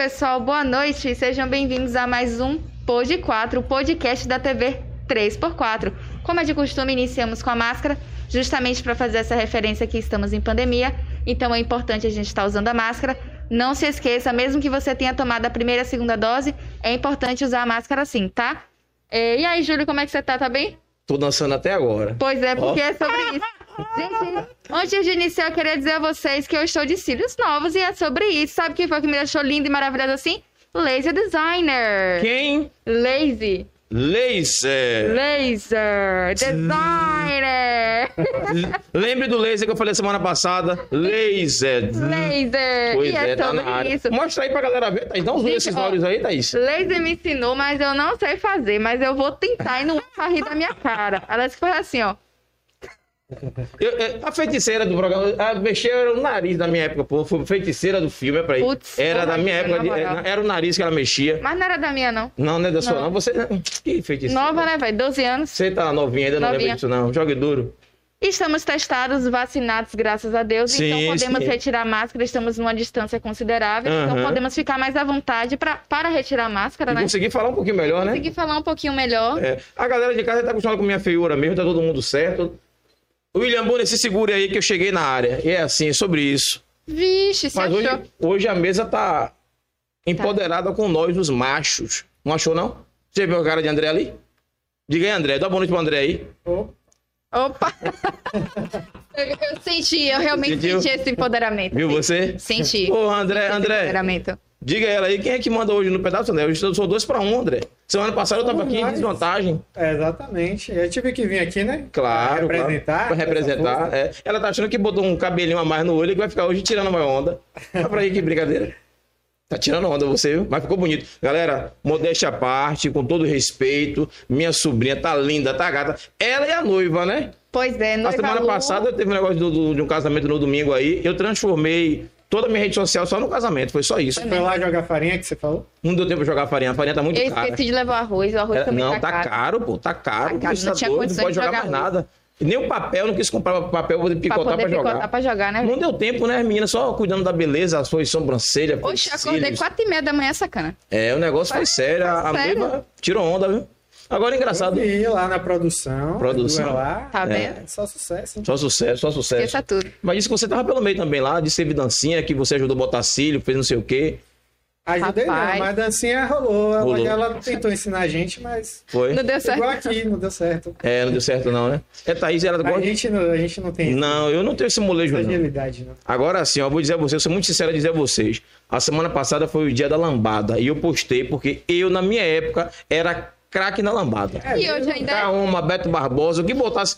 pessoal, boa noite. Sejam bem-vindos a mais um Pod 4, o podcast da TV 3x4. Como é de costume, iniciamos com a máscara, justamente para fazer essa referência que estamos em pandemia. Então é importante a gente estar usando a máscara. Não se esqueça, mesmo que você tenha tomado a primeira e a segunda dose, é importante usar a máscara sim, tá? É, E aí, Júlio, como é que você tá? Tá bem? Tô dançando até agora. Pois é, porque é sobre isso. Gente, antes de iniciar, eu queria dizer a vocês que eu estou de cílios novos e é sobre isso. Sabe quem foi que me deixou linda e maravilhosa assim? Laser Designer. Quem? Lazy. Laser. Laser Designer. Lembre do laser que eu falei semana passada? Laser. Laser. Pois e é, é, tá sobre na área. isso. Mostra aí pra galera ver, Thaís. Dá uns Gente, esses ó. olhos aí, Thaís. Laser me ensinou, mas eu não sei fazer. Mas eu vou tentar e não vai rir da minha cara. Ela disse que foi assim, ó. Eu- eu- a feiticeira do programa, a mexer era o nariz da minha época, pô. Foi feiticeira do filme, é pra aí. Putz, Era da minha horrível, época, de- era o nariz que ela mexia. Mas não era da minha, não. Não, não é da sua, Não. não. Você. Que feiticeira. Nova, né, velho? 12 anos. Você tá novinha ainda, não Novinha. lembra disso, não. Jogue duro. Estamos testados, vacinados, graças a Deus. Sim, então podemos sim. retirar a máscara, estamos numa distância considerável. Aham. Então podemos ficar mais à vontade pra, para retirar a máscara, E né? consegui falar um pouquinho melhor, né? Conseguir falar um pouquinho melhor. É, a galera de casa tá acostumada com minha feiura mesmo, tá todo mundo certo. William Bonner, se segure aí que eu cheguei na área. E é assim, é sobre isso. Vixe, Mas achou. hoje, hoje a mesa tá empoderada com nós, os machos. Não achou, não? Você viu a cara de André ali? Diga aí, André. Dá boa noite pro André aí. Opa! eu, eu senti, eu realmente Sentiu? senti esse empoderamento. Viu você? Senti. Ô, André, esse André, Empoderamento. Diga ela aí, quem é que manda hoje no pedaço, André? Eu sou dois pra um, André. Semana passada eu tava aqui em desvantagem. É, exatamente. Eu tive que vir aqui, né? Claro, Pra representar. Pra representar. é. Ela tá achando que botou um cabelinho a mais no olho e que vai ficar hoje tirando a maior onda. Olha pra aí que brincadeira. Tá tirando onda você, viu? Mas ficou bonito. Galera, modéstia à parte, com todo respeito. Minha sobrinha tá linda, tá gata. Ela é a noiva, né? Pois é, A noiva semana Lu, passada teve um negócio do- do- de um casamento no domingo aí. Eu transformei toda a minha rede social só no casamento. Foi só isso. Foi lá jogar farinha que você falou? Não deu tempo pra jogar farinha. A farinha tá muito Eu cara. esqueci de levar o arroz, o arroz É, também não, tá, tá caro. caro, pô, tá caro. Tá caro, não tá tinha doido, condições não pode de jogar jogar mais arroz. nada. Nem o papel, não quis comprar papel pra Pra picotar poder pra, picotar jogar. pra jogar, né? Não deu tempo, né, menina? Só cuidando da beleza, as suas sobrancelhas. Oxe, cílios. acordei quatro e meia da manhã, sacana. É, o negócio foi sério. A, a sério? noiva tirou onda, viu? Agora, engraçado. E lá na produção. Produção. Lá, Tá É. vendo? É só sucesso. hein? Só sucesso, só sucesso. Esqueça tudo. Mas disse que você tava pelo meio também lá, disse que teve dancinha, que você ajudou a botar cílio, fez não sei o quê. Ajudei Rapaz. não, mas a dancinha rolou. Ela, Rolou. ela tentou ensinar a gente, mas. Foi? Não deu certo. Igual aqui, não deu certo. É, não deu certo não, né? É, Thaís, ela A gosta... gente não, a gente não tem Não, eu não tenho esse molejo, não. agilidade, não. Agora sim, ó, eu vou dizer a vocês, eu sou muito sincero a dizer a vocês. A semana passada foi o dia da lambada. E eu postei porque eu, na minha época, era craque na lambada. É, E hoje ainda é. Kaoma, Beto Barbosa, o que botasse.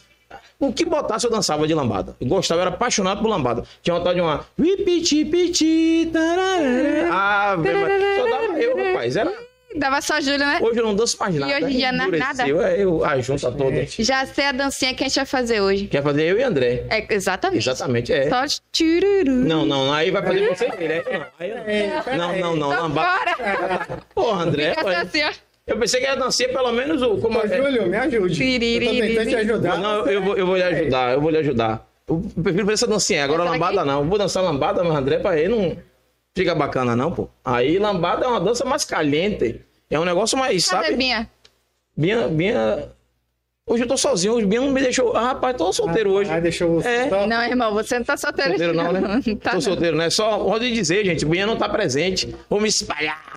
O que botasse eu dançava de lambada. Eu gostava, eu era apaixonado por lambada. Tinha vontade de uma. Piti, piti, tararara. Ah, velho, só dava eu, rapaz. Era... Dava só Júlio, né? Hoje eu não danço mais nada. hoje em dia não é Endureceu, é, eu, a junta toda. Gente, Já sei a dancinha que a gente vai fazer hoje. Quer fazer eu e André. É, exatamente. Exatamente, é. Só tchururu. Não, não, aí vai fazer você e aí Não, É, não. Não, não, não. Tô Lambada. fora. Porra, André. Fica olha. assim, ó. Eu pensei que ia dançar pelo menos o. Como Ô, é- Júlio, me ajude. Eu tô tentando te ajudar. Não, eu, eu vou, eu vou lhe ajudar, eu vou lhe ajudar. Eu prefiro fazer essa dancinha. Agora Essa lambada não. Eu vou dançar lambada, mas André, pra ele não fica bacana, não, pô. Aí lambada é uma dança mais caliente. É um negócio mais, Cadê sabe? Binha? Binha, Binha. Hoje eu tô sozinho, hoje Binha não me deixou. Ah, rapaz, tô solteiro hoje. Ah, deixou você É. só. Não, irmão, você não tá solteiro. Solteiro não, né? tá tô não. solteiro, né? Só pode dizer, gente, Binha não tá presente. Vou me espalhar.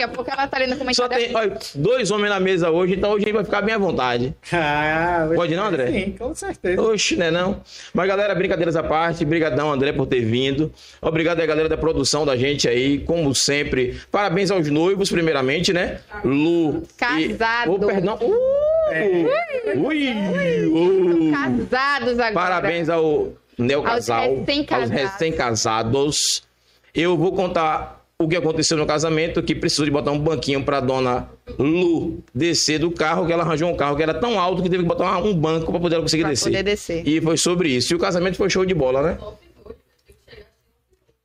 Daqui a pouco ela tá ali no Só comentário. tem, olha, dois homens na mesa hoje, então hoje a gente vai ficar bem à vontade. Ah, Pode não, André? Sim, com certeza. Oxe, né não? Mas galera, brincadeiras à parte, brigadão André por ter vindo. Obrigado aí galera da produção da gente aí, como sempre. Parabéns aos noivos primeiramente, né? Lu. e- Casado. Oh, perdão. Uh! Ui! Uh! Casados agora. Parabéns ao Neo Aos Casal, recém-casados. aos recém-casados. Eu vou contar o que aconteceu no casamento, que precisou de botar um banquinho pra dona Lu descer do carro, que ela arranjou um carro que era tão alto que teve que botar um banco pra poder ela conseguir Pra descer. poder descer. E foi sobre isso. E o casamento foi show de bola, né?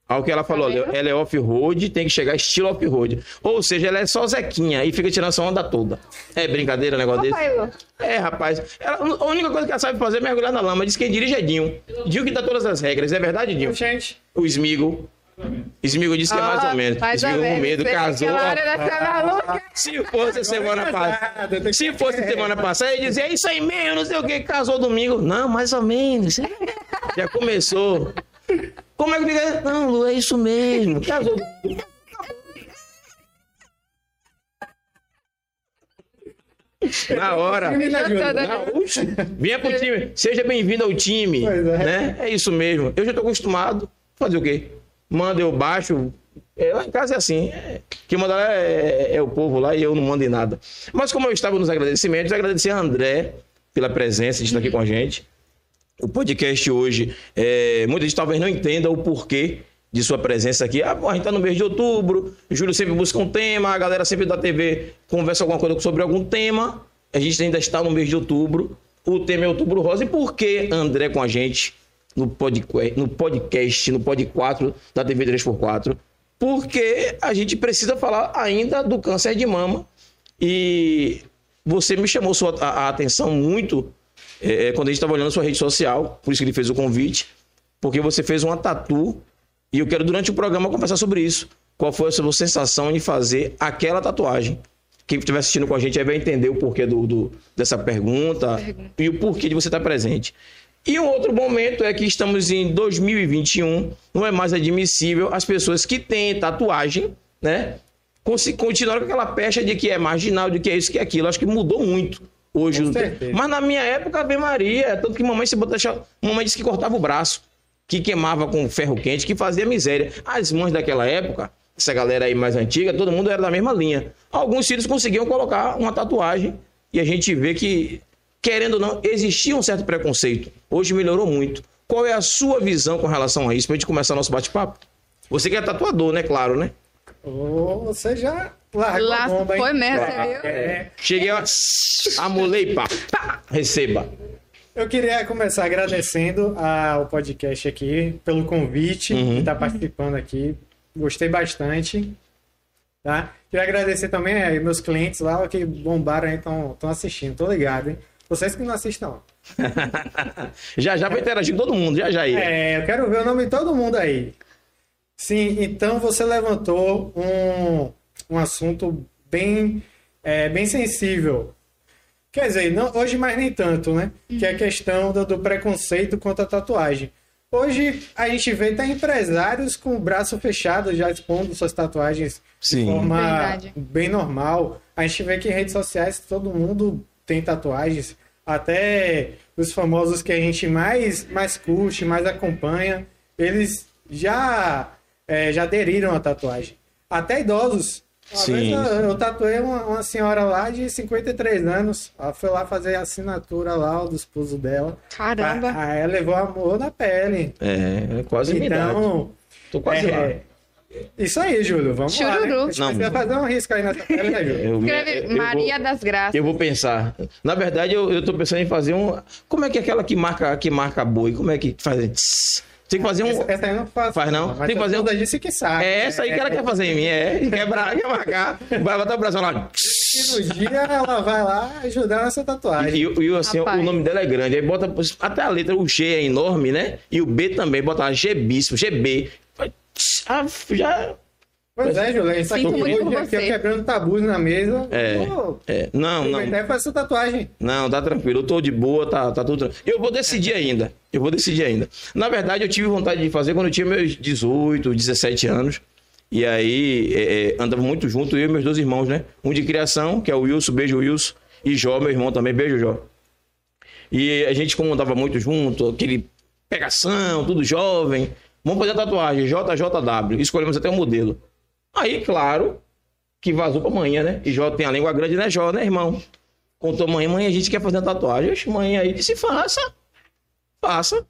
Ao que ela falou, vendo? ela é off-road, tem que chegar estilo off-road. Ou seja, ela é só Zequinha e fica tirando essa onda toda. É brincadeira o negócio desse? Papai. É, rapaz. Ela- a única coisa que ela sabe fazer é mergulhar na lama. Diz que quem dirige é Dinho. Dinho que dá todas as regras. É verdade, Dinho? Gente, O Smigo. Smigo disse que é mais Ó, ou menos. mais ou Smigo com menos. medo, casou. ó. Se fosse semana passada. Se fosse semana passada, ele dizia, é isso aí mesmo, não sei o que, casou domingo. Não, mais ou menos. Já começou. Como é que fica? Não, Lu, é isso mesmo. Casou domingo. Na hora. Não, uxe, Venha pro time. Seja bem-vindo ao time. Pois é. Né? é isso mesmo. Eu já tô acostumado. Fazer o quê? Manda, eu baixo. É, lá em casa é assim. É, quem manda lá é, é o povo lá e eu não mando em nada. Mas como eu estava nos agradecimentos, agradecer a André pela presença de estar aqui com a gente. O podcast hoje, é, muita gente talvez não entenda o porquê de sua presença aqui. Ah, pô, a gente tá no mês de outubro, Júlio sempre busca um tema, a galera sempre da TV conversa alguma coisa sobre algum tema. A gente ainda está no mês de outubro. O tema é Outubro Rosa. E por que André com a gente no podcast, no, podcast, no Pod 4 da TV 3x4? Porque a gente precisa falar ainda do câncer de mama. E você me chamou sua, a, a atenção muito é, quando a gente estava olhando sua rede social, por isso que ele fez o convite, porque você fez uma tatu e eu quero durante o programa conversar sobre isso. Qual foi a sua sensação de fazer aquela tatuagem? Quem estiver assistindo com a gente aí vai entender o porquê do, do- dessa pergunta, e o porquê de você estar presente. E um outro momento é que estamos em 2021, não é mais admissível as pessoas que têm tatuagem, né? Continuaram com aquela pecha de que é marginal, de que é isso, que é aquilo. Acho que mudou muito hoje. Mas na minha época, Ave Maria, tanto que mamãe se botou, deixava- mamãe disse que cortava o braço, que queimava com ferro quente, que fazia miséria. As mães daquela época, essa galera aí mais antiga, todo mundo era da mesma linha. Alguns filhos conseguiam colocar uma tatuagem e a gente vê que, querendo ou não, existia um certo preconceito. Hoje melhorou muito. Qual é a sua visão com relação a isso? Pra gente começar nosso bate-papo. Você que é tatuador, né? Claro, né? Ô, você já largou Lá a bomba, foi mesmo, você viu? É, Cheguei, ó, amolei, pá, pá, receba. eu queria começar agradecendo ao podcast aqui pelo convite Uhum. de estar participando aqui. Gostei bastante. Tá? Queria agradecer também aí meus clientes lá que bombaram aí, estão assistindo. Tô ligado, hein? Vocês que não assistem, não. já já vai interagir com todo mundo, já já aí. É, eu quero ver o nome de todo mundo aí. Sim, então você levantou um, um assunto bem, é, bem sensível. Quer dizer, não, hoje mais nem tanto, né? Que é a questão do, do preconceito contra a tatuagem. Hoje a gente vê até empresários com o braço fechado já expondo suas tatuagens Sim. de forma Verdade. bem normal. A gente vê que em redes sociais todo mundo tem tatuagens. Até os famosos que a gente mais, mais curte, mais acompanha, eles já, é, já aderiram à tatuagem. Até idosos. Uma Sim, vez eu, eu tatuei uma, uma senhora lá de 53 anos. Ela foi lá fazer a assinatura lá do esposo dela. Caramba. Aí ela levou amor na pele. É, é quase. Então, Tô quase lá. É, isso aí, Júlio. Vamos lá. Chururu. Né? A gente Não. precisa fazer um risco aí nessa pele, né, Júlio? Escreve eu vou- Maria das Graças. Eu vou pensar. Na verdade, eu, eu tô pensando em fazer um. Como é que é aquela que marca, que marca boi? Como é que faz? Tss. Tem que fazer um. Essa, essa aí não faço. Faz não? Mas Tem que fazer um- disse que sabe. É essa aí que ela quer fazer em mim, é. Quer, bra- quer marcar. Vai botar o braço lá. E no dia ela vai lá ajudar nessa tatuagem. E, e assim, Rapaz. o nome dela é grande. Aí bota até a letra, o G é enorme, né? E o B também, bota lá, G bispo, GB. Ah, já. Pois é, Júlio. A gente tá aqui hoje aqui, você. quebrando tabus na mesa. É. Pô, É, não, não. e fazer essa tatuagem. Não, tá tranquilo. Eu tô de boa, tá, tá tudo tranquilo. Eu vou decidir ainda. Eu vou decidir ainda. Na verdade, eu tive vontade de fazer quando eu tinha meus 18, 17 anos. E aí, é, é, andava muito junto, eu e meus dois irmãos, né? Um de criação, que é o Wilson, beijo Wilson. E Jó, meu irmão também, beijo Jó. E a gente, como andava muito junto, aquele pegação, tudo jovem. Vamos fazer a tatuagem, JJW. Escolhemos até o modelo. Aí, claro, que vazou pra manhã, né? E Jó tem a língua grande, né, Jó, né, irmão? Contou mãe, mãe, a gente quer fazer uma tatuagem. Mãe aí disse, faça. Faça.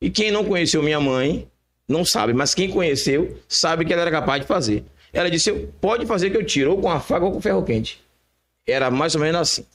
E quem não conheceu minha mãe, não sabe. Mas quem conheceu, sabe que ela era capaz de fazer. Ela disse, pode fazer que eu tiro, ou com a faca ou com ferro quente. Era mais ou menos assim.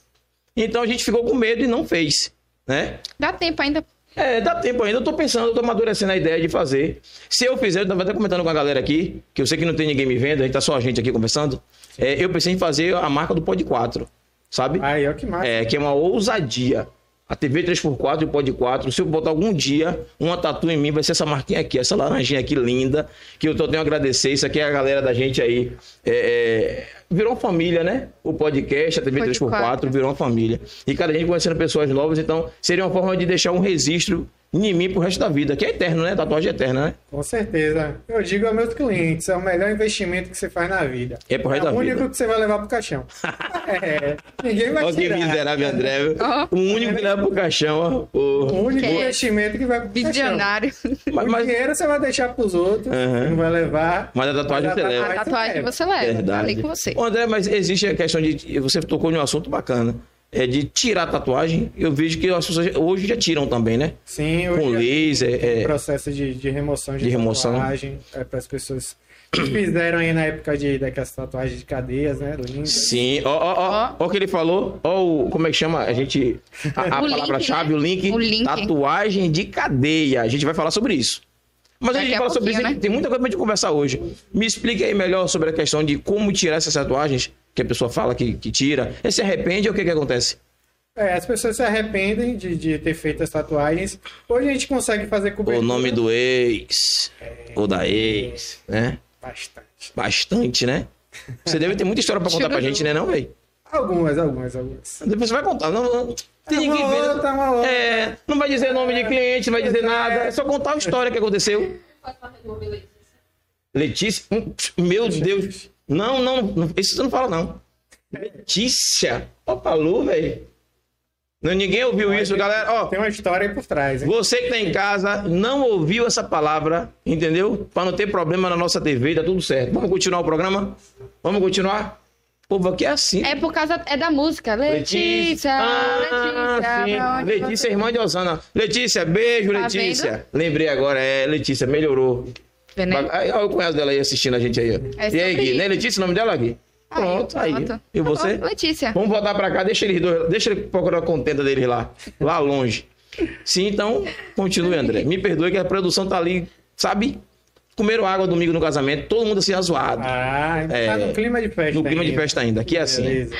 Então a gente ficou com medo e não fez, né? Dá tempo ainda. É, dá tempo ainda. Eu tô pensando, eu tô amadurecendo a ideia de fazer. Se eu fizer, eu tava até comentando com a galera aqui, que eu sei que não tem ninguém me vendo, a gente tá só a gente aqui conversando. É, eu pensei em fazer a marca do Pod 4, sabe? Aí, ó, que massa. É, que é uma ousadia. A TV 3x4 e o Pod 4, se eu botar algum dia uma tatu em mim, vai ser essa marquinha aqui, essa laranjinha aqui linda, que eu tô- tenho a agradecer. Isso aqui é a galera da gente aí. é, é, virou uma família, né? O podcast, a TV Pod 3x4 4. virou uma família. E cada gente conhecendo pessoas novas, então seria uma forma de deixar um registro em mim pro resto da vida, que é eterno, né? Tatuagem é eterna, né? Com certeza. Eu digo aos meus clientes, é o melhor investimento que você faz na vida. É pro resto o da único vida. que você vai levar pro caixão. é, ninguém vai Olha que tirar. miserável, André. viu? Ó. O único que leva pro caixão. O O... único Que é investimento que vai pro caixão. Visionário. Mas, O dinheiro você vai deixar pros outros, você não vai levar. mas a tatuagem você leva. A tatuagem você leva. Verdade. Falei com você. Ô, André, mas existe a questão de. Você tocou em um assunto bacana. É de tirar a tatuagem. Eu vejo que as pessoas hoje já tiram também, né? Sim, Com hoje laser. é É, processo de, de remoção de, De remoção. tatuagem é, para as pessoas que fizeram aí na época de, daquelas tatuagens de cadeias, né? Sim. Ó, ó, ó. Ó o que ele falou. Ó, o, como é que chama? A gente. A, a palavra-chave, né? o link. O link. Tatuagem de cadeia. A gente vai falar sobre isso. Mas a Daqui gente a fala sobre isso, né? tem muita coisa pra gente conversar hoje. Me explique aí melhor sobre a questão de como tirar essas tatuagens que a pessoa fala que, que tira. É se arrepende ou o que que acontece? É, as pessoas se arrependem de, de ter feito as tatuagens. Hoje a gente consegue fazer cobertura. O nome do ex, ou da ex, né? Bastante. Bastante, né? Você deve ter muita história pra contar pra gente, né, não, velho? Algumas, algumas, algumas. Depois você vai contar. Não, não, tem É uma ninguém vendo. outra, uma outra. É, não vai dizer nome de cliente, não vai dizer nada. É só contar a história que aconteceu. Letícia? Hum, Meu Deus. Não, não, não, isso você não fala, não. Letícia? Ó, Palu, velho. Ninguém ouviu isso, galera. Ó, Tem uma história aí por trás, hein? você que tá em casa, não ouviu essa palavra, entendeu? Para não ter problema na nossa TV, tá tudo certo. Vamos continuar o programa? Vamos continuar? O povo aqui é assim. É por causa é da música. Letícia, Ah, Letícia. sim. onde Letícia, irmã de Osana. Letícia, beijo, Tá Letícia. Lembrei agora, é, Letícia, melhorou. Né? Aí, Olha o cunhado dela aí assistindo a gente aí. É e aí, Gui? isso. Não é Letícia o nome dela, Gui? Aí, Pronto, aí. pronto. E Tá você? bom, Letícia. Vamos voltar pra cá, deixa eles dois, deixa ele procurar a contenda deles lá, lá longe. Sim, então, continue, André. Me perdoe que a produção tá ali, sabe? Comeram água domingo no casamento, todo mundo assim azoado. Ah, É, tá no clima de festa. no clima de ainda. festa ainda. Aqui é assim. Beleza.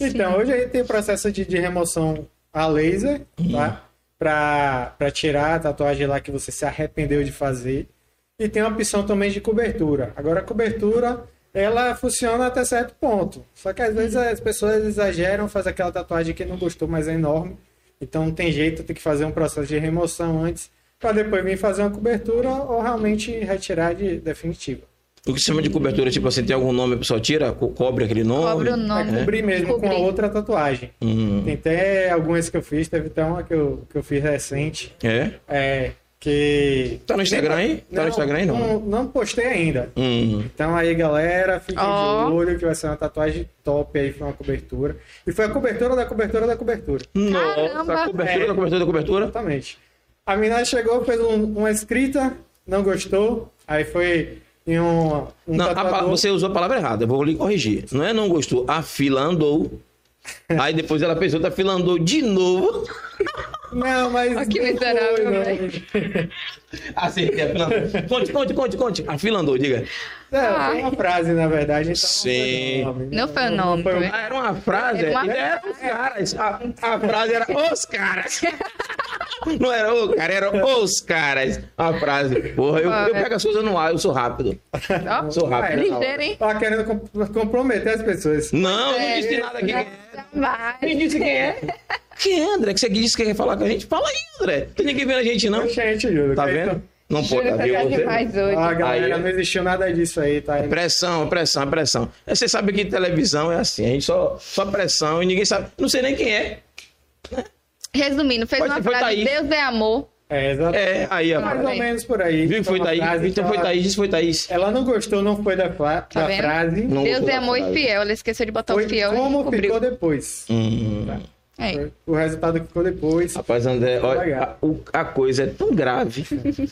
Então, hoje aí tem processo de, de remoção a laser, tá? Pra, pra tirar a tatuagem lá que você se arrependeu de fazer. E tem a opção também de cobertura. Agora, a cobertura, ela funciona até certo ponto. Só que às vezes as pessoas exageram, fazem aquela tatuagem que não gostou, mas é enorme. Então não tem jeito, tem que fazer um processo de remoção antes, para depois vir fazer uma cobertura ou realmente retirar de definitiva. O que se chama de cobertura, tipo assim, tem algum nome, a pessoa tira, co- cobre aquele nome. Cobre o É nome. cobrir mesmo com a outra tatuagem. Hum, Tem até algumas que eu fiz, teve até uma que eu, que eu fiz recente. é? É, que. Tá no Instagram aí? Tá no Instagram aí, não? Não, não postei ainda. Hum. Então aí, galera, fiquem Ó. de olho que vai ser uma tatuagem top aí, foi uma cobertura. E foi a cobertura da cobertura da cobertura. Nossa, Caramba. cobertura É. da cobertura da cobertura. Exatamente. A menina chegou, fez um- uma escrita, não gostou. Aí foi em um. um Não, a você usou a palavra errada, eu vou lhe corrigir. Não é não gostou, a fila andou. Aí depois ela pensou, a fila andou de novo. Não, mas. Ah, que miserável, velho. Acertei, a fila andou. Conte, conte, conte, conte. A fila andou, diga. É, foi uma frase, na verdade. Então Sim. Não foi, Não foi o nome, foi. Ah, era uma frase, Era uma- era os caras. A, a frase era os caras. Não era o cara, era os caras. A frase. Porra, eu, eu pego as coisas no ar, eu sou rápido. Ó, Sou rápido. ligeiro, hein? Tá querendo com- comprometer as pessoas. Não, não É, disse nada aqui. Jamais. Quem disse quem é? Quem é, André? Que você disse que quer falar com a gente? Fala aí, André. Tem ninguém vendo a gente, não. Deixa a gente, Júlio. Tá aí vendo? Não pode, Júlio tá tá viu demais hoje. Ah, galera, Aí. não existiu nada disso aí, tá? Pressão, pressão, pressão. Você sabe que televisão é assim, a gente só, só pressão e ninguém sabe. Não sei nem quem é. Resumindo, fez Foi- uma frase. Deus é amor. É, exato. É, aí, ó. Mais ou menos por aí. Viu que foi Thaís? frase Então foi Thaís, disse foi Thaís. Ela não gostou, não foi da, fra- Tá da vendo? frase. Não Deus é amor e fiel. Ela esqueceu de botar Foi o fiel. e como cobriu. ficou depois. Hum. É. Foi O resultado que ficou depois. Rapaz, André, olha, a, a coisa é tão grave,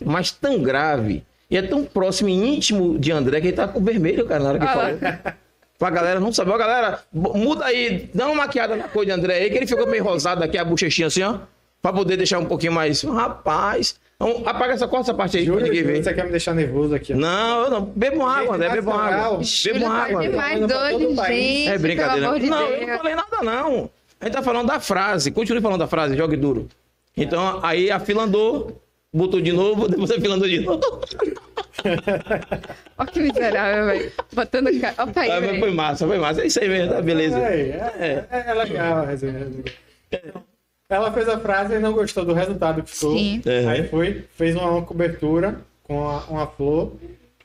mas tão grave, e é tão próximo e íntimo de André que ele tá com vermelho, cara, na hora que Ah falou. Pra galera não saber. Ó, galera, muda aí, dá uma maquiada na cor de André aí, que ele ficou meio rosado aqui, a bochechinha assim, ó. Pra poder deixar um pouquinho mais. Rapaz. Então, apaga essa, corta essa parte aí pra Júlio, ninguém ver. você quer me deixar nervoso aqui? ó. Não, eu não. Bebam água, André, bebam água. Bebam Júlio água. tá demais Pra todo hoje, gente. É brincadeira. Pelo amor de não, eu Deus. não falei nada, não. A gente tá falando da frase. Continue falando da frase, jogue duro. Então, aí a fila andou, botou de novo, depois a fila andou de novo. Ó que miserável, velho. Botando cara. Opa aí, Ah, foi massa, foi massa. É isso aí mesmo, tá beleza. É, é, é, é legal a resenha. Ela fez a frase e não gostou do resultado que ficou. Sim. Uhum. Aí foi, fez uma, uma cobertura com uma, uma flor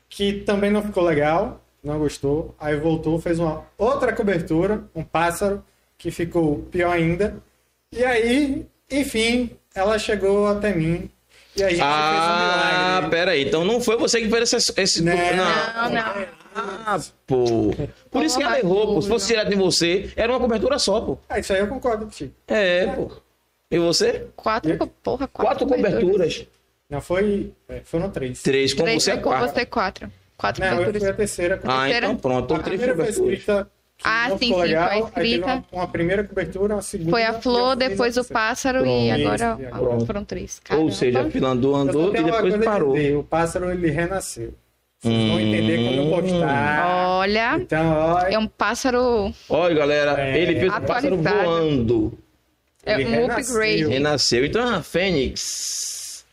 que também não ficou legal, não gostou. Aí voltou, fez uma outra cobertura, um pássaro, que ficou pior ainda. E aí, enfim, ela chegou até mim e a gente Ah, fez um milagre. pera aí. Então não foi você que fez esse... esse... Não, Não, não. Ah, pô. Por isso que ela errou, pô. Se fosse direto em você, era uma cobertura só, pô. Ah, isso aí eu concordo contigo. É, pô. E você? Quatro, porra, Quatro quatro, coberturas. Não foi. é, foram três. Três, com Três, você é com quatro. você quatro. Quatro Não, eu coberturas. fui a terceira. Ah, terceira? então pronto. A três primeira foi coberturas. escrita. Ah, sim, sim, legal, foi escrita. uma, uma primeira cobertura, uma segunda. Foi a e flor, depois o pássaro e Pronto. agora Isso, ah, pronto. foram três. Ou Caramba. seja, a fila andou, e depois parou. dizer, o pássaro ele renasceu. Vocês vão entender quando eu postar. Olha, Então, ó, é um pássaro. Olha, galera, É. ele fez o pássaro voando. É Ele um renasceu. upgrade. Renasceu. Então é a Fênix.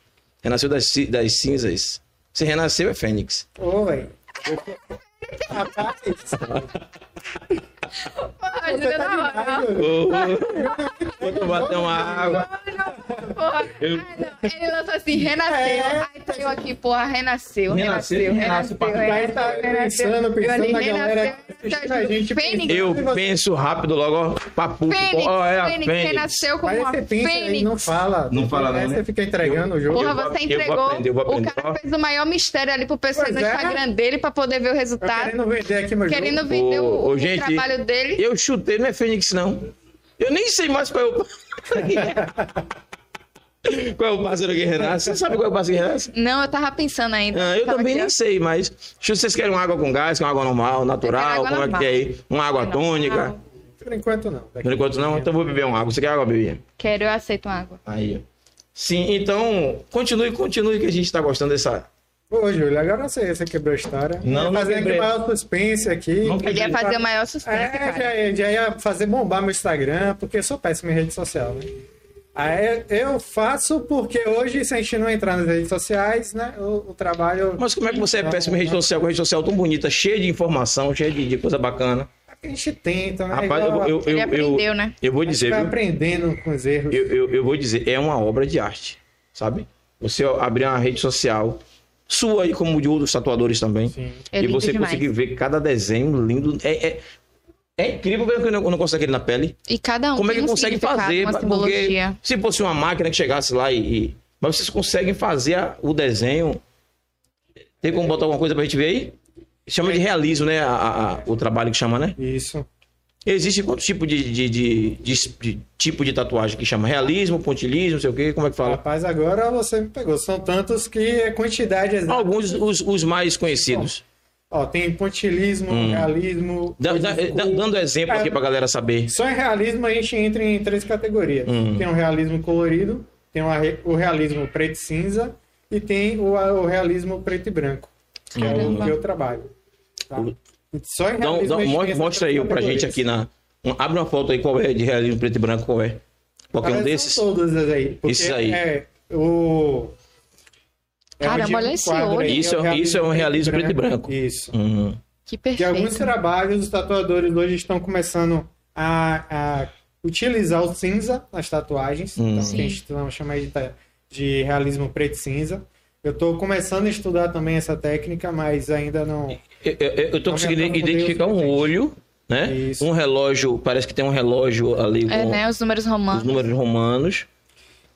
Renasceu das, das cinzas. Se renasceu é Fênix. Velho. Rapaz, Porra, você tá não, não. demais, Vou tomar até uma água. Porra. Ele lançou assim, renasceu. É. Aí tá eu aqui, porra, renasceu, Renasceu, renasceu, renasceu, Aí renasceu, tá renasceu. pensando, pensando na galera renasceu, Eu você? penso rápido logo, ó. Papu. Fênix, Ó, é a Fênix, Fênix. renasceu como uma fênix. não fala. Não fala não, Aí né? você fica entregando o jogo. Porra, você eu vou entregou. aprender, eu vou aprender. O cara fez o maior mistério ali pro pessoal no é. Instagram dele pra poder ver o Eu resultado. querendo vender aqui meu Querendo jogo. vender o, Ô, ô, o gente, trabalho dele. Eu chutei, não é Fênix, não. Eu nem sei mais qual é o. qual é o pássaro que renasce? Você sabe qual é o pássaro que renasce? Não, eu tava pensando ainda. Ah, eu também nem sei, mas. Eu- Vocês querem uma água com gás, que é uma água normal, natural? água como é normal. que é aí? Uma água tônica? Por enquanto não. Daqui Por enquanto não, então eu vou beber uma água. Você quer água, bebê? Quero, eu aceito uma água. Aí, ó. Sim, então, continue, continue que a gente tá gostando dessa. Ô, Júlio, agora você, você quebrou a história. Não, Ia não fazer aqui quebrei. maior suspense aqui. Não Ele ia fazer o maior suspense, É, já, ia- já ia fazer bombar meu Instagram, porque eu sou péssimo em rede social, né? Aí eu faço porque hoje, se a gente não entrar nas redes sociais, né, o, o trabalho... Mas como é que você é péssimo em rede social, com rede social tão bonita, cheia de informação, cheia de, de coisa bacana? A gente tenta, né? Rapaz, eu, Igual- eu, eu, Ele eu, aprendeu, né? eu vou a gente dizer, vai viu? aprendendo com os erros. Eu, eu, eu vou dizer, é uma obra de arte, sabe? Você abrir uma rede social, sua e como de outros tatuadores também, Sim. É e você demais. conseguir ver cada desenho lindo. É, é, é incrível ver que eu não, consigo aquele na pele. E cada um Como é que um consegue fazer? Porque se fosse uma máquina que chegasse lá e. e- Mas vocês conseguem fazer a- o desenho. Tem como botar alguma coisa pra gente ver aí? Chama de realismo, né? A- a- a- o trabalho que chama, né? Isso. Existe quanto tipo de, de, de- de- de tipo de tatuagem que chama? Realismo, pontilismo, não sei o quê? Como é que fala? Rapaz, agora você me pegou. São tantos que é quantidade exata. Alguns, os, os mais conhecidos. Ó, tem pontilismo, realismo... Dá- dá- coisas- dá- dando exemplo aqui pra galera saber. Só em realismo a gente entra em três categorias. Hum. Tem o realismo colorido, tem o re- o realismo preto e cinza e tem o, o realismo preto e branco, que é o que eu trabalho. tá? O- Só em Então, essas mostra aí pra gente aqui na. um- abre uma foto aí qual é de realismo preto e branco, qual é? Qualquer um desses? Todas as aí. porque Esses aí. É, o... é Caramba, olha esse olho. aí Isso é- isso é um realismo preto e branco. Isso. Hum. Que Que alguns perfeito. trabalhos, os tatuadores hoje estão começando a, a utilizar o cinza nas tatuagens. Hum. Então, que a gente chama de, de realismo preto e cinza. Eu estou começando a estudar também essa técnica, mas ainda não. Eu, eu, eu tô Não me conseguindo identificar um olho, né? Isso. Um relógio, parece que tem um relógio ali com É, né? Os números os romanos. números romanos.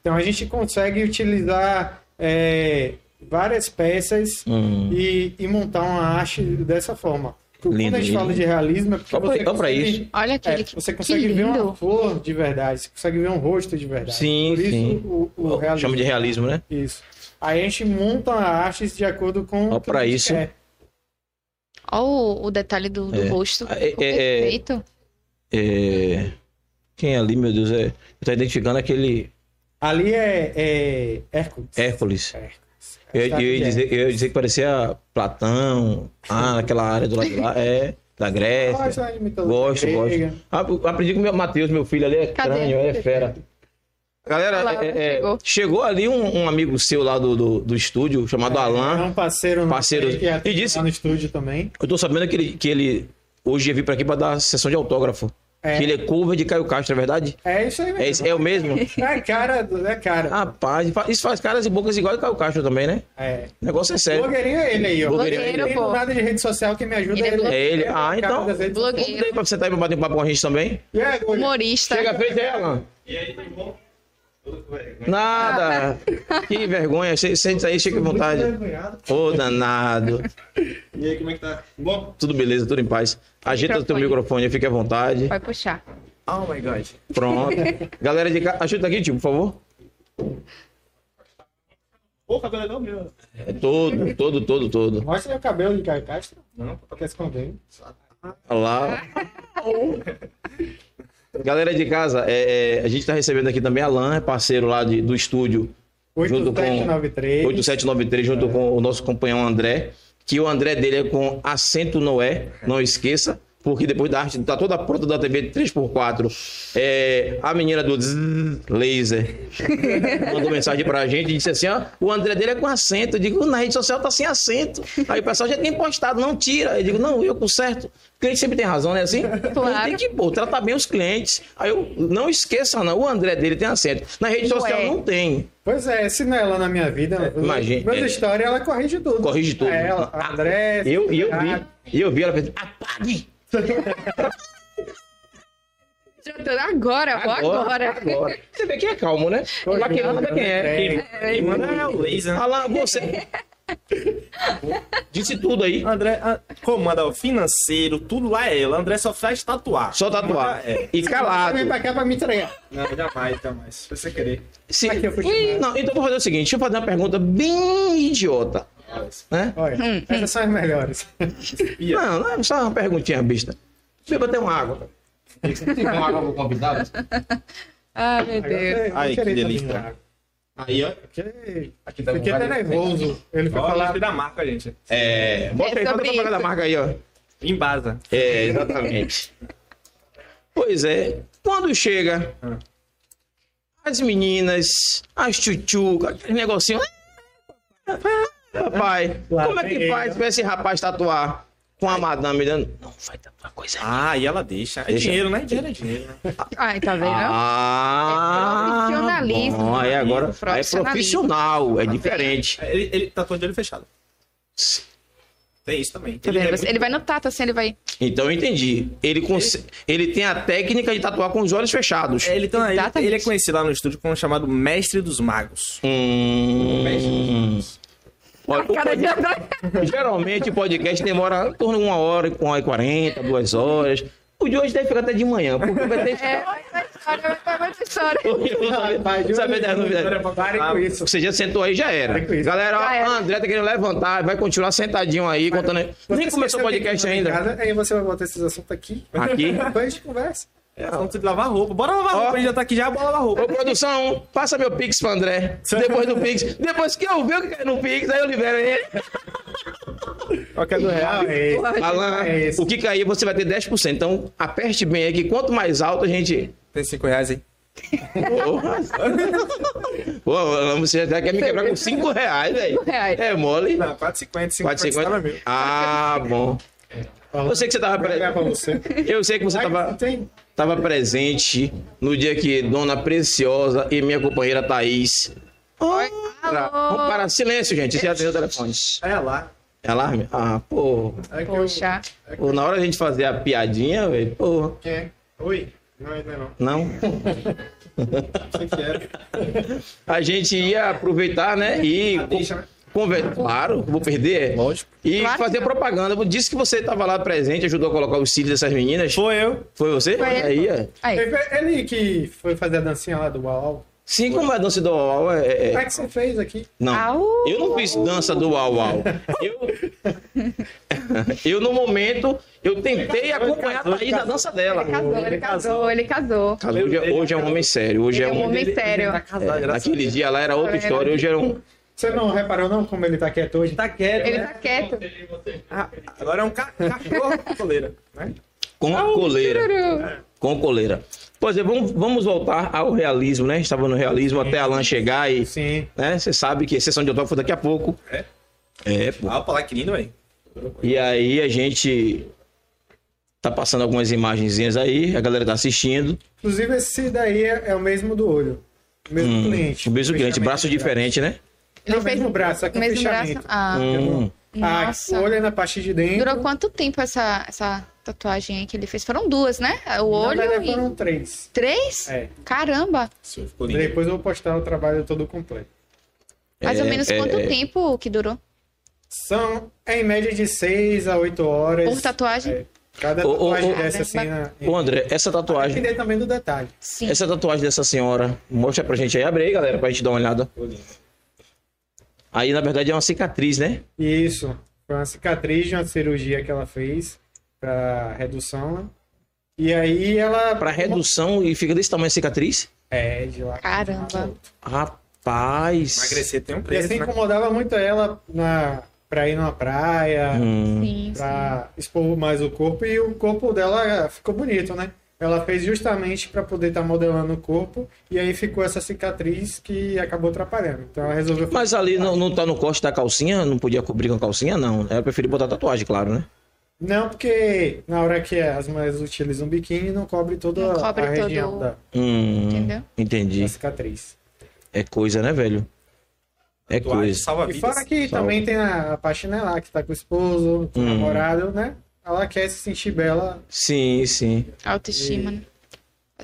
Então a gente consegue utilizar é, várias peças Hum. e, e montar uma arte dessa forma. Quando Lindo, a gente lindo. fala de realismo, é porque Olha pra- você consegue- isso. Olha É, aquele que, você consegue ver uma flor de verdade, você consegue ver um rosto de verdade. Sim, Por isso sim. o, o realismo. Chama de realismo, né? Isso. Aí a gente monta artes de acordo com Ó, o que pra a gente isso. quer. Olha o, o detalhe do, do É. rosto. É, Ficou é, é. perfeito. É... Quem é ali, meu Deus? É... Eu tô identificando aquele Ali é, é Hércules. Hércules. Eu, eu, Estátua ia dizer, eu ia dizer que parecia Platão, ah, naquela área do lado de lá. É. Da Grécia. Gosto Gosto. Ah, Aprendi com o meu Matheus, meu filho ali, é Cadê? crânio, é fera. Galera, Olá, é- é- chegou. chegou ali um, um amigo seu lá do, do, do estúdio, chamado É Alan. um parceiro, nosso Parceiro. aí que é E disse- lá no estúdio também. Eu tô sabendo que ele, que ele hoje ia vir pra aqui pra dar sessão de autógrafo. É. Que ele é cover de Caio Castro, é verdade? É isso aí mesmo. É, é o mesmo? É cara, é cara. Rapaz, isso faz caras e bocas igual de Caio Castro também, né? É. O negócio é sério. Blogueirinho é ele aí, ó. Blogueirinho é tem pô. nada de rede social que me ajuda Ele é ele. É ele? Ah, cara então. Blogueiro. Pra você tá aí pra bater um papo com a gente também. E aí, Blogueiro? Humorista. Chega frente aí, Alan. Nada. que vergonha. Se- Sente aí, fica à vontade. Ô, danado. E aí, como é que tá? Bom? Tudo beleza, tudo em paz. Ajeita o teu Microfone. fique à vontade. Vai puxar. Oh my god. Pronto. Galera de casa, ajuda aqui, tio, por favor. Pô, cabelo é igual meu. É todo, todo, todo, todo. Mostra aí o cabelo de Caio Castro. Não, Pra que esconder. Olha lá. Galera de casa, é, é, a gente tá recebendo aqui também Alan, é parceiro lá de- do estúdio. Junto com 8793. 8793, junto com o nosso companheiro André. Que o André dele é com acento Noé, não esqueça. Porque depois da arte tá toda pronta da TV 3x4. É, a menina do zzz, laser mandou mensagem pra gente e disse assim: ó, o André dele é com acento. Eu digo, na rede social tá sem acento. Aí o pessoal já tem postado, não tira. Eu digo, não, eu conserto. O cliente sempre tem razão, né? Assim? Claro. Tem que pô, tratar bem os clientes. Aí eu não esqueça, não. O André dele tem acento. Na rede Não social é. não tem. Pois é, se não é ela na minha vida, imagina, meus é. histórias, ela corrige tudo. Corrige tudo. É ela, Ah, André. Eu, e eu vi. Eu vi ela fez, apague! Agora, vou agora. agora. Você vê quem é calmo, né? Lá quem manda quem é. Quem manda é o laser. né? Alan, você. Disse tudo aí. André a- comanda o financeiro, tudo lá é ele. André só faz tatuar. Só tatuar. É. E calado. Vem pra cá pra me entregar. Não, jamais, jamais. Se você querer. Se... Aqui, não, então vou fazer o seguinte: deixa eu fazer uma pergunta bem idiota. Né? Olha, essas são as melhores. Não, não é só uma perguntinha besta. Beba até uma água. Tem uma água pro convidado? Ai, meu Deus. Ai, Eu que delícia. Aí, ó. Aqui tá fiquei até nervoso. Ele foi Olha falar. o da marca, gente. É. Aí, É faz a sobre propaganda da marca aí, ó. Embasa. É, exatamente. pois é, quando chega as meninas, as tchutchucas, aquele negocinho. Papai, Lá como é que faz ele. pra esse rapaz tatuar com a madame dando? Não, vai tatuar coisa aí. Ah, e ela deixa. É Deixa. dinheiro, né? Dinheiro é dinheiro. Né? Ai, tá vendo? Ah, É profissionalismo. bom, aí agora é profissional, é diferente. Ele, ele tatuou de olho fechado. Tem isso também. Tá Ele é Ele vai no tato assim, ele vai. Então eu entendi. Ele, cons- ele tem a técnica de tatuar com os olhos fechados. É, ele, tem- ele- é conhecido lá no estúdio como chamado Mestre dos Magos. Hum. Olha, o Cara André. Geralmente o podcast demora em torno de uma hora, uma hora e quarenta, duas horas. O de hoje deve ficar até de manhã, porque vai ter É, história, história. Vai, Saber das novidades. Parem com isso. Você já sentou aí, já era. Galera, Já era. o André tá querendo levantar, vai continuar sentadinho aí, contando. aí. Nem começou o podcast ainda. Aí você vai botar esses assuntos aqui. Aqui? Depois a gente conversa. É, assunto de lavar roupa. Bora lavar roupa. Ele já tá aqui já, bora lavar roupa. Ô, produção, passa meu Pix pro André. Depois do Pix. Depois que eu ver o que cai no Pix, aí eu libero ele. Qualquer do real é. Alan, É o que cair você vai ter 10%. Então, aperte bem aí, que quanto mais alto a gente. Tem cinco reais aí. Porra. Pô, Alan, você já quer me quebrar com 5 reais, velho. reais. É mole. Não, 4,50. 4,50. Ah, bom. Eu sei que você tava. Eu sei que você tava, Tem. Tava presente no dia que Dona Preciosa e minha companheira Thaís. Ora, Vamos parar. Silêncio, gente. Você já atendeu o telefone. É lá. É alarme? Ah, pô. É que Poxa. Pô, Na hora da gente fazer a piadinha, velho, pô. eu- Quem é? Oi? Não, ainda não. Não. Que era? A gente ia aproveitar, né? E. deixa, né? Conver... Claro, vou perder. é. Lógico. E Claro fazer não. propaganda. Disse que você estava lá presente, ajudou a colocar os cílios dessas meninas. Foi eu. Foi você? Foi Aí, ele. é. Aí. Ele, ele que foi fazer a dancinha lá do Uau. Sim, como é a dança do Uau Uau, é, é- Como é que você fez aqui? Não. Au. Eu não fiz dança do Uau Uau. Eu, eu no momento, eu tentei acompanhar a Thaís na dança dela. Ele casou, ele casou, ele casou. Hoje, é- hoje é um homem sério. Hoje Ele é é um homem sério. É, naquele dia lá era outra história, hoje era um. Você não reparou não como ele tá quieto hoje? Tá quieto, Ele né? tá quieto. Ah, agora é um ca cachorro com coleira, né? Com coleira. Com coleira. Pois é, vamos, vamos voltar ao realismo, né? Estava no realismo até Alan chegar e. Sim. Né? Você sabe que a sessão de autógrafo daqui a pouco. É? É, pô. Ah, opa, lá que lindo, velho. E aí a gente tá passando algumas imagenzinhas aí, a galera tá assistindo. Inclusive esse daí é, é o mesmo do olho. O mesmo Hum, cliente. o mesmo cliente, braço diferente, né? Não, Ele fez mesmo braço, só que o mesmo braço. fechamento. Ah, Hum. O olho é na parte de dentro. durou quanto tempo essa, essa tatuagem aí que ele fez? Foram duas, né? O Na olho verdade e... foram três. Três? É. Caramba! Depois eu vou postar o trabalho todo completo. Mais ou É, menos é, quanto é. tempo que durou? São em média de 6 a 8 horas. Por tatuagem? É, cada ô, tatuagem ô, dessa assim na. Ô André, essa tatuagem, Depender também do detalhe. Sim. essa tatuagem dessa senhora, mostra pra gente aí. Abre aí, galera, pra gente dar uma olhada. Lindo. Aí, na verdade, é uma cicatriz, né? Isso. Foi uma cicatriz de uma cirurgia que ela fez pra redução. né? E aí ela. Pra redução e fica desse tamanho a cicatriz. É, de lá. Caramba. Rapaz. Emagrecer tem um E preço, assim né? incomodava muito ela na, pra ir numa praia, Hum. Sim, sim. pra expor mais o corpo. E o corpo dela ficou bonito, né? Ela fez justamente para poder estar modelando o corpo. E aí ficou essa cicatriz que acabou atrapalhando. Então ela resolveu Mas ali não, não tá no corte da calcinha? Não podia cobrir com a calcinha? Não. Ela preferiu botar tatuagem, claro, né? Não, porque na hora que as mulheres utilizam biquíni, não cobre toda Não cobre a região todo- da, Hum, Entendeu? Entendi. da cicatriz. É coisa, né, velho? É coisa. salva E fora que Salva. também tem a, a Paixinha lá, que tá com o esposo, com o Hum. namorado, né? Ela quer se sentir bela. Sim, sim. Autoestima, né?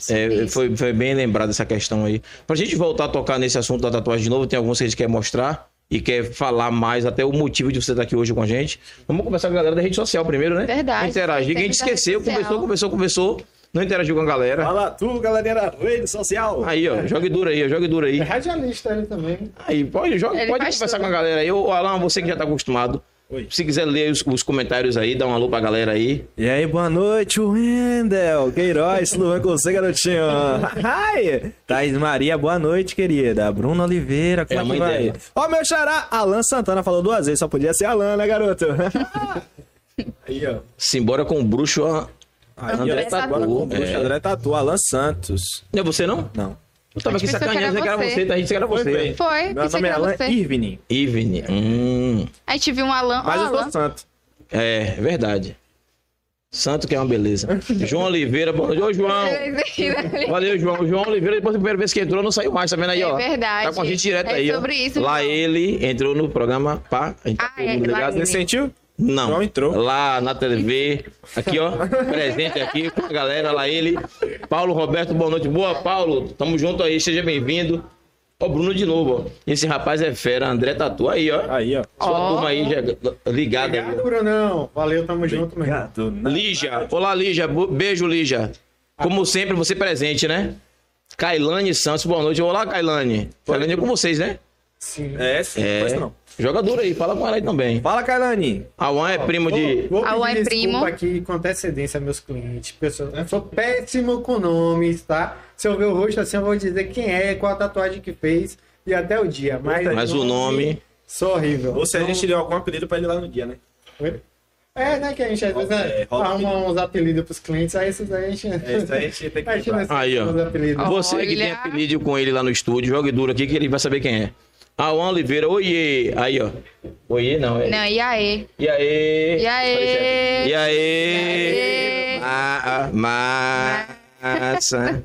É É, foi, foi bem lembrado essa questão aí. Pra gente voltar a tocar nesse assunto da tatuagem de novo, tem alguns que a gente quer mostrar e quer falar mais, até o motivo de você estar aqui hoje com a gente. Vamos conversar com a galera da rede social primeiro, né? Verdade. Interagir, a gente esqueceu, conversou, conversou, conversou, não interagiu com a galera. Fala tu, galerinha da rede social. Aí, ó, jogue duro aí, ó, jogue duro aí. É radialista ele também. Aí, pode, joga, pode conversar tudo. com a galera aí. Ô, Alan, você que já tá acostumado. Oi. Se quiser ler os, os comentários aí, dá um alô pra galera aí. E aí, boa noite, Wendel, Queiroz, tudo bem com você, garotinho? Ai, Thaís Maria, boa noite, querida. Bruna Oliveira, como É é, a que mãe vai? dela. Ó, meu xará, Alan Santana falou duas vezes, só podia ser Alan, né, garoto? Aí, ó. Simbora com o bruxo. ó. Aí, André Tatu. É. André Tatu, Alan Santos. Não é você, não? Não. Eu tava A aqui sacaneando, que que era você. tá? A gente que era você. Foi, Meu nome é Alan você. Irving, Ivne. Hum, Aí tive um Alan. mas Ó, eu sou santo. é, verdade. Santo que é uma beleza. João Oliveira, bom Ô, João. Valeu, João. João Oliveira, depois da primeira vez que entrou, não saiu mais, tá vendo aí, É ó? verdade. Tá com a gente direto É aí, ó. sobre isso, Lá João. ele entrou no programa, pá. A gente tá Ah, todo é, ligado. Você sentiu? Não. João entrou. Lá na TV, aqui, ó, presente aqui com a galera, lá ele. Paulo Roberto, boa noite. Boa, Paulo. Tamo junto aí, seja bem-vindo. Ó, Bruno de novo, ó. Esse rapaz é fera, André Tatu. Aí, ó. Aí, ó. Sua Ó. turma aí já ligada aí. Obrigado, Brunão. Valeu, tamo junto, meu irmão. Obrigado. Lígia. Olá, Lígia. Beijo, Lígia. Como sempre, você presente, né? Kailane Santos, boa noite. Olá, Kailane. Kailane é com vocês, né? Sim. É, sim, É. pois não. Joga duro aí, fala com ela aí também. Fala, Kailane. Awan é primo de. Vou Ah, o pedir é desculpa primo. aqui com antecedência meus clientes. Pessoal, eu sou péssimo com nomes, tá? Se eu ver o rosto assim, eu vou dizer quem é, qual a tatuagem que fez e até o dia. Mas, Mas o nome. Sou horrível. Ou se a gente deu algum apelido pra ele lá no dia, né? Oi? É, né? Que a gente às vezes É, arruma uns apelidos pros clientes, aí esses aí a gente. É, isso aí a gente tem que a Aí, ó. Você que tem apelido com ele lá no estúdio, jogue duro aqui que ele vai saber quem é. Awan Oliveira, oiê. Aí, ó. Oiê, não. É. Não, e aí? E aí? E aí? E aí? Aí? Ma- Massa.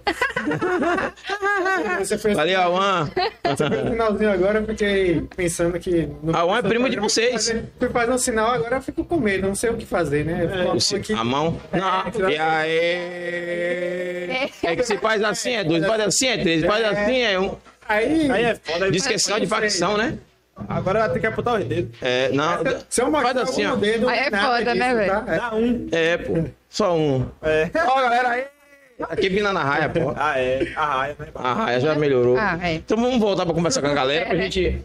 Você fez Valeu, Awan. no finalzinho agora, eu fiquei pensando que. um é primo de vocês. Fui fazer, fui fazer um sinal, agora eu fico com medo, não sei o que fazer, né? Com se- aqui- A mão. Não. E aí? É que se faz assim é dois, faz assim é três, faz assim é um. Aí, Aí é foda. Diz que é sinal de facção, né? Agora vai ter que apontar os dedos. É, não. se eu mostrar assim, ó. dedo, Aí é foda, né, disso, velho? tá? É. Dá um. É, pô. Só um. É. Ó, galera aí. Aqui vindo na raia, pô. Ah, é. A raia, né? A raia já melhorou. Ah, é. Então vamos voltar pra conversar com a galera pra gente.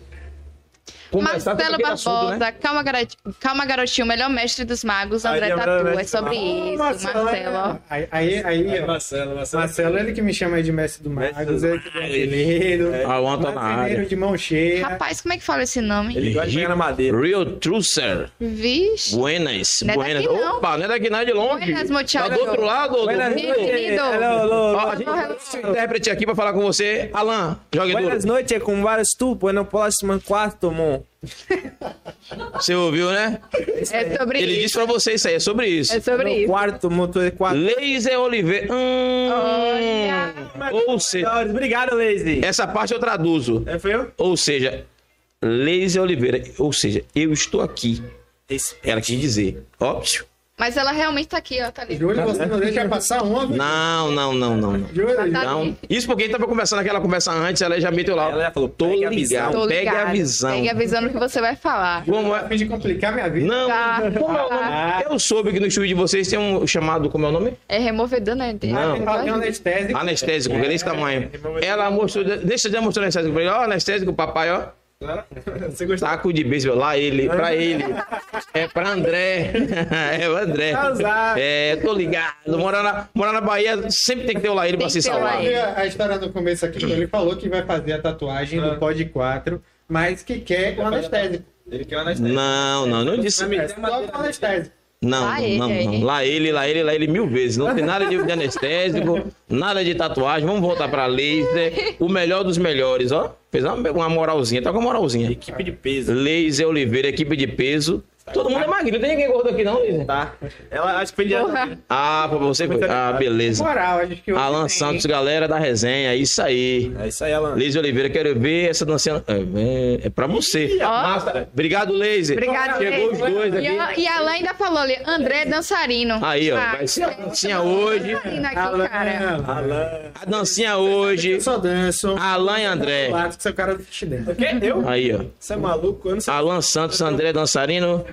Marcelo aquele assunto, Barbosa, né? calma, garotinho, calma, garotinho, melhor mestre dos magos, Aí, André lembrando, Tatu. É sobre isso, Marcelo, ó. Aí, aí, aí, ó. Marcelo, Marcelo. Marcelo, ele que me chama aí de mestre do Mestre Magos, do ele que é brasileiro. A Luan tá na Marceneiro área. de mão cheia. Rapaz, como é que fala esse nome? Ele gosta de pegar na madeira. Real Trucer. Vixe. Buenas. Não é Buenas. daqui, não. Opa, não é daqui, não é de longe. Buenas, Tá muchacho. do outro lado do Buenas noches. Querido. Hello, hello. Ó, a gente tem um intérprete aqui pra falar com você. Alan, jogue duro. Buenas noches, com vários tu, no próximo quarto, mon. Você ouviu, né? É sobre Ele isso. disse pra você isso aí, é sobre isso. É sobre No isso. quarto, motor de quarto. Laser Oliveira. Hum, Olha. ou seja, Obrigado, Lazy. essa parte eu traduzo. É, foi eu? Ou seja, Laser Oliveira. Ou seja, eu estou aqui. Ela quis dizer. Ó, psiu. Mas ela realmente tá aqui, ó, tá ali. Júlio, você não deixa passar uma, não, não, não, não. não. Júlio, Tá Não, isso porque a gente tava conversando aquela conversa antes, ela já meteu lá. Ela já falou, tô pegue a ligado, visão. Tô pegue a visão. Pegue a visão no que você vai falar. Como a é? fim de complicar minha vida. Não, Tá. como é o nome? Eu soube que no estúdio de vocês tem um chamado, como é o nome? É removedor, né? Não. Que é um anestésico. Anestésico, porque é desse tamanho. Ela mostrou, deixa eu já mostrar anestésico pra ele. Ó, anestésico, papai, ó. Você gostou? Taco de beisebol, lá ele, pra ele. É pra André. É o André. É, tô ligado. Morar na, morar na Bahia sempre tem que ter o lá ele pra se o salvar. A história no começo aqui, ele falou que vai fazer a tatuagem Ah. do Pod 4, mas que quer um anestésico. Ele quer uma anestésia. Não, não, não disse. É só com anestésico. Não, Lá ele não, aí. não. Lá ele, lá ele, lá ele mil vezes. Não tem nada de anestésico, nada de tatuagem. Vamos voltar pra laser. O melhor dos melhores, ó. Fez uma, uma moralzinha, tá com uma moralzinha. Equipe de peso. Laser Oliveira, equipe de peso. Todo mundo é magrinho, não tem ninguém gordo aqui não, Laser. Tá. Ela acho que foi. Porra. Ah, pra você foi. Ah, beleza. Moral, acho que Alan tem- Santos, galera da resenha, é isso aí. É isso aí, Alan. Laser Oliveira, quero ver essa dancinha. É, é pra você. Massa. Obrigado, Laser. Obrigado, Chegou os Laser. dois E, a- aqui. e a Alain ainda falou ali, André é dançarino. Aí, ó. Ah, Vai ser a dancinha hoje. aqui, Alan, cara. Alan. A dancinha hoje. Eu só danço. Alan e André. Claro que seu cara do dentro. O quê? Eu? Aí, ó. Você é maluco? Eu não sei. Alan Santos, André Dançarino,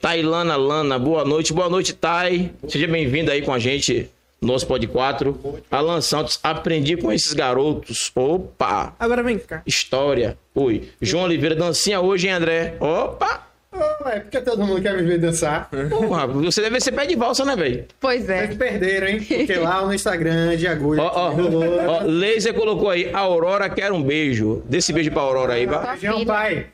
Tailana Lana, boa noite. Boa noite, Tai. Seja bem-vindo aí com a gente, nosso Pod 4. Alan Santos, aprendi com esses garotos. Opa! Agora vem cá. História. Oi. João Oliveira, dancinha hoje, hein, André? Opa! Oh, é porque todo mundo quer me ver dançar. Porra, você deve ser pé de valsa, né, velho? Pois é. Vocês perderam, hein? Porque lá no Instagram de agulha. Ó, ó, ó, Laser colocou aí, Aurora quer um beijo. Dê esse beijo pra Aurora aí, vai. Beijão, pai.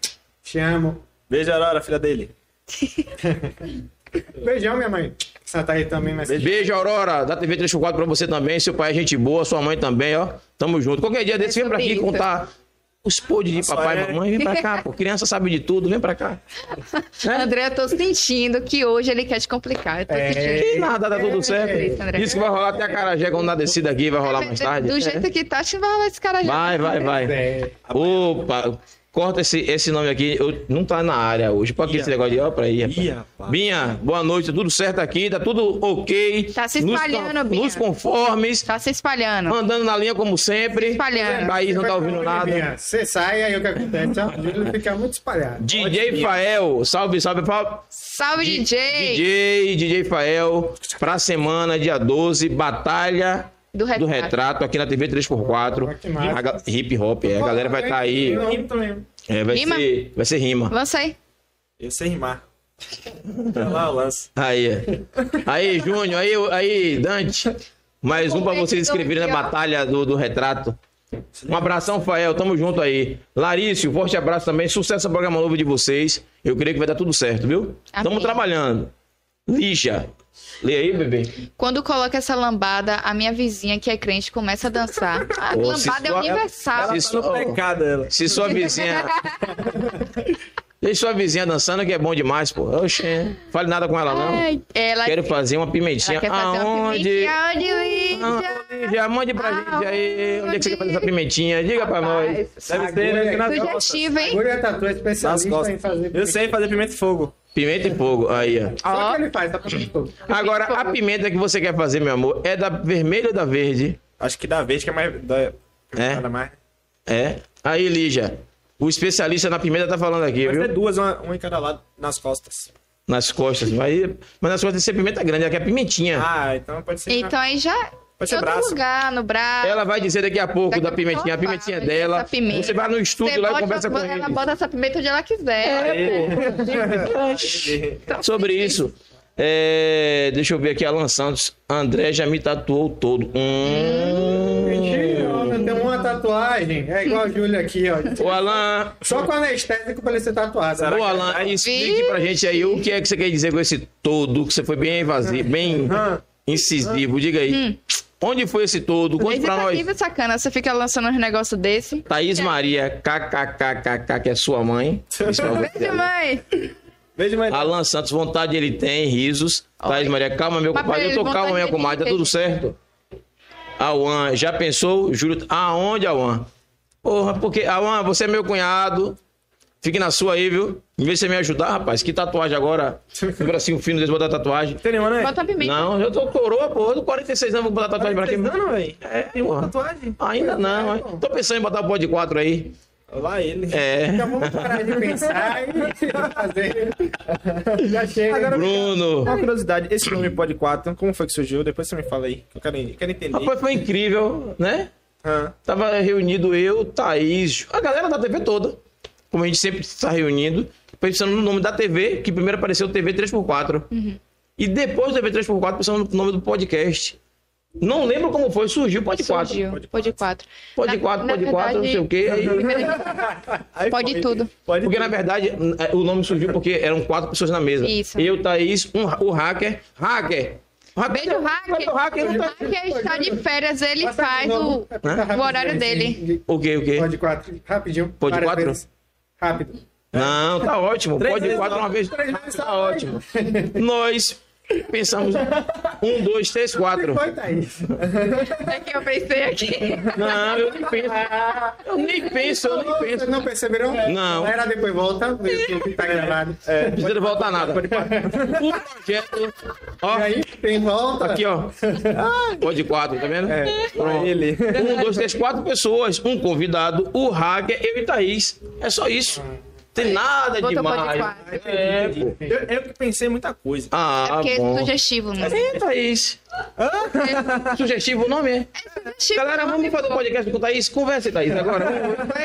Te amo. Beijo, Aurora, filha dele. Beijão, minha mãe. Você tá aí também, mas. Beijo, Aurora, da TV 3x4 pra você também. Seu pai é gente boa, sua mãe também, ó. Tamo junto. Qualquer dia desse, vem pra aqui contar os podres de papai e é. mamãe. Vem pra cá, pô. Criança sabe de tudo, vem pra cá. André, eu tô sentindo que hoje ele quer te complicar. Eu tô É. sentindo. Que nada, tá tudo certo. isso, André. Isso que vai rolar até a Carajé quando na descida aqui, vai rolar mais tarde. Do jeito que tá, acho que vai rolar esse cara já. Vai, vai, vai. É. Opa, corta esse, esse nome aqui. Eu, não tá na área hoje. Pode esse negócio de ó pra aí, rapaz. Rapaz. Binha, boa noite, tudo certo aqui, tá tudo ok. Tá se Nos espalhando, con- Binha. Nos conformes, Tá se espalhando. andando na linha como sempre. Espalhando. O país não tá ouvindo nada. Você sai, aí o que acontece? ó, O Júlio fica muito espalhado. DJ Fael, salve, salve, Fa- Salve, DJ! DJ, DJ Fael, pra semana, dia 12, Batalha Do do retrato. Retrato aqui na TV 3x4. Que massa. A hip hop, é, a galera vai estar aí. Eu também. É, vai, Rima? ser, vai ser rima. Lança aí. Eu sei rimar. Olha lá o lance. Aí, é. aí, Júnior, aí, aí, Dante. Mais um pra vocês inscreverem na batalha do, do retrato. Um abração, Fael. Tamo junto aí. Larício, forte abraço também. Sucesso ao programa novo de vocês. Eu creio que vai dar tudo certo, viu? Amém. Tamo trabalhando. Lixa. Lê aí, bebê. Quando coloca essa lambada, a minha vizinha, que é crente, começa a dançar. A Ô, se lambada é universal. Se Tá sua, no pecado, ela. se sua vizinha. Deixa sua vizinha dançando que é bom demais, pô. Oxê. Fale nada com ela, não. Ai, ela, Quero fazer uma pimentinha. ela quer fazer uma Aonde? pimentinha. Onde, Lígia? Aonde? Já mande pra gente aí. Onde é que você quer fazer essa Aonde? pimentinha? Diga pra nós. Deve ser, né? Sugestivo, hein? Agulha Tatu é Nas especialista em fazer. Eu sei fazer pimenta e fogo. Pimenta e fogo. Aí, ó. Só que ele faz, passando fogo. Agora, a pimenta que você quer fazer, meu amor, é da vermelha ou da verde? Acho que da vez que é mais. Da... É? Mais. É. Aí, Lígia. O especialista na pimenta tá falando aqui, Vai viu? ter duas, uma, uma em cada lado, nas costas. Nas costas. Mas, mas nas costas tem que ser pimenta grande, aqui é pimentinha. Ah, então pode ser. Então aí já. Vai ser braço. lugar, no braço. Ela vai dizer daqui a pouco Daqui da pimentinha, a ela pimentinha dela. pimenta. Você vai no estúdio Você lá e conversa com Ela ele. bota essa pimenta onde ela quiser. É, Sobre isso. é, deixa eu ver aqui, Alan Santos. André já me tatuou todo. Hum. Mentira, tem uma tatuagem. É igual a Júlia aqui, ó. Ô, Alan, Só com anestésico pra ele ser tatuado. Será que Alan, vai? explique pra gente aí o que é que você quer dizer com esse todo, que você foi bem evasivo, bem incisivo. Diga aí. Onde foi esse todo? Conte pra nós. passivo é sacana, você fica lançando uns negócios desse. Thaís Maria, kkkk, que é sua mãe. Beijo, mãe. Beijo, mãe. Alan Santos, vontade ele tem, risos. Thaís Maria, calma, meu Mas compadre. Eu tô calma, minha comadre, tá tudo certo? Auan, já pensou? Júlio, aonde, Auan? Porra, porque, Auan, você é meu cunhado. Fique na sua aí, viu? Em vez de você me ajudar, rapaz, que tatuagem agora? Um bracinho fino desse botar tatuagem. Tem nenhuma, né? Bota uma pimenta. Não, eu tô coroa, porra, tô 46 anos, vou botar tatuagem pra quê? Não, velho. É, porra. Tatuagem. Ainda não, hein? Tô pensando em botar o pó de quatro aí. Lá ele. É. Então vamos parar de pensar e fazer. Já chega. Agora- Bruno. Uma curiosidade, esse nome Pod 4, como foi que surgiu? Depois você me fala aí, que eu quero, eu quero entender. Rapaz, foi incrível, né? Ah, Tava reunido eu, Thaís, a galera da TV toda. Como a gente sempre está reunindo. Pensando no nome da TV, que primeiro apareceu TV 3x4. E depois do TV 3x4, pensando no nome do podcast. Não lembro como foi, surgiu o Pod 4. Surgiu. Pode quatro. Pode Na- 4, na Pod 4, não sei o quê. aí- Pode tudo. Pode Porque tudo. na verdade o nome surgiu porque eram quatro pessoas na mesa. Isso. Eu, Thaís, um, o hacker. Hacker! hacker Beijo, hacker. O hacker O tá... hacker está de férias, ele Passa faz o, é o horário dele. O quê, o quê? Pode quatro. Rapidinho. Pode várias quatro? vezes. Rápido. Não, tá ótimo. Três Pode quatro uma vez. Três vezes Tá ótimo. Nós pensamos um, dois, três, quatro. Foi, Thaís. É que eu pensei aqui. Não, eu nem penso. Eu nem penso, eu nem Vocês penso. não perceberam? Não. Era depois volta. No YouTube tá gravado. Não precisa voltar nada. O projeto. Ó, E aí, tem volta. aqui, ó. Pode quatro, tá vendo? Pronto. Ele. Um, dois, três, quatro pessoas. Um convidado, o hacker, eu e Thaís. É só isso. Tem nada Botou demais. É. Eu, eu que pensei muita coisa. Ah, É porque é bom. sugestivo, né? É, Thaís. Sugestivo o nome é? Sugestivo Galera, vamos fazer um podcast com o Thaís? Conversa, Thaís, agora.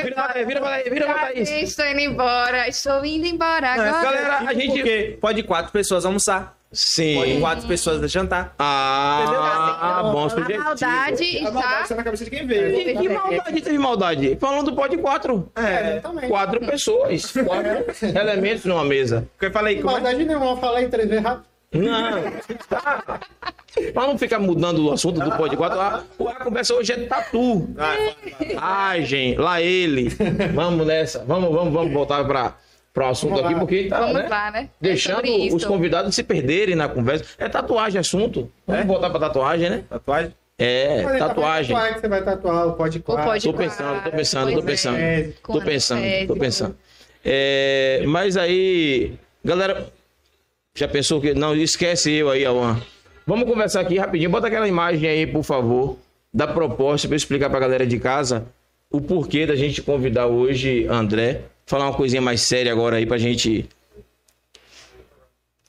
Vira pra Thaís, vira pra Thaís, vira pra Thaís. Estou indo embora, estou indo embora agora. Galera, a gente... Porque pode quatro pessoas almoçar, pode Sim. quatro pessoas jantar. Ah, bom, a sugestivo. maldade A maldade está... está na cabeça de quem veio. Que, que maldade teve maldade? Falando do pod quatro. É, também. Quatro pessoas, quatro elementos numa mesa. Eu falei, é? Maldade nenhuma, fala aí três vezes rápido. Não. Tá. Pra não ficar mudando o assunto do pod 4, a, a conversa hoje é tatu. Ai, gente, lá ele. Vamos nessa. Vamos, vamos, vamos voltar para o assunto Vamos aqui, lá. porque tá, Vamos né? lá, né? É Deixando sobre os convidados se perderem na conversa. É tatuagem assunto. Vamos voltar para tatuagem, né? Tatuagem? É, Mas tá tatuagem. falando que Você vai tatuar o pode O quatro. pode Tô pensando, tô pensando, tô Pois pensando. é. Tô pensando, tô pensando. É, mas aí, galera, já pensou que. Não, esquece eu aí, Alan. Vamos conversar aqui rapidinho. Bota aquela imagem aí, por favor, da proposta para eu explicar pra galera de casa o porquê da gente convidar hoje André. Falar uma coisinha mais séria agora aí pra gente.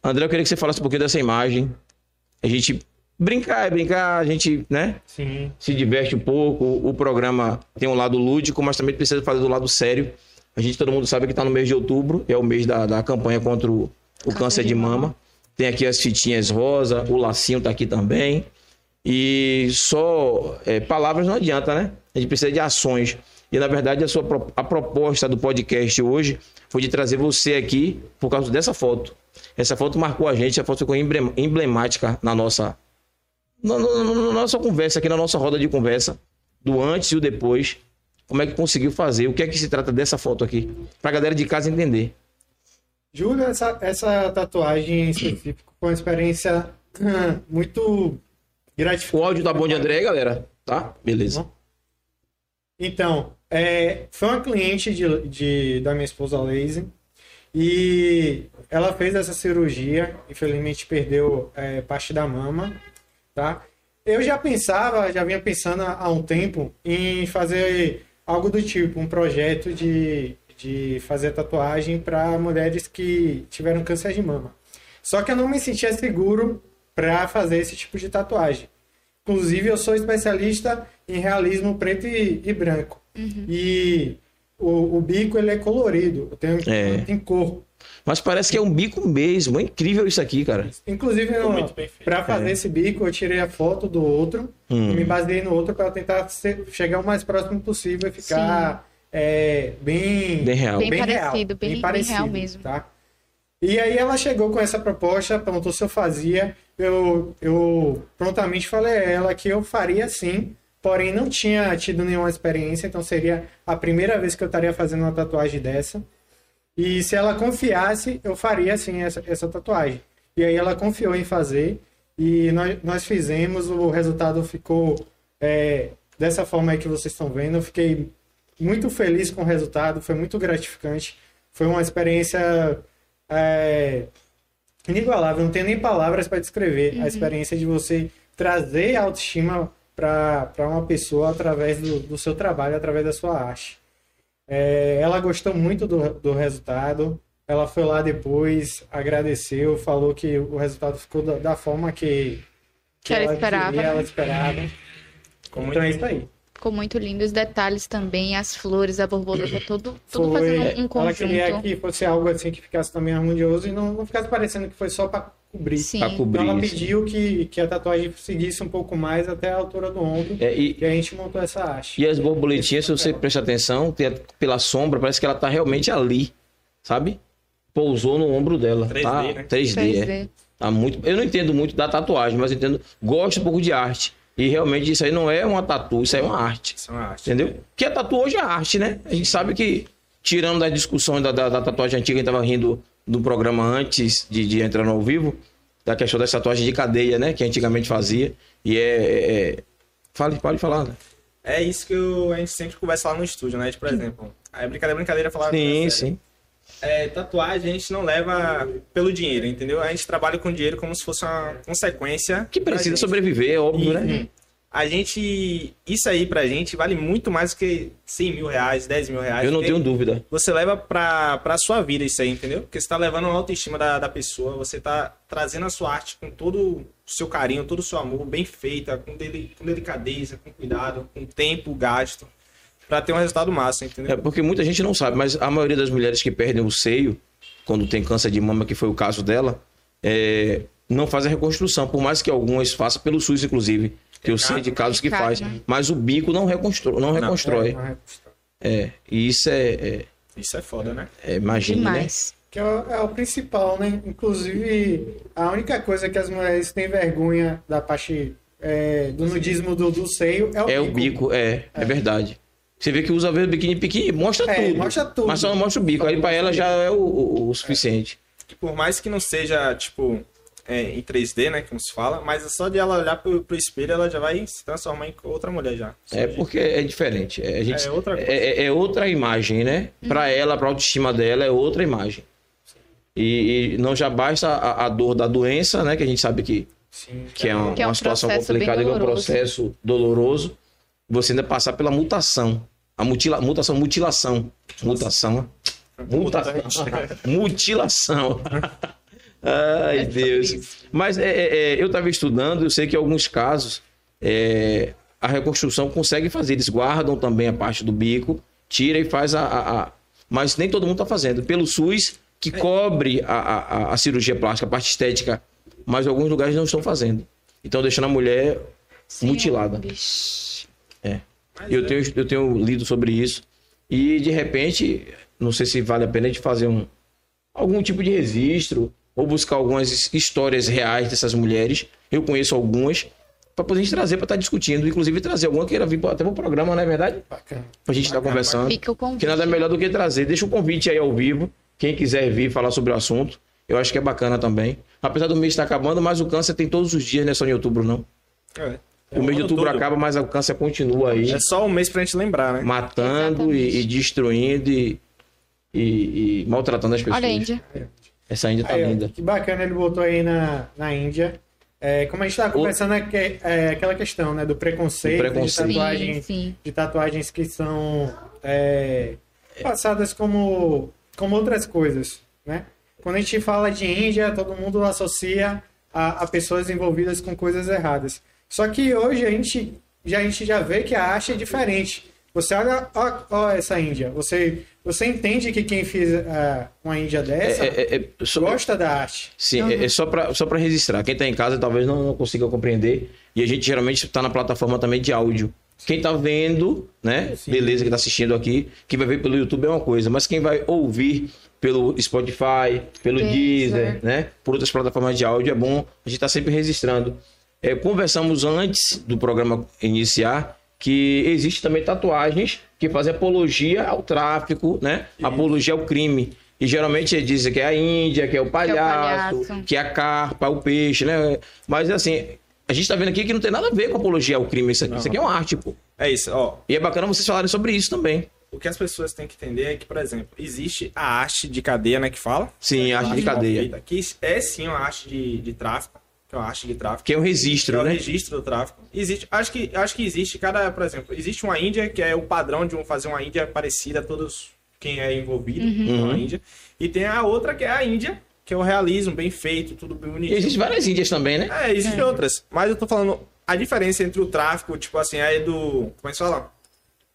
André, eu queria que você falasse um pouquinho dessa imagem. A gente brincar, é brincar, a gente, né? Sim. se diverte um pouco. O programa tem um lado lúdico, mas também precisa fazer do lado sério. A gente, todo mundo sabe que está no mês de outubro, é o mês da, da campanha contra o, o câncer de mama. Tem aqui as fitinhas rosa, o lacinho tá aqui também. E só é, palavras não adianta, né? A gente precisa de ações. E na verdade a sua a proposta do podcast hoje foi de trazer você aqui por causa dessa foto. Essa foto marcou a gente, essa foto ficou emblem- emblemática na nossa na, na- na- nossa conversa aqui, na nossa roda de conversa, do antes e o depois, como é que conseguiu fazer, o que é que se trata dessa foto aqui, pra galera de casa entender. Júlio, essa, essa tatuagem em específico foi uma experiência hum, muito gratificante. O áudio tá bom de André, galera? Tá? Beleza. Então, é, foi uma cliente de, de- da minha esposa Lazy e ela fez essa cirurgia, infelizmente perdeu é, parte da mama, tá? Eu já pensava, já vinha pensando há um tempo em fazer algo do tipo, um projeto de, de fazer tatuagem para mulheres que tiveram câncer de mama. Só que eu não me sentia seguro para fazer esse tipo de tatuagem. Inclusive, eu sou especialista em realismo preto e, e branco. E o, o bico ele é colorido, tem, É. tem cor. Mas parece que é um bico mesmo. É incrível isso aqui, cara. Inclusive, pra fazer esse bico, eu tirei a foto do outro Hum. e me baseei no outro para tentar ser- chegar o mais próximo possível e ficar é, bem, Bem real. Bem parecido, bem- bem real mesmo. Tá? E aí ela chegou com essa proposta, perguntou se eu fazia. Eu, eu prontamente falei a ela que eu faria sim, porém não tinha tido nenhuma experiência, então seria a primeira vez que eu estaria fazendo uma tatuagem dessa. E se ela confiasse, eu faria sim essa, essa tatuagem. E aí ela confiou em fazer e nós, nós fizemos, o resultado ficou é, dessa forma aí que vocês estão vendo. Eu fiquei muito feliz com o resultado, foi muito gratificante. Foi uma experiência é, inigualável, não tenho nem palavras para descrever a experiência de você trazer a autoestima para uma pessoa através do, do seu trabalho, através da sua arte. É, ela gostou muito do, do resultado. Ela foi lá depois, agradeceu, falou que o resultado ficou da, da forma que, Que ela esperava, queria, ela esperava. Então é isso aí. Ficou muito lindo os detalhes também, as flores, a borboleta, tudo, tudo Foi, fazendo um ela conjunto. queria que fosse algo assim que ficasse também harmonioso e não, não ficasse parecendo que foi só para cobrir. Sim. Pra cobrir Então ela pediu que, que a tatuagem seguisse um pouco mais até a altura do ombro. É, e, E a gente montou essa haste. E as borboletinhas, se você prestar atenção, a- pela sombra, parece que ela tá realmente ali, sabe? Pousou no ombro dela. 3D, tá? né? 3D, é. 3D. Tá muito... Eu não entendo muito da tatuagem, mas entendo, gosto um pouco de arte. E realmente isso aí não é uma tatu, isso aí é uma arte. Isso é uma arte. Entendeu? Que a tatu hoje é arte, né? A gente sabe que, tirando da discussão da, da, da tatuagem antiga, a gente tava rindo do programa antes de, de entrar no ao vivo, da questão das tatuagens de cadeia, né? Que antigamente fazia. E é. é- é- Fale, pode falar, né? É isso que eu- a gente sempre conversa lá no estúdio, né? Tipo, por exemplo, aí brincadeira, brincadeira, falar. Sim, sim. É, tatuagem a gente não leva pelo dinheiro, entendeu? A gente trabalha com dinheiro como se fosse uma consequência. Que precisa sobreviver, é óbvio, E, né? hum, A gente. Isso aí pra gente vale muito mais do que 100 mil reais, 10 mil reais. Eu não tenho dúvida. Você leva pra, pra sua vida isso aí, entendeu? Porque você tá levando a autoestima da, da pessoa, você tá trazendo a sua arte com todo o seu carinho, todo o seu amor, bem feita, com, deli, com delicadeza, com cuidado, com tempo gasto, pra ter um resultado massa, entendeu? É porque muita gente não sabe, mas a maioria das mulheres que perdem o seio, quando tem câncer de mama, que foi o caso dela, é, não faz a reconstrução, por mais que algumas façam pelo SUS, inclusive. Que eu sei de casos que É faz. né? Mas o bico não reconstrói. Não reconstrói. É, É, e isso é, é, Isso é foda, né? é imagine, né? Que é o, é o principal, né? Inclusive, a única coisa que as mulheres têm vergonha da parte é, do nudismo do, do seio é o É bico. o bico, é, é, verdade. Você vê que usa vezes biquíni pequeno, mostra É, tudo. mostra tudo. Mas só não mostra o bico. Aí pra ela já é o, o- o suficiente. Que por mais que não seja, tipo, é, em 3D, né, como se fala, mas é só de ela olhar pro, pro espelho, ela já vai se transformar em outra mulher já. É porque é diferente. É, a gente, É outra coisa. é, é- é outra imagem, né? Pra ela, pra autoestima dela, é outra imagem. E, e não já basta a, a dor da doença, né? Que a gente sabe que, Sim. que é uma, Que é um uma situação complicada, que é um processo doloroso. Você ainda passar pela mutação. A mutila, mutação, mutilação. Mutação. Mutação. Mutilação. Ai, Deus. Mas é, é, é, eu estava estudando, eu sei que em alguns casos é, a reconstrução consegue fazer. Eles guardam também a parte do bico, tira e faz a. a- a- Mas nem todo mundo está fazendo. Pelo SUS, que cobre a, a- cirurgia plástica, a parte estética, mas alguns lugares não estão fazendo. Então deixando a mulher mutilada. Vixe. Eu tenho, eu tenho lido sobre isso. E de repente, não sei se vale a pena a gente fazer um, algum tipo de registro ou buscar algumas his- histórias reais dessas mulheres. Eu conheço algumas para poder a gente trazer para estar discutindo, inclusive trazer alguma que queira vir até para o programa, não é verdade? Bacana. Para a gente estar conversando. Fica o convite. Que nada melhor do que trazer. Deixa o convite aí ao vivo. Quem quiser vir falar sobre o assunto, eu acho que é bacana também. Apesar do mês estar acabando, mas o câncer tem todos os dias, não é só em outubro, não. É. O mês de outubro todo. acaba, mas o câncer continua aí É só um mês pra gente lembrar, né? matando e, e destruindo e, e- e maltratando as pessoas. Olha, Índia. Essa Índia tá Aí, linda. que bacana ele botou aí na, na Índia. É, como a gente estava conversando, é, é aquela questão né, do preconceito, preconceito. De, tatuagem, Sim, sim. de tatuagens que são é, passadas como, como outras coisas. Né? Quando a gente fala de Índia, todo mundo associa a, a pessoas envolvidas com coisas erradas. Só que hoje a gente já, a gente já vê que a arte é diferente. Você olha, ó, ó essa Índia, você, você entende que quem fez ah, uma Índia dessa É, é, é, só- gosta da arte. Sim, é, é só para só pra registrar. Quem tá em casa talvez não, não consiga compreender. E a gente geralmente tá na plataforma também de áudio. Quem tá vendo, né? Beleza, que tá assistindo aqui. Quem vai ver pelo YouTube é uma coisa. Mas quem vai ouvir pelo Spotify, pelo Deezer. Deezer, né? Por outras plataformas de áudio, é bom. A gente tá sempre registrando. É, conversamos antes do programa iniciar que existe também tatuagens que fazem apologia ao tráfico, né? Apologia ao crime. E geralmente dizem que é a Índia, que é o palhaço, palhaço. que é a carpa, o peixe, né? Mas assim, a gente tá vendo aqui que não tem nada a ver com apologia ao crime isso aqui. Isso aqui é uma arte, pô. É isso, ó. E é bacana vocês falarem sobre isso também. O que as pessoas têm que entender é que, por exemplo, existe a arte de cadeia, né, que fala. Sim, a arte de cadeia. Que é sim uma arte de, de tráfico. Que é uma arte de tráfico. Que é um que é registro, o né? registro do tráfico. Existe, acho que, acho que existe cada, por exemplo, existe uma Índia que é o padrão de um, fazer uma Índia parecida a todos quem é envolvido com Uhum. a Índia. E tem a outra que é a Índia, que é o realismo, bem feito, tudo bem E bonitinho. existem várias índias também, né? É, existem outras. Mas eu tô falando a diferença entre o tráfico, tipo assim, é do. Como é que se fala?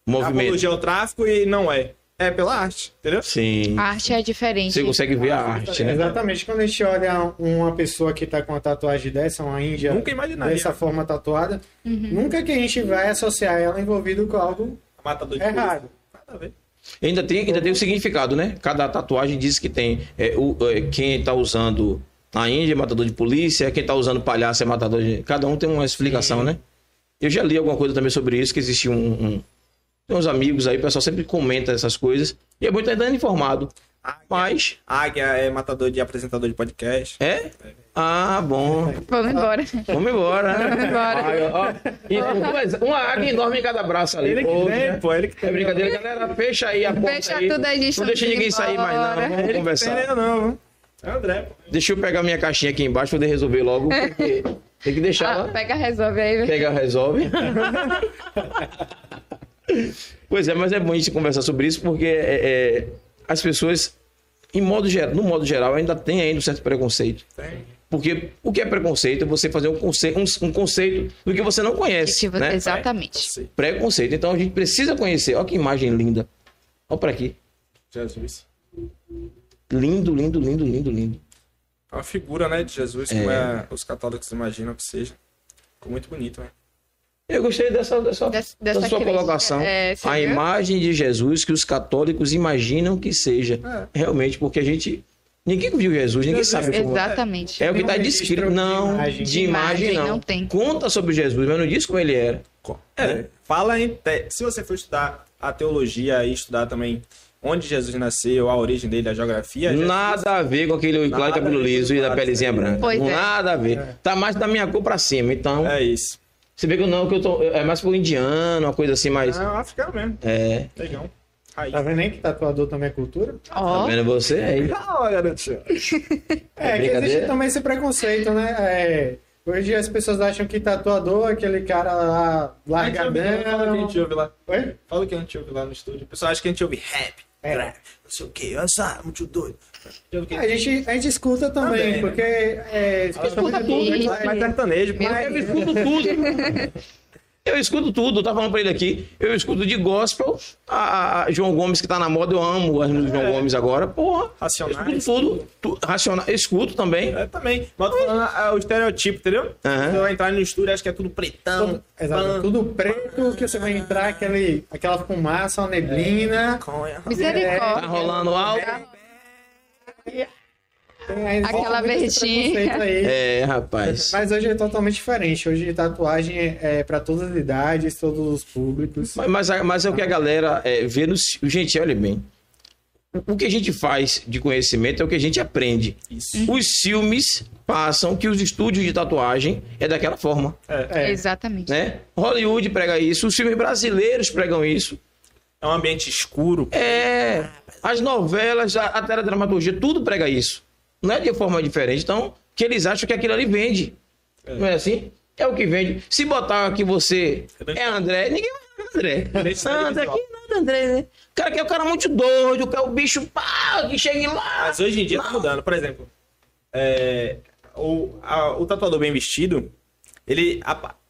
Movimento. Apologia ao tráfico e não é. É pela arte, entendeu? Sim. A arte é diferente. Você consegue ver a arte, né? Exatamente. Quando a gente olha uma pessoa que tá com uma tatuagem dessa, uma Índia Nunca imaginaria. dessa forma tatuada, Uhum. nunca que a gente vai associar ela envolvido com algo Matador de errado. Nada a ver. Ainda tem, ainda tem o significado, né? Cada tatuagem diz que tem. É, o, é, quem tá usando a Índia é matador de polícia, quem tá usando palhaço é matador de. Cada um tem uma explicação, né? Eu já li alguma coisa também sobre isso, que existe um. um- Tem uns amigos aí, o pessoal sempre comenta essas coisas. E é muito ainda informado. Mas. Águia é matador de apresentador de podcast. É? Ah, bom. Vamos embora. Vamos embora. Vamos embora. Ai, ó, e duas- uma águia enorme em cada braço ali. Ele que tem, né? pô, ele que É tem. brincadeira, galera. Fecha aí a porta. Fecha aí. tudo aí, gente. Não deixa vamos ninguém sair mais, não. embora. Vamos conversar. Entendeu não? É o André, pô. Deixa eu pegar minha caixinha aqui embaixo pra poder resolver logo, porque tem que deixar Ah, lá. pega, resolve aí. velho. Pega, resolve. pois é, mas é bom a gente conversar sobre isso, porque é, é, as pessoas, em modo geral, no modo geral, ainda tem ainda um certo preconceito. Tem. Porque o que é preconceito é você fazer um conceito, um, um conceito do que você não conhece. Você- né? Exatamente. Preconceito. Então a gente precisa conhecer. Olha que imagem linda. Olha pra aqui. Jesus. Lindo, lindo, lindo, lindo, lindo. É uma figura, né, de Jesus, como é, os católicos imaginam que seja. Ficou muito bonito, né? Eu gostei dessa, dessa, Des- dessa dessa sua crítica. colocação. É, você a viu? imagem de Jesus que os católicos imaginam que seja. É. Realmente, porque a gente. Ninguém viu Jesus, ninguém sabe como. Exatamente. É o que está descrito. de Não, imagem. de imagem, não. não tem. Conta sobre Jesus, mas não diz como ele era. É, fala em. te- Se você for estudar a teologia e estudar também onde Jesus nasceu, a origem dele, a geografia. Jesus- Nada a ver com aquele claro cabelo liso e da pelezinha branca. Pois é. Nada a ver. Tá mais da minha cor pra cima. Então, É isso. Você vê que eu não, que eu tô. É mais pro indiano, uma coisa assim, mais. É um africano mesmo. É. Legal. Raiz. Tá vendo aí que tatuador também é cultura? Tá Ó, vendo você aí? Calma, garotinho. É, que existe também esse preconceito, né? É, hoje as pessoas acham que tatuador é aquele cara lá Fala que a largadão. gente ouve lá. Oi? Fala o que a gente ouve lá no estúdio. O pessoal acha que a gente ouve rap, É. trap, não sei o que, essa, muito doido. A gente, a gente escuta também, Também, né? porque é, escuta tudo, aqui, mais sertanejo, Meu mas- Eu escuto tudo. Eu escuto tudo, eu tava falando pra ele aqui. Eu escuto de gospel. A, a João Gomes, que tá na moda, eu amo as músicas do João Gomes agora. Porra. Racionais. Eu escuto tudo. Tu, racional, eu escuto também. É, também. Mas tô falando o estereotipo, entendeu? Aham. Você vai entrar no estúdio, acho que é tudo pretão. Tudo, exato, pan, tudo preto, que você vai entrar aquele, aquela fumaça, uma neblina. Tá misericórdia. rolando alto. Aquela verdinha. É, rapaz. Mas hoje é totalmente diferente. Hoje tatuagem é, é para todas as idades, todos os públicos. Mas, mas, mas é o que a galera é, vê nos. Gente, olha bem. O que a gente faz de conhecimento é o que a gente aprende. Isso. Os filmes passam que os estúdios de tatuagem é daquela forma. É. Exatamente. né? Hollywood prega isso, os filmes brasileiros pregam isso. É um ambiente escuro. É, as novelas, a, a teledramaturgia, tudo prega isso. Não é de forma diferente. Então, que eles acham que aquilo ali vende. Não é assim? É o que vende. Se botar que você é André, ninguém vai Ah, André visual. aqui nada, André, né? O cara que é o cara muito doido, que é o bicho pá, que chega lá. Mas hoje em dia tá mudando. Por exemplo, é, o, a- o tatuador bem vestido, ele. a- é?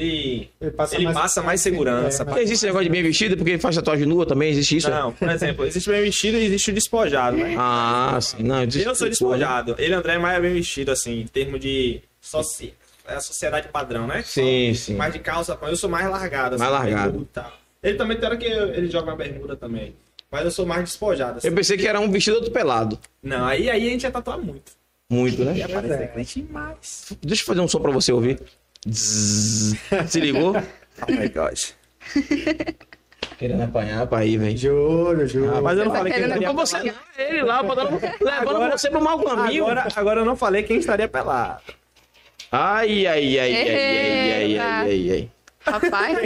Ele, Ele passa ele mais- passa mais segurança. É, passa- Existe esse negócio de bem vestido porque faz tatuagem nua também? Existe isso? Não, por exemplo, existe bem vestido e existe o despojado, né? Ah, sim. Não, Eu sou né? despojado. Ele, André, é mais bem vestido, assim, em termos de soci... é a sociedade padrão, né? Sim, sim. Mais de calça, eu sou mais largado. Assim, Mais largado. Ele também tem hora que ele joga uma bermuda também. Mas eu sou mais despojado. Assim. Eu pensei que era um vestido outro pelado. Não, aí, aí a gente ia tatuar muito. Muito, né? Ia parecer é. demais. Deixa eu fazer um som pra você ouvir. Zzz. Se ligou? Oh my gosh. Querendo apanhar pra ir, velho. Juro, juro. Ah, mas eu não Tá falei quem querendo estaria você não, ele lá, botando, levando Agora- você pro mau caminho. Agora, agora eu não falei quem estaria pelado. Ai, ai, ai, ai, ai, ai, ai, ai, ai. Rapaz,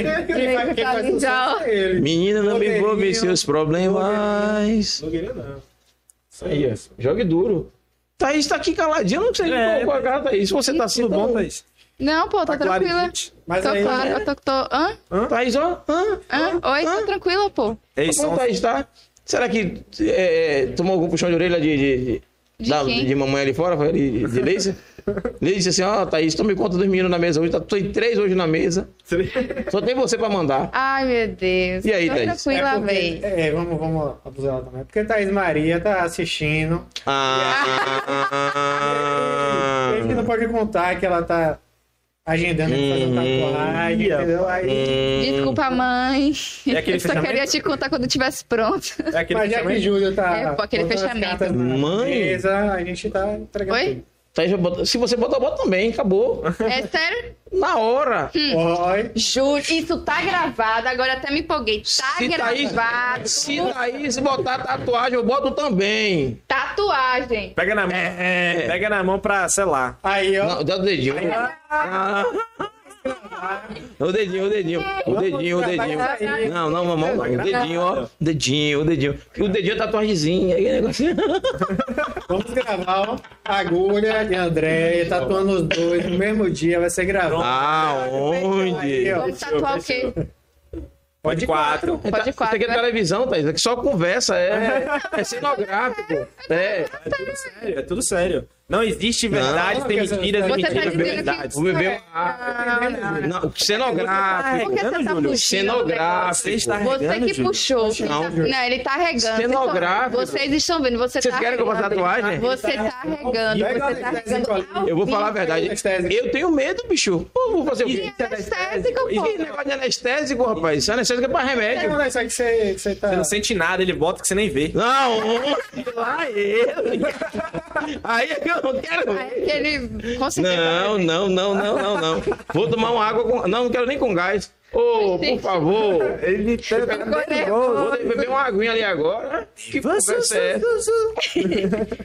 ele. Menina, não me envolve em Blogueirinho. seus problemas. Não queria, não. Aí, ó. Jogue duro. Thaís tá aqui caladinha, eu não sei É. é. com a cara, Thaís. Se você tá Tudo bom, bom, Thaís? Não, pô, tô Tá tranquila. claramente. Mas Tô aí, claro, né? eu tô, tô... Hã? Thaís, ó. Hã? Hã? Oi, tô tranquila, pô. Ei, Como som. Thaís tá? Será que é, tomou algum puxão de orelha de, de, de, De da- de mamãe ali fora? De, de Leise? Leise disse assim, ó, Thaís, tome conta dos meninos na mesa hoje. Tá, tem três hoje na mesa. Só tem você pra mandar. Ai, meu Deus. E aí, tô Thaís? tranquila, porque- véi. É, vamos, vamos abusar ela também. Porque Thaís Maria tá assistindo. Ah, A gente não pode contar que ela tá agendando pra fazer um tatuagem, entendeu? Aí, Desculpa, mãe. É aquele eu só fechamento? queria te contar quando estivesse pronto. É aquele mas já que fechamento? Júlio tá. É, pô, aquele fechamento. Mãe. Mesa, a gente tá entregando Oi? tudo. Thaís, bota- se você botar, bota também. Acabou. É sério? Na hora. Oi. Juro, isso tá gravado, agora até me empolguei. Tá Se Thaís, gravado. se Thaís botar tatuagem, eu boto também. Tatuagem. Pega na mão. É. Pega na mão pra, sei lá. Aí, ó. Não, dá o dedinho. Ah. O dedinho, o dedinho. O dedinho, o dedinho. Não, não, mamão, não. O dedinho, ó. Dedinho, o dedinho. O dedinho é tatuagemzinha. Aí, negocinho. Vamos gravar, ó. Agulha e André, tatuando os dois no mesmo dia, vai ser gravado. Aonde? Aí, ó. Vamos tatuar o quê? Pode quatro. Pode quatro, Isso aqui é né? televisão, Thaís. Aqui só conversa. É, é cenográfico. É. É tudo sério, é tudo sério. Não existe verdade, Não, tem porque mentiras e Você tá mentiras que- verdades. Vou beber uma cenográfico. Que você tá fugindo? Cenográfico. Você está Você regando, que Júlio. puxou. Não, Não, ele tá regando. Cenográfico. Vocês estão vendo, você Vocês tá querem que eu faça tatuagem? Você tá regando, você tá regando. Eu vou falar a verdade. Anestésico. Eu tenho medo, bicho. Pô, vou fazer o quê? vivo. Anestésico, Que pô. negócio de anestésico, rapaz? Isso é anestésico é pra remédio. Não, isso aí que você, que você tá. Você não sente nada, ele bota que você nem vê. Não, lá ele. Aí é que eu não quero. Aí aquele. Com certeza. Não, não, não, não, não, não. Vou tomar uma água com. Não, não quero nem com gás. Ô, por favor. Ele tá Vou beber uma aguinha ali agora. Que conversa é essa?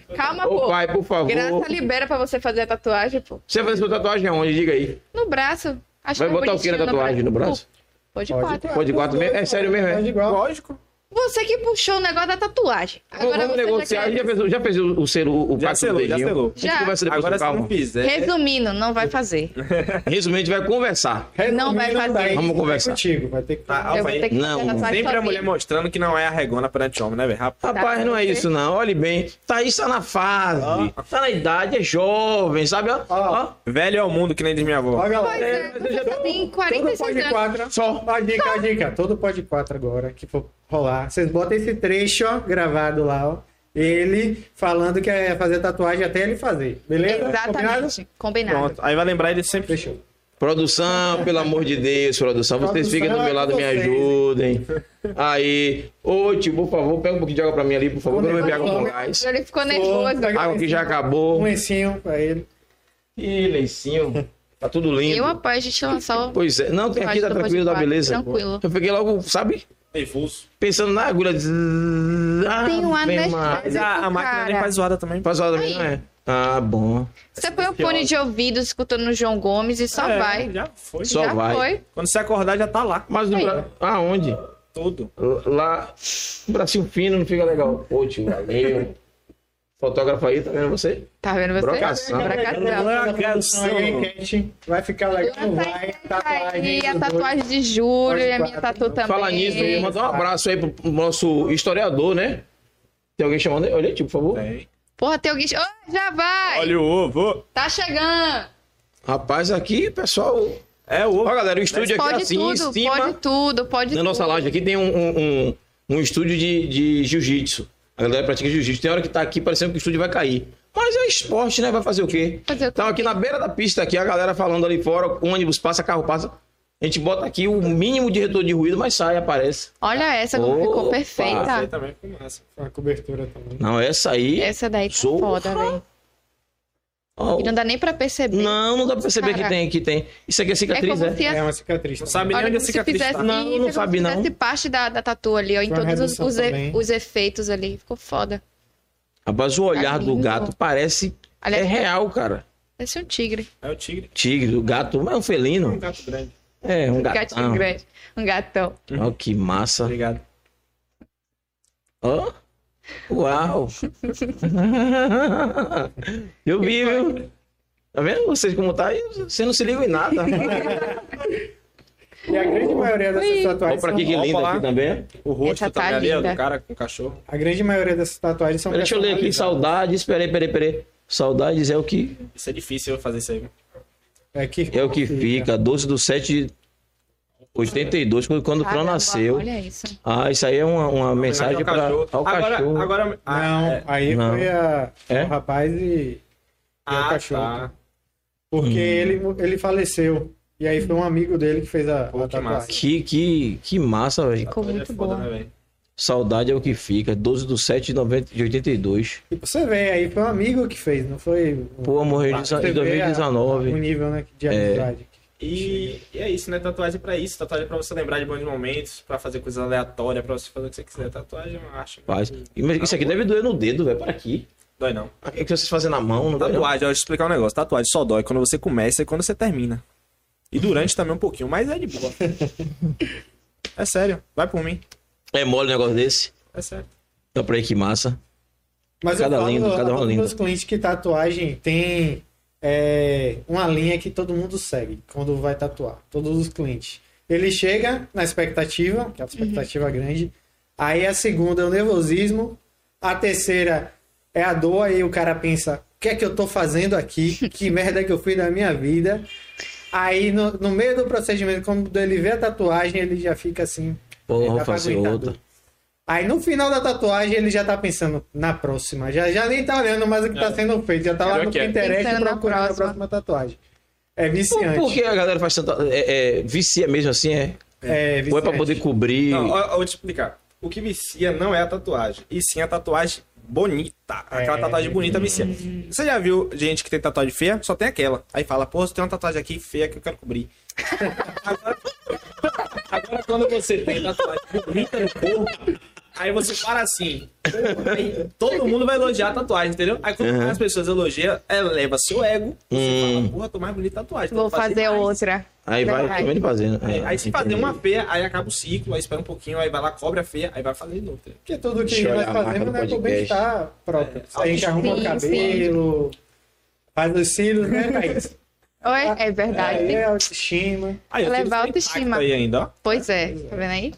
Calma, Ô, pô. pai, por favor. Graça libera pra você fazer a tatuagem, pô. Você vai fazer sua tatuagem aonde? Diga aí. No braço. Acho Vai que é botar o que na tatuagem no braço? Pô, Pode Pode quatro. Pode quatro mesmo? É sério mesmo, é? Lógico. Você que puxou o negócio da tatuagem. Agora Vamos você negociar. já Já quer... fez, já fez o, o selo, o Já pacto do selou, já selou. A gente Já. conversa depois Agora se não calma. fizer. Resumindo, não vai fazer. Resumindo, a gente vai conversar. Não vai Resumindo, fazer. Vamos vai conversar. Contigo, vai ter que. Tá, Eu vou Alfa, ter que Não, a Sempre a mulher sozinha. mostrando que não é arregona perante homem, né, velho? Rapaz. Rapaz, Tá, não é isso não. Olhe bem. Thaís tá na fase. Tá na idade, é jovem, sabe? Ó, ó. Velho é o mundo, que nem diz minha avó. Pois galera. é, você já tem Todo 46 pode anos. quatro. Só. Ó, dica, a dica. Todo pode quatro agora que for rolar. Vocês botam esse trecho, ó, gravado lá, ó. Ele falando que é fazer tatuagem até ele fazer. Beleza? Combinado? Exatamente. Combinado. Pronto. Aí vai lembrar ele sempre. Fechou. Produção, pelo amor de Deus, produção. Vocês Produção fiquem do meu lado, me ajudem. Aí. Ô, tio, por favor, pega um pouquinho de água pra mim ali, por favor. que Eu beber água com gás. Ele ficou nervoso. Pega Água que já acabou. Um lencinho pra ele. Ih, lencinho. Tá tudo lindo. Eu apoio a gente lançar o. Pois é. Não, tem aqui, tá tranquilo, tá beleza. tranquilo. Eu peguei logo, sabe? Nervoso. Pensando na agulha. Ah, Tem um anestésico. A, a máquina nem Cara. faz zoada também. Faz hora também, não é? Ah, bom. Você põe o fone de ouvido escutando o João Gomes e só É, vai. Já foi. Só Já vai. foi. Quando você acordar, já tá lá. Mas no Aí. Bra... Aonde? Tudo. Lá. Um bracinho fino não fica legal. Pô, tio, valeu. Fotógrafo aí, tá vendo você? Tá vendo você? Brocação. Brocação. Aí, enquete, vai ficar legal, não vai. Tatuagem. Aí, a tatuagem de Júlio e a minha tatu também. Fala nisso, eu mandar um abraço aí pro nosso historiador, né? Tem alguém chamando? aí? Olha aí, tio, por favor. Tem. Porra, tem alguém. Ô, já vai! Olha o ovo. Tá chegando! Rapaz, aqui, pessoal, É o Ó, ovo. galera, o estúdio aqui Pode assim, tudo, em cima. pode tudo, pode Na nossa tudo. loja aqui tem um, um, um, um estúdio de, de jiu-jitsu. A galera pratica jiu-jitsu. Tem hora que tá aqui parecendo que o estúdio vai cair. Mas é esporte, né? Vai fazer o quê? Fazer o quê? Então aqui na beira da pista, aqui, a galera falando ali fora, ônibus passa, carro passa. A gente bota aqui o mínimo de retorno de ruído, mas sai, aparece. Olha essa como ficou perfeita. Aí também ficou massa. Uma cobertura também. Não, essa aí. Essa daí tá Zorra. foda, velho. Ó, E não dá nem pra perceber. não, não dá pra perceber que tem, que tem. Isso aqui é É cicatriz, como é? se, É a, uma cicatriz. Não sabe nem onde a se cicatriz fizesse, tá. Não, não é sabe, se não. fizesse parte da, da tatu ali, ó, em todos os, os, e- os efeitos ali. Ficou foda. Rapaz, o olhar do lindo. gato parece. Aliás, é real, cara. Parece um tigre. É o tigre. Tigre, o gato, mas é um Um felino. gato grande. É, um Um gatinho gatão. grande. Um gatão. Ó, que massa. Obrigado. Ó. Uau. Eu vi, viu? Tá vendo vocês como tá aí? Você não se liga em nada. E a grande maioria dessas. Olha tatuagens pra aqui que Opa linda aqui também. O rosto Essa tá também ali, ó, linda. do cara com o cachorro. A grande maioria dessas tatuagens são Deixa eu ler aqui, saudades. Peraí, peraí, peraí. Saudades é o que, Isso é difícil eu fazer isso aí. É, que é o que fica. 12 do 7 de 82, quando quando o Caramba, nasceu. Olha isso. Ah, isso aí é uma, uma mensagem para cachorro. ao agora, cachorro. Agora, ah, Não, é. aí Não. foi a, É? o rapaz e, e Ah, o cachorro. tá. Porque Hum. ele, ele faleceu. E aí foi um amigo dele que fez a, Pô, a que tatuagem. massa. Que, que, que massa, velho. Ficou é muito foda, boa. né? Saudade é o que fica. 12 do 7 de, 90, de 82. E você ver, aí foi um amigo que fez, não foi... Pô, morreu em Pra você em ver a- 2019. O nível né, de É. E, e é isso, né? Tatuagem é pra isso. Tatuagem é pra você lembrar de bons momentos, pra fazer coisas aleatórias, pra você fazer o que você quiser. Tatuagem é uma arte. Paz. Mas Isso aqui deve doer no dedo, velho. Para aqui. Dói não. O que vocês fazem na mão? Não dói, não? Tatuagem, ó, deixa eu explicar um negócio. Tatuagem só dói quando você começa e quando você termina. E durante também um pouquinho, mas é de boa. É sério, vai por mim. É mole um negócio desse? É sério. Dá pra aí que massa. Mas Cada eu falo lindo, cada uma todos linda. meus clientes que tatuagem tem é, uma linha que todo mundo segue quando vai tatuar. Todos os clientes. Ele chega na expectativa, que é uma expectativa grande. Aí a segunda é o nervosismo. A terceira é a dor. Aí o cara pensa: o que é que eu tô fazendo aqui? Que merda que eu fiz da minha vida? Aí no, no meio do procedimento, quando ele vê a tatuagem, ele já fica assim. Porra, fazer aguentar outra. Aí no final da tatuagem ele já tá pensando na próxima. Já, já nem tá olhando mais o que tá sendo feito. Já tá lá no que é. Pinterest procurando a próxima. tatuagem. É Por, viciante. por que a galera faz tanta. É, é, vicia mesmo assim? É? É Ou é viciante. pra poder cobrir? Não, ó, eu vou te explicar. O que vicia não é a tatuagem, e sim a tatuagem bonita. Aquela É. tatuagem bonita vicia. Você já viu gente que tem tatuagem feia? Só tem aquela. Aí fala, pô, você tem uma tatuagem aqui feia que eu quero cobrir. agora, agora, quando você tem tatuagem bonita no corpo, aí você para assim. Aí todo mundo vai elogiar a tatuagem, entendeu? Aí quando Uhum. as pessoas elogiam, eleva seu ego. Você Hum. fala, porra, tô mais bonita a tatuagem. Vou fazer mais. outra. Aí vai também fazendo. Aí, É, aí se fazer uma feia, aí acaba o ciclo, aí espera um pouquinho, aí vai lá, cobre a feia, aí vai fazer de novo. entendeu? Porque tudo que nós olhar a marca fazemos do né, é pro bem-estar próprio. É, a gente arruma o sim, cabelo, faz os cílios, né, Thaís? Oi? É verdade. É, autoestima. Aí, eu Levar autoestima. Aí ainda, ó. Pois é, tá vendo aí?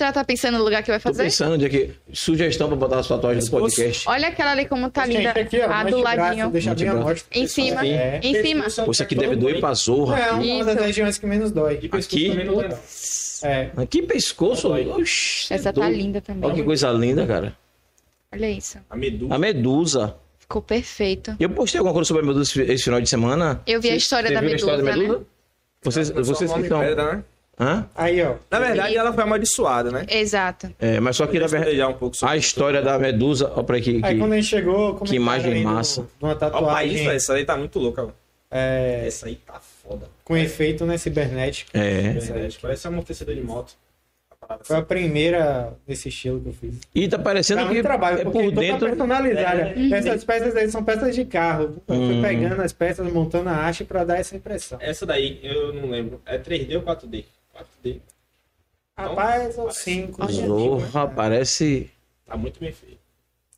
Você já tá pensando no lugar que vai Tô fazer? pensando onde é que. Sugestão pra botar as tatuagens do podcast. Olha aquela ali como tá linda. aqui, ó, a do antebraço, ladinho. Deixa bem a Antebraço. mostra. Em cima. É. Em cima. Pô, isso aqui deve doer pra zorra. É uma Isso. das regiões que menos dói. E pescoço Aqui? É. Aqui pescoço. Oxi, Essa é tá doido. linda também. Olha que coisa linda, cara. Olha isso. A medusa. A medusa. Ficou perfeito. Eu postei alguma coisa sobre a medusa esse- final de semana. Eu vi a história Você da viu a história da medusa, medusa? Vocês, vocês que são. pedra, né? Hã? Aí, ó. Na verdade, ela foi amaldiçoada, né? Exato. É, mas só que na Queria verdade. já um pouco sobre A história da medusa. Ó, pra aqui. Aí que- quando a gente chegou, que imagem comentaram aí massa. do- de uma Ó, o país, tatuagem essa aí tá muito louca. é, Essa aí tá foda. com efeito né, cibernético. É. Verdade, Parece um amortecedor de moto. A parada Foi a primeira desse estilo que eu fiz. E tá parecendo Dá que muito trabalho, é porque por toda dentro. personalizada. Essas peças aí são peças de carro. Eu fui Hum. pegando as peças, montando a haste pra dar essa impressão. Essa daí, eu não lembro. É 3D ou 4D? 4D. Rapaz, ou 5. Zorra, parece Tá muito bem feito.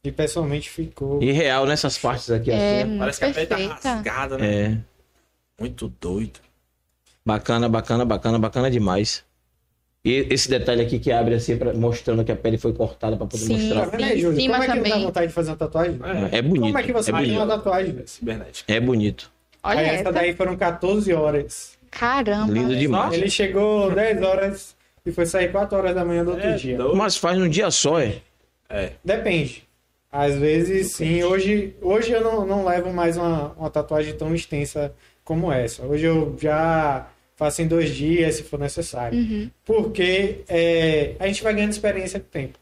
E pessoalmente ficou. irreal nessas partes aqui. É assim, muito Parece que a pele tá perfeita. rasgada, né? É. Muito doido. Bacana, bacana, bacana, bacana demais. E esse detalhe aqui que abre assim, pra, mostrando que a pele foi cortada pra poder Sim. Mostrar. Em Júlio? cima Como é que não dá também. vontade de fazer uma tatuagem? É, É bonito. Como é que você é faz uma bonito. tatuagem? cibernética. É bonito. Olha Aí essa. essa daí foram 14 horas Caramba. Lindo demais. Ele chegou 10 horas e foi sair 4 horas da manhã do outro É, dia. Mas faz num dia só, é? É. Depende. Às vezes, sim. Hoje, hoje eu não, não levo mais uma, uma tatuagem tão extensa como essa. Hoje eu já faço em dois dias, se for necessário. Uhum. Porque é, a gente vai ganhando experiência com o tempo.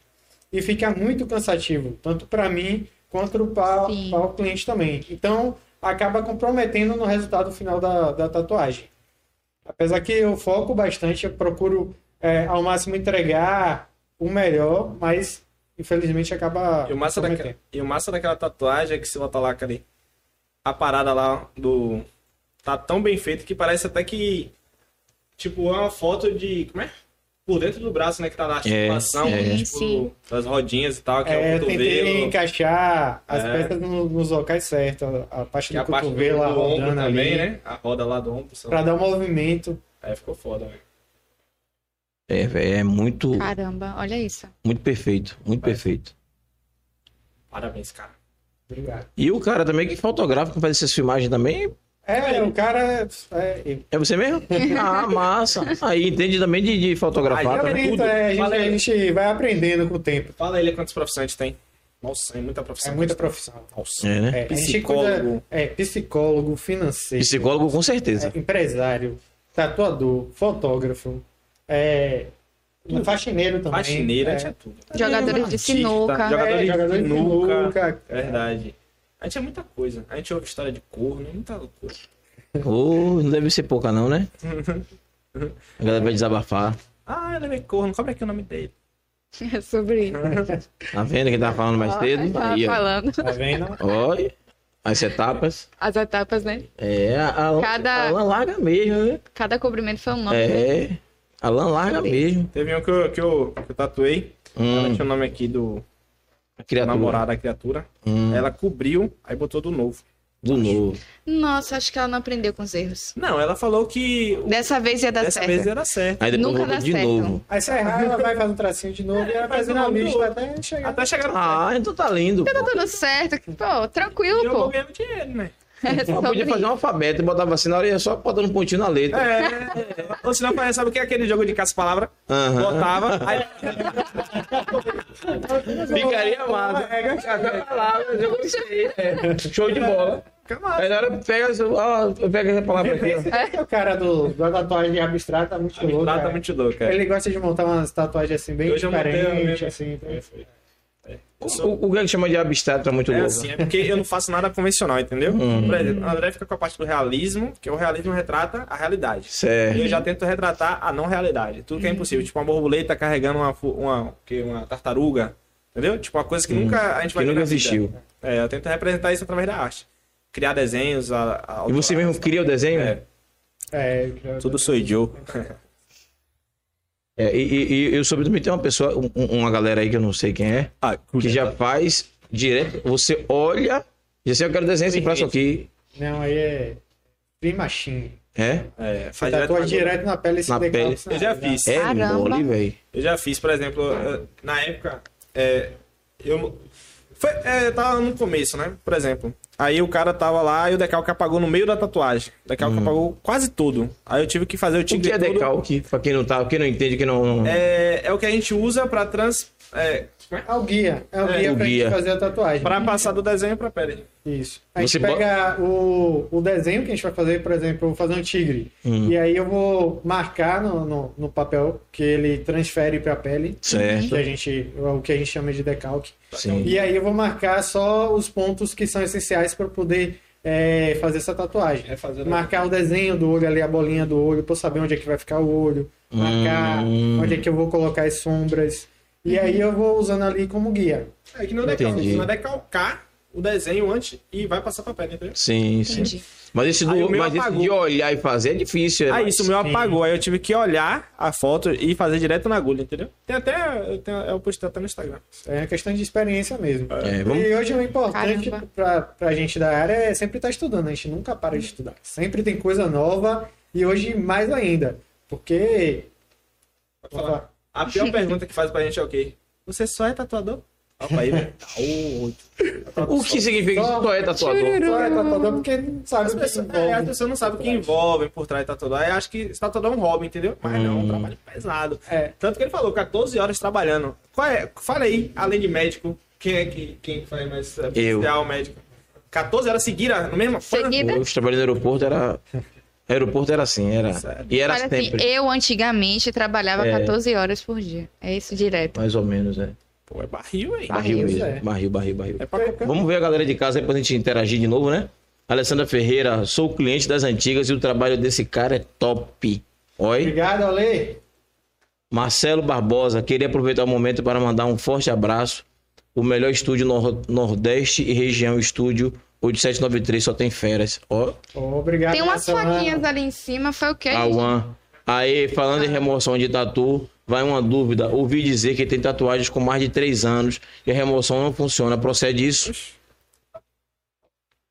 E fica muito cansativo, tanto para mim quanto para o cliente também. Então, acaba comprometendo no resultado final da, da tatuagem. Apesar que eu foco bastante, eu procuro é, ao máximo entregar o melhor, mas infelizmente acaba E o, massa daquela, e o massa daquela tatuagem é que se botar lá, cadê? A parada lá do. Tá tão bem feito que parece até que. Tipo, é uma foto de. Como é? Por dentro do braço, né? Que tá na articulação, é. tipo, Sim. das rodinhas e tal, que é, É, o eu tentei cotovelo. encaixar as É. peças no- nos locais certos, a, parte Que do é a parte do, cotovelo, a do ombro rodando também, ali, né? A roda lá do ombro. pra dar um movimento. Aí ficou foda, velho. É, velho, é muito, Caramba, olha isso. muito perfeito. Muito perfeito. Parabéns, cara. Obrigado. E o cara também que fotografa, que faz essas filmagens também, É, o cara é, é, é você mesmo? Ah, massa. Aí entende também de, de fotografar. Tá? tudo. é, a, gente, a gente vai aprendendo com o tempo. Fala ele quantas profissões tem. Nossa, é muita profissão. É muita profissão. Nossa. É, né? É, Psicólogo. cuida- é, psicólogo, financeiro, Psicólogo com certeza. é, empresário, tatuador, fotógrafo, é, faxineiro também. Faxineira, é, tinha tudo. Jogadores de sinuca. Jogador é, de jogador de sinuca. É verdade. A gente é muita coisa. A gente ouve história de corno, muita loucura. Ô, não deve ser pouca não, né? A galera vai desabafar. Ah, ele é corno. Como é que é o nome dele? É sobre isso. Tá vendo quem tava falando mais cedo? Tava Aí, ó. falando. Tá vendo? Olha, as etapas. As etapas, né? É, a, a, Cada- a lã larga mesmo, né? Cada cobrimento foi um nome. né? É, a lã larga mesmo. Teve um que eu, que eu, que eu tatuei. Ela Hum, tinha o nome aqui do criatura. namorado da criatura. Hum, Ela cobriu, aí botou do novo. do novo. Nossa, acho que ela não aprendeu com os erros. Não, ela falou que Dessa vez ia dar dessa certo. vez era certo. Aí depois Nunca dá de certo. novo. Aí se errar, ela vai fazer um tracinho de novo e ela faz a do lista até chegar. Até chegar no Ah, então tá lindo. Tá tudo certo. Pô, tranquilo, eu pô. ganhando dinheiro, né? É Só podia fazer um alfabeto e botava assim na hora ia só botando um pontinho na letra. É. Ou senão, sabe o que é aquele jogo de caça-palavra? Aham. Botava, aí Ficaria massa. Cada palavra, eu gostei. É. Show de bola. Aí na hora pega, ó, pega essa palavra aqui. é o cara do, da tatuagem abstrata, muito louco. Tá, tá muito louco, cara. Ele gosta de montar umas tatuagens assim, bem diferentes. Assim, então. O, o que é que chama de abstrato é muito É louco. assim, é porque eu não faço nada convencional, entendeu? Por exemplo, o André fica com a parte do realismo, que o realismo retrata a realidade. E Certo. eu já tento retratar a não realidade. Tudo que é impossível. Tipo, uma borboleta carregando uma, uma, que, uma tartaruga. Entendeu? Tipo, uma coisa que nunca a gente vai Que nunca existiu. É, eu tento representar isso através da arte. Criar desenhos. A, a E você mesmo cria o desenho? É, É, já- tudo sou Joe. É, e, e- eu soube também tem uma pessoa, um- uma galera aí que eu não sei quem é, Ah, que já faz direto. Você olha, e assim, eu quero desenhar esse braço aqui. Não, aí é Free Machine. É? É, faz direto na direto na pele esse Na pele. Eu já área, fiz. É Caramba. mole, velho. Eu já fiz, por exemplo, eh, na época, é, eu foi, é, tava no começo, né? Por exemplo, aí o cara tava lá e o decalque apagou no meio da tatuagem. O decalque apagou quase tudo. Aí eu tive que fazer o O tigre que é todo. decalque? Pra quem não tá, quem não entende, quem não. É, é o que a gente usa pra trans é, É o guia. É o É, guia o pra guia. gente fazer a tatuagem. para passar do desenho pra pele. Isso. A Você gente pega o, o desenho que a gente vai fazer, por exemplo, eu vou fazer um tigre. Hum. E aí eu vou marcar no, no, no papel que ele transfere para a pele. Certo. Que a gente, o que a gente chama de decalque. Sim. E aí eu vou marcar só os pontos que são essenciais para poder é, fazer essa tatuagem. É fazer Marcar o desenho do olho ali, a bolinha do olho, para saber onde é que vai ficar o olho. Marcar Hum. onde é que eu vou colocar as sombras. E aí eu vou usando ali como guia. É que não é decalque, Entendi. você vai decalcar o desenho antes e vai passar pra pele, entendeu? Sim, sim. Entendi. Mas esse, do, mas esse apagou. de olhar e fazer é difícil. é Ah, isso, o meu Sim. apagou. Aí eu tive que olhar a foto e fazer direto na agulha, entendeu? Tem até. Eu, tenho, eu postei até no Instagram. É uma questão de experiência mesmo. É, vamos- E hoje o importante Caramba. pra, pra gente da área é sempre estar estudando. A gente nunca para de estudar. Sempre tem coisa nova e hoje mais ainda. Porque. Pode falar. A pior pergunta que faz pra gente é o quê? Você só é tatuador? Opa, aí, velho. Tá O que significa isso? Só é tatuador. Só é tatuador porque não sabe As o que pessoas, é, as pessoas não sabem o que envolve por trás de tatuador. Aí acho que esse tatuador é um hobby, entendeu? Mas não, é um trabalho pesado. É. Tanto que ele falou, 14 horas trabalhando. Qual é? Fala aí, além de médico, quem é que quem faz mais é, Eu. policial, médico? 14 horas seguidas no mesmo Seguida. Eu trabalhei no aeroporto, era. Aeroporto era assim, era. Sério? E era assim, sempre. eu antigamente trabalhava É. 14 horas por dia. É isso direto. Mais ou menos, né? Pô, é barril, hein? Barril Barril, mesmo. é. Barril, barril, barril. É pra Vamos ver a galera de casa aí pra gente interagir de novo, né? Alessandra Ferreira, sou cliente das antigas e o trabalho desse cara é top. Oi. Obrigado, Ale. Marcelo Barbosa, queria aproveitar o momento para mandar um forte abraço. O melhor estúdio nor- Nordeste e região estúdio 8793 só tem férias. Ó, Obrigado. Tem umas faquinhas ali em cima, foi o quê? a One. Aí, falando em remoção de tatu, vai uma dúvida. Ouvi dizer que tem tatuagens com mais de 3 anos e a remoção não funciona. Procede isso?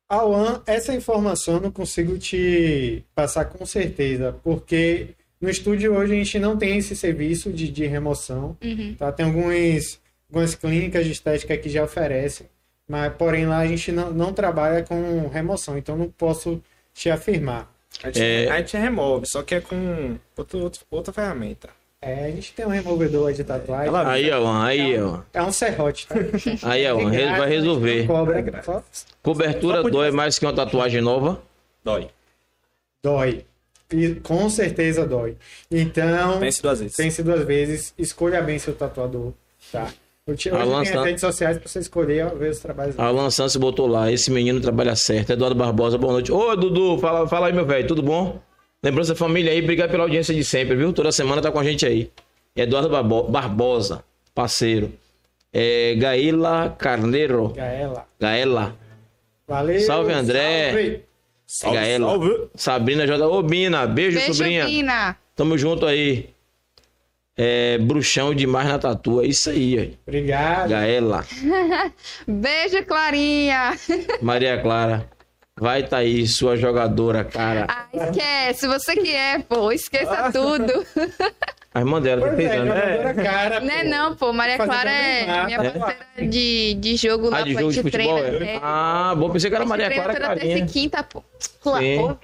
Alan, essa informação eu não consigo te passar com certeza, porque no estúdio hoje a gente não tem esse serviço de, de remoção. Uhum. Tá? Tem alguns, algumas clínicas de estética que já oferecem, mas porém lá a gente não, não trabalha com remoção, então não posso te afirmar. A gente, É. a gente remove, só que é com outro, outro- outra ferramenta. É, a gente tem um removedor de tatuagem. Ela- Aí, ó, aí, ó. É um serrote, tá? Aí, ó, vai resolver. Cobra, só Cobertura dói mais que uma tatuagem nova. Dói. dói. E com certeza dói. Então, Pense duas vezes. pense duas vezes, escolha bem seu tatuador, tá? Hoje hoje Alan tem San- as redes sociais para você escolher ver os trabalhos. dele. Alan Santos botou lá, esse menino trabalha certo. Eduardo Barbosa, boa noite. Ô, Dudu, fala, fala aí, meu velho, tudo bom? Lembrança família aí, obrigado pela audiência de sempre, viu? Toda semana tá com a gente aí. Eduardo Barbo- Barbosa, parceiro. É, Gaila Carneiro. Gaela. Gaela. Valeu. Salve, André. salve. Gaela. Sabrina J. Ô, Bina, beijo, Beijo, sobrinha. Pina. Tamo junto aí. É, bruxão demais na tatu. É isso aí, aí. Obrigado. Gaela. Beijo, Clarinha. Maria Clara. Vai tá aí, sua jogadora, cara. Ah, esquece, você que é, pô, esqueça tudo. A irmã dela, Pois tem é, seis anos. jogadora cara. Não é não, pô, Maria Clara é minha é. parceira de, de jogo lá, Ah, de pô, a jogo de gente futebol? treina. é? é. Ah, bom, pensei que era Maria Clara terça e quinta, pô. Clara, Sim. pô,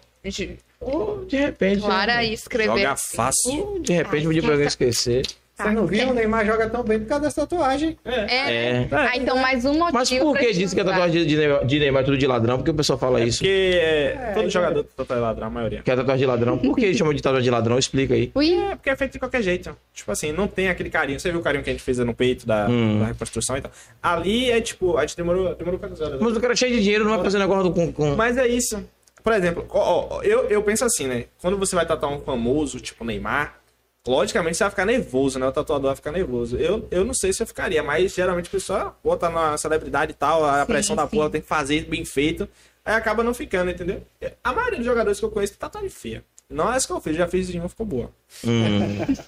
Oh, de repente. Clara né? escreveu. Joga fácil. Oh, De repente, podia pra alguém esquecer. Você não viu? O Neymar joga tão bem por causa dessa tatuagem. É. É. Ah, então mais um motivo. Mas por que disse que a tatuagem de Neymar, de Neymar é tudo de ladrão? Porque o pessoal fala isso. Porque é, todo é. jogador tatuagem ladrão, a maioria. Que é tatuagem de ladrão. Por que eles chamam de tatuagem de ladrão? Explica aí. Ui, É, porque é feito de qualquer jeito. Tipo assim, não tem aquele carinho. Você viu o carinho que a gente fez no peito da, Hum. da reconstrução e tal. Ali é tipo, a gente demorou, demorou quantas horas? Mas o cara é cheio de dinheiro, não vai fazer negócio do- com. com... Mas é isso. Por exemplo, ó, ó, eu, eu penso assim, né? Quando você vai tatuar um famoso, tipo Neymar, logicamente você vai ficar nervoso, né? O tatuador vai ficar nervoso. Eu, eu não sei se eu ficaria, mas geralmente a pessoa bota na celebridade e tal, a Sim, pressão da sim. porra tem que fazer bem feito, aí acaba não ficando, entendeu? A maioria dos jogadores que eu conheço tem tatuagem feia. Não é essa que eu fiz, já fiz de uma, ficou boa. Hum.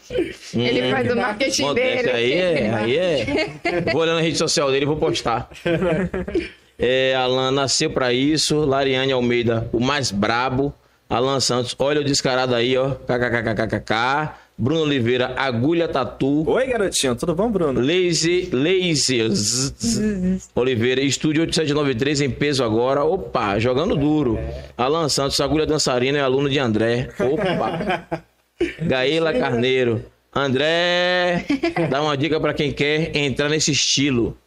ele faz o marketing Modéstia dele. aí é, aí é. Vou olhar na rede social dele e vou postar. É, Alan nasceu pra isso. Lariane Almeida, o mais brabo. Alan Santos, olha o descarado aí, ó. KKKKKK. Bruno Oliveira, agulha tatu. Oi, garotinho, tudo bom, Bruno? Lazy, Lazy Oliveira, estúdio 8793 em peso agora. Opa, jogando duro. Alan Santos, agulha dançarina e aluno de André. Opa. Gaela Carneiro. André, dá uma dica pra quem quer entrar nesse estilo.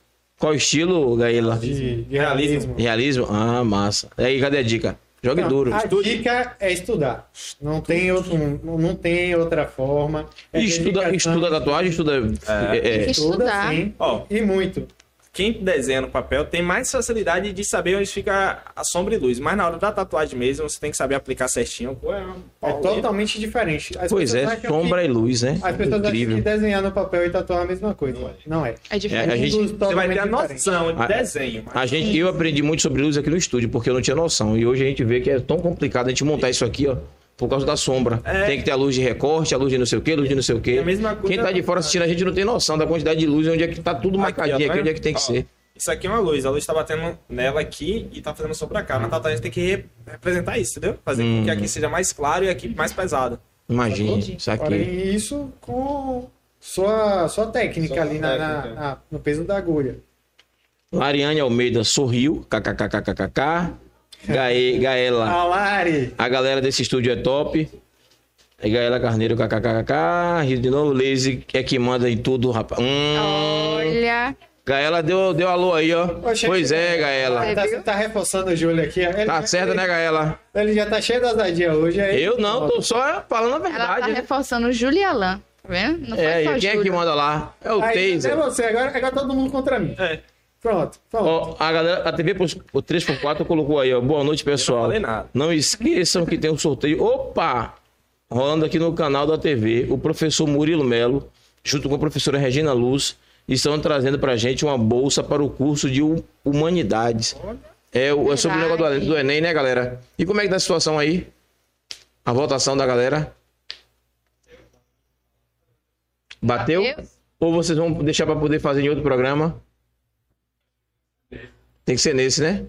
Qual estilo, Gaela? De, de realismo. Realismo? Ah, massa. E aí, cadê a dica? Jogue Não, duro. A dica é estudar. Não tem, outro, não não tem outra forma. É Estuda, estuda tatuagem, estuda. é, é, Estuda, Estudar. sim. Ó. E muito. Quem desenha no papel tem mais facilidade de saber onde fica a sombra e luz. Mas na hora da tatuagem mesmo, você tem que saber aplicar certinho. Pô, é É totalmente diferente. As Pois é, acham sombra que- e luz, né? As pessoas acham Incrível. que desenhar no papel e tatuar é a mesma coisa. Não é. É diferente. É, a gente- Você vai ter a noção de desenho. mas- A gente, eu aprendi muito sobre luz aqui no estúdio, porque eu não tinha noção. E hoje a gente vê que é tão complicado a gente montar isso aqui, ó. Por causa da sombra. É. Tem que ter a luz de recorte, a luz de não sei o que, luz de não sei o que. É a mesma coisa- Quem tá de fora assistindo a gente não tem noção da quantidade de luz, onde é que tá tudo marcadinho aqui, tá onde é que tem que Ó, ser. Isso aqui é uma luz. A luz tá batendo nela aqui e tá fazendo sombra cá. Na tatuagem tem que re- representar isso, entendeu? Fazer com que Hum. aqui seja mais claro e aqui mais pesado. Imagina, isso aqui. Porém, isso com sua, sua técnica Sua ali na, na- técnica. na- no peso da agulha. Mariane Almeida sorriu, kkkkkk. Gae, Gaela, Alari. a galera desse estúdio é top. E Gaela Carneiro, kkkk. Rio de novo, Lazy é que manda em tudo, rapaz. Hum, Olha. Gaela deu, deu alô aí, ó. Oxe, Pois é, Gaela. Tá, tá reforçando o Júlio aqui. ó. Ele Tá certo, né, Gaela? Ele já tá cheio das ousadia hoje. Aí, Eu não, tô só falando a Ela tá verdade. reforçando o Júlio e Alan. Tá vendo? Não É, e quem é que manda lá? É o Aí, Taser. É você, agora, agora todo mundo contra mim. É. Pronto, pronto. Ó, a galera, a TV pros- o 3x4 colocou aí, ó. Boa noite, pessoal. falei nada. Não esqueçam que tem um sorteio. Opa! Rolando aqui no canal da TV, o professor Murilo Melo, junto com a professora Regina Luz, estão trazendo pra gente uma bolsa para o curso de hu- Humanidades. É, o- é sobre o negócio do, do Enem, né, galera? E como é que tá a situação aí? A votação da galera? Bateu? Bateu? Ou vocês vão deixar para poder fazer em outro programa? Tem que ser nesse, né?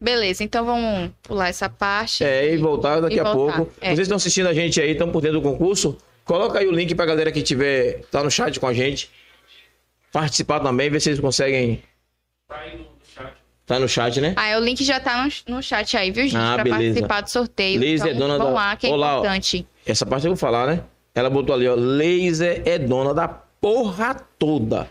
Beleza, então vamos pular essa parte. É, e voltar daqui E a voltar, pouco. é. Vocês estão assistindo a gente aí, estão por dentro do concurso? Coloca aí o link pra galera que tiver, tá no chat com a gente. Participar também, ver se eles conseguem. Tá no chat, né? Ah, o link já tá no, no chat aí, viu, gente? Ah, pra beleza. participar do sorteio. Liz então, é dona vamos da- lá, que é Olá, ó. importante. Essa parte eu vou falar, né? Ela botou ali, ó. Laser é dona da porra toda.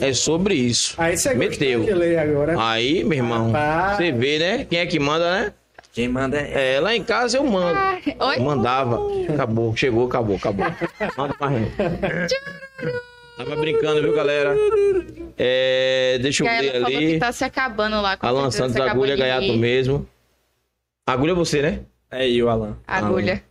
É sobre isso. Aí você Meteu. gostou de ler agora. Aí, meu irmão, Rapaz. você vê, né? Quem é que manda, né? Quem manda é. É, lá em casa eu mando. Ah, oi? Eu mandava. Acabou, chegou, acabou, acabou. Manda não. Tava brincando, viu, galera? É, deixa eu Gaela ler falou que ali. tá se acabando lá. com Alan Santos, agulha gaiato mesmo. Agulha é você, né? É eu, Alan. Agulha.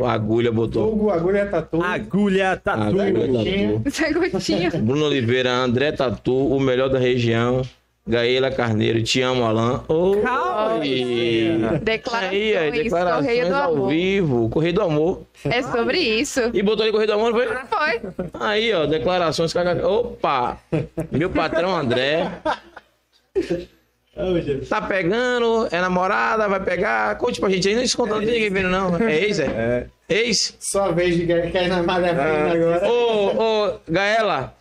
O agulha botou. Hugo, agulha tatu. Agulha Tatu. Agulha Gotinha. tatu. Zé Gotinha. Bruno Oliveira, André Tatu, o melhor da região. Gaela Carneiro, te amo, Alan. Oi. Declarações, Aí, aí, Correio declarações do ao Amor. vivo. Correio do Amor. É sobre isso. E botou ali Correio do Amor, não foi? Foi. Aí, ó, declarações. Opa! Meu patrão André. Tá pegando, é namorada, vai pegar. Conte pra gente aí, não se conta, não tem ninguém vendo, não. É ex, é? Ex? Sua vez de cair na malha agora. Ô, ô, Gaela.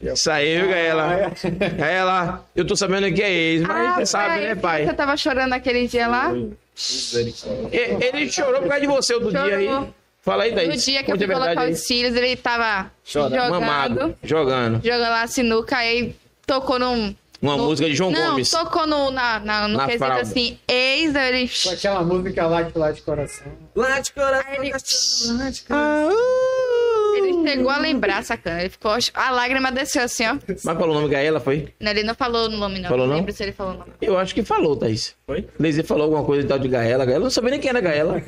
Isso aí, viu, Gaela? Gaela, eu tô sabendo que é ex, mas você sabe, né, pai? Você tava chorando aquele dia lá? Ele chorou por causa de você outro dia aí. Chorou. Fala aí, Thaís. No dia que eu Conte fui a verdade colocar aí. os cílios, ele tava jogando, Mamado, jogando. jogando lá sinuca, aí tocou num... Uma no- música de João não, Gomes. tocou no, na, na- no Na quesito fralda. assim, ex, aí ele... Com aquela música lá de lá de coração. Lá de coração. Ele, ele chegou a lembrar, sacana. Ele ficou. A lágrima desceu assim, ó. Mas falou o nome Gaela, foi? Não, Ele não falou o nome, não. Falou não não? lembro se ele falou o nome. Eu acho que falou, Thaís. Foi? Leise falou alguma coisa e tal de Gaela. Gaela, eu não sabia nem quem era Gaela.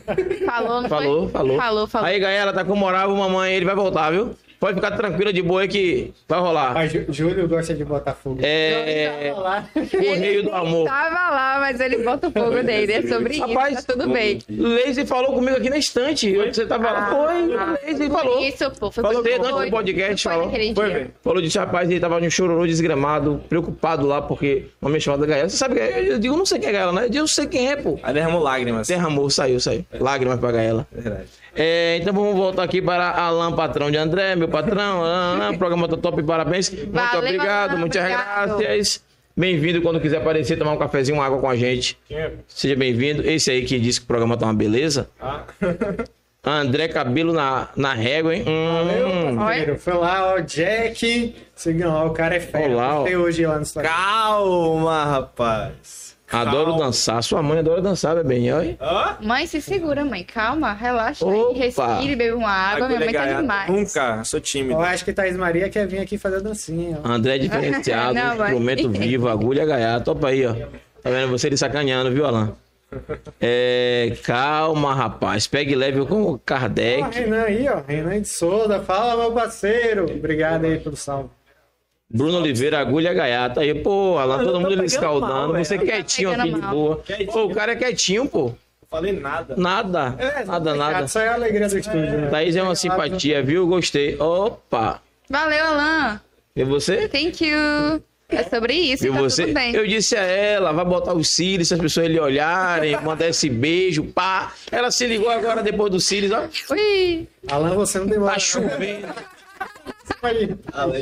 Falou, não Falou, foi? falou. Falou, falou. Aí, Gaela, tá com moral, mamãe, ele vai voltar, viu? Pode ficar tranquila de boa aí que vai rolar. Mas Jú- Júlio gosta de botar fogo. É. Tava lá. Correio do Amor. Tava lá, mas ele bota o fogo dele. É sobre Rapaz, isso, tá tudo bem. Leise falou comigo aqui na estante. Você tava lá. Foi, Leise falou. Isso, pô. Foi Falou dele antes do podcast, foi falou. Foi. Falou disse, rapaz, ele tava de um chororô desgramado, preocupado lá, porque uma minha chamada Gaela. Você sabe que é? Eu digo, não sei quem é Gaela, né? Eu digo, eu sei quem é, pô. Aí derramou lágrimas. Derramou, saiu, saiu. Lágrimas pra Gaela. Verdade. É, então vamos voltar aqui para Alan, patrão de André, meu patrão. Alan, o programa tá top, parabéns. Muito Valeu, obrigado, muitas obrigado. graças. Bem-vindo quando quiser aparecer, tomar um cafezinho, uma água com a gente. É? Seja bem-vindo. Esse aí que disse que o programa tá uma beleza. Ah. André Cabelo na, na régua, hein? Hum. Parceiro, Foi lá, ó, Jack. Sigam lá, o cara é fera. Olá, ó. Hoje lá no Instagram. Calma, rapaz. Adoro dançar. Sua mãe adora dançar, bebê. Hã? Mãe, se segura, mãe. Calma, relaxa Opa. aí. Respire, bebe uma água. Minha mãe tá demais. Nunca, sou tímido. Eu acho que Thaís Maria quer vir aqui fazer dancinha. ó. André é diferenciado, Não, instrumento vivo, agulha gaiata. Topa aí, ó. Tá vendo você ele sacaneando, viu, Alan? É, calma, rapaz. Pegue leve com o Ó, Kardec. Renan aí, ó. Renan de Souza. Fala, meu parceiro. Obrigado aí pelo salve. Bruno Oliveira, agulha gaiata. Aí, pô, Alan, Mano, todo mundo ele escaldando. mal, você quietinho aqui de boa. Pô, o cara é quietinho, pô. Não falei nada. Nada. Nada, nada. Só é a alegria do estúdio, né? Thaís é uma simpatia, viu? Gostei. Opa. Valeu, Alan. E você? Thank you. É sobre isso, E tá você? tudo bem. Eu disse a ela, vai botar os cílios, se as pessoas lhe olharem, mandar esse beijo, pá. Ela se ligou agora depois dos cílios, ó. Ui. Alan, você não demora. Tá chovendo.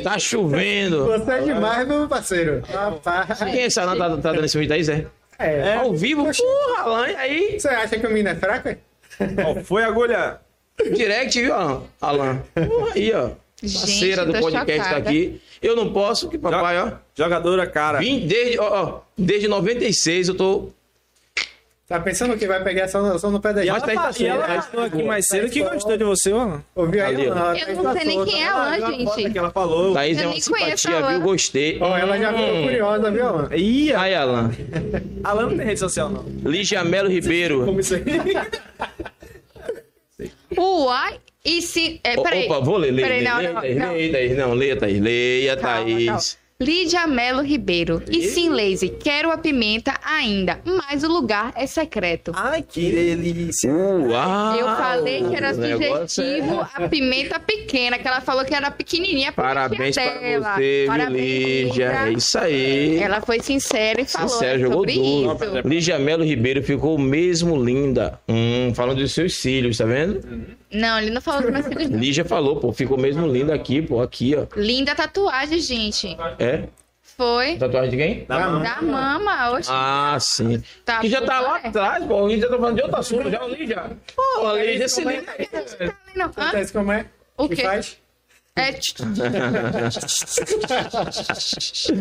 Tá chovendo. Você é demais, meu parceiro. Rapaz. Quem é esse Alan tá, tá dando esse vídeo aí, Zé? É. Ao vivo? Porra, Alan, aí? Você acha que o menino é fraco? é? Ó, foi agulha. Direct, viu, Alan? Alan. Porra, aí, ó. Gente, Parceira do tô podcast tá chocada. aqui. Eu não posso, que papai, ó. Jogadora, cara. Vim desde, ó, ó, desde 96 eu tô. Tá pensando que vai pegar só no, só no pé da gente? ela, tá tá e ela falou aqui mais cedo que gostou de você, ó. Ouviu aí? Eu tá não sei nem quem é Ela gente. que ela falou. Thaís Eu é uma nem conheço simpatia, viu? Gostei. Ó, ela já ficou Hum. curiosa, viu, Alan? Ih, Aí, Alan. Alan não tem rede social, não. Lígia Melo Ribeiro. Como isso aí? Uai, e se. É, peraí. Opa, vou ler, ler, Peraí, ler, não, ler, não, ler, não. ler, Thaís. Não, leia, Thaís. Leia, Calma, Thaís. Lídia Melo Ribeiro. E sim, Lazy, quero a pimenta ainda, mas o lugar é secreto. Ai, que delícia. Uau! Eu falei que era O negócio é- a pimenta pequena, que ela falou que era pequenininha. Parabéns pra dela. você, viu, Parabéns, Lígia. É isso aí. Ela foi sincera e falou Sincero, jogou sobre duro. isso. Lígia Melo Ribeiro ficou mesmo linda. Hum, falando dos seus cílios, tá vendo? Não, ele não falou dos meus não. Lígia falou, pô, ficou mesmo linda aqui, pô, aqui, ó. Linda tatuagem, gente. É? Foi. Tatuagem de quem? Da mão. Da mama, oxe. Ah, sim. Tá que já tá lá né? atrás, pô. A gente já tá falando de outro assunto, já, Lígia. Pô, Lígia, se liga aí. Não, hã? Acontece como é? O que quê? faz? É.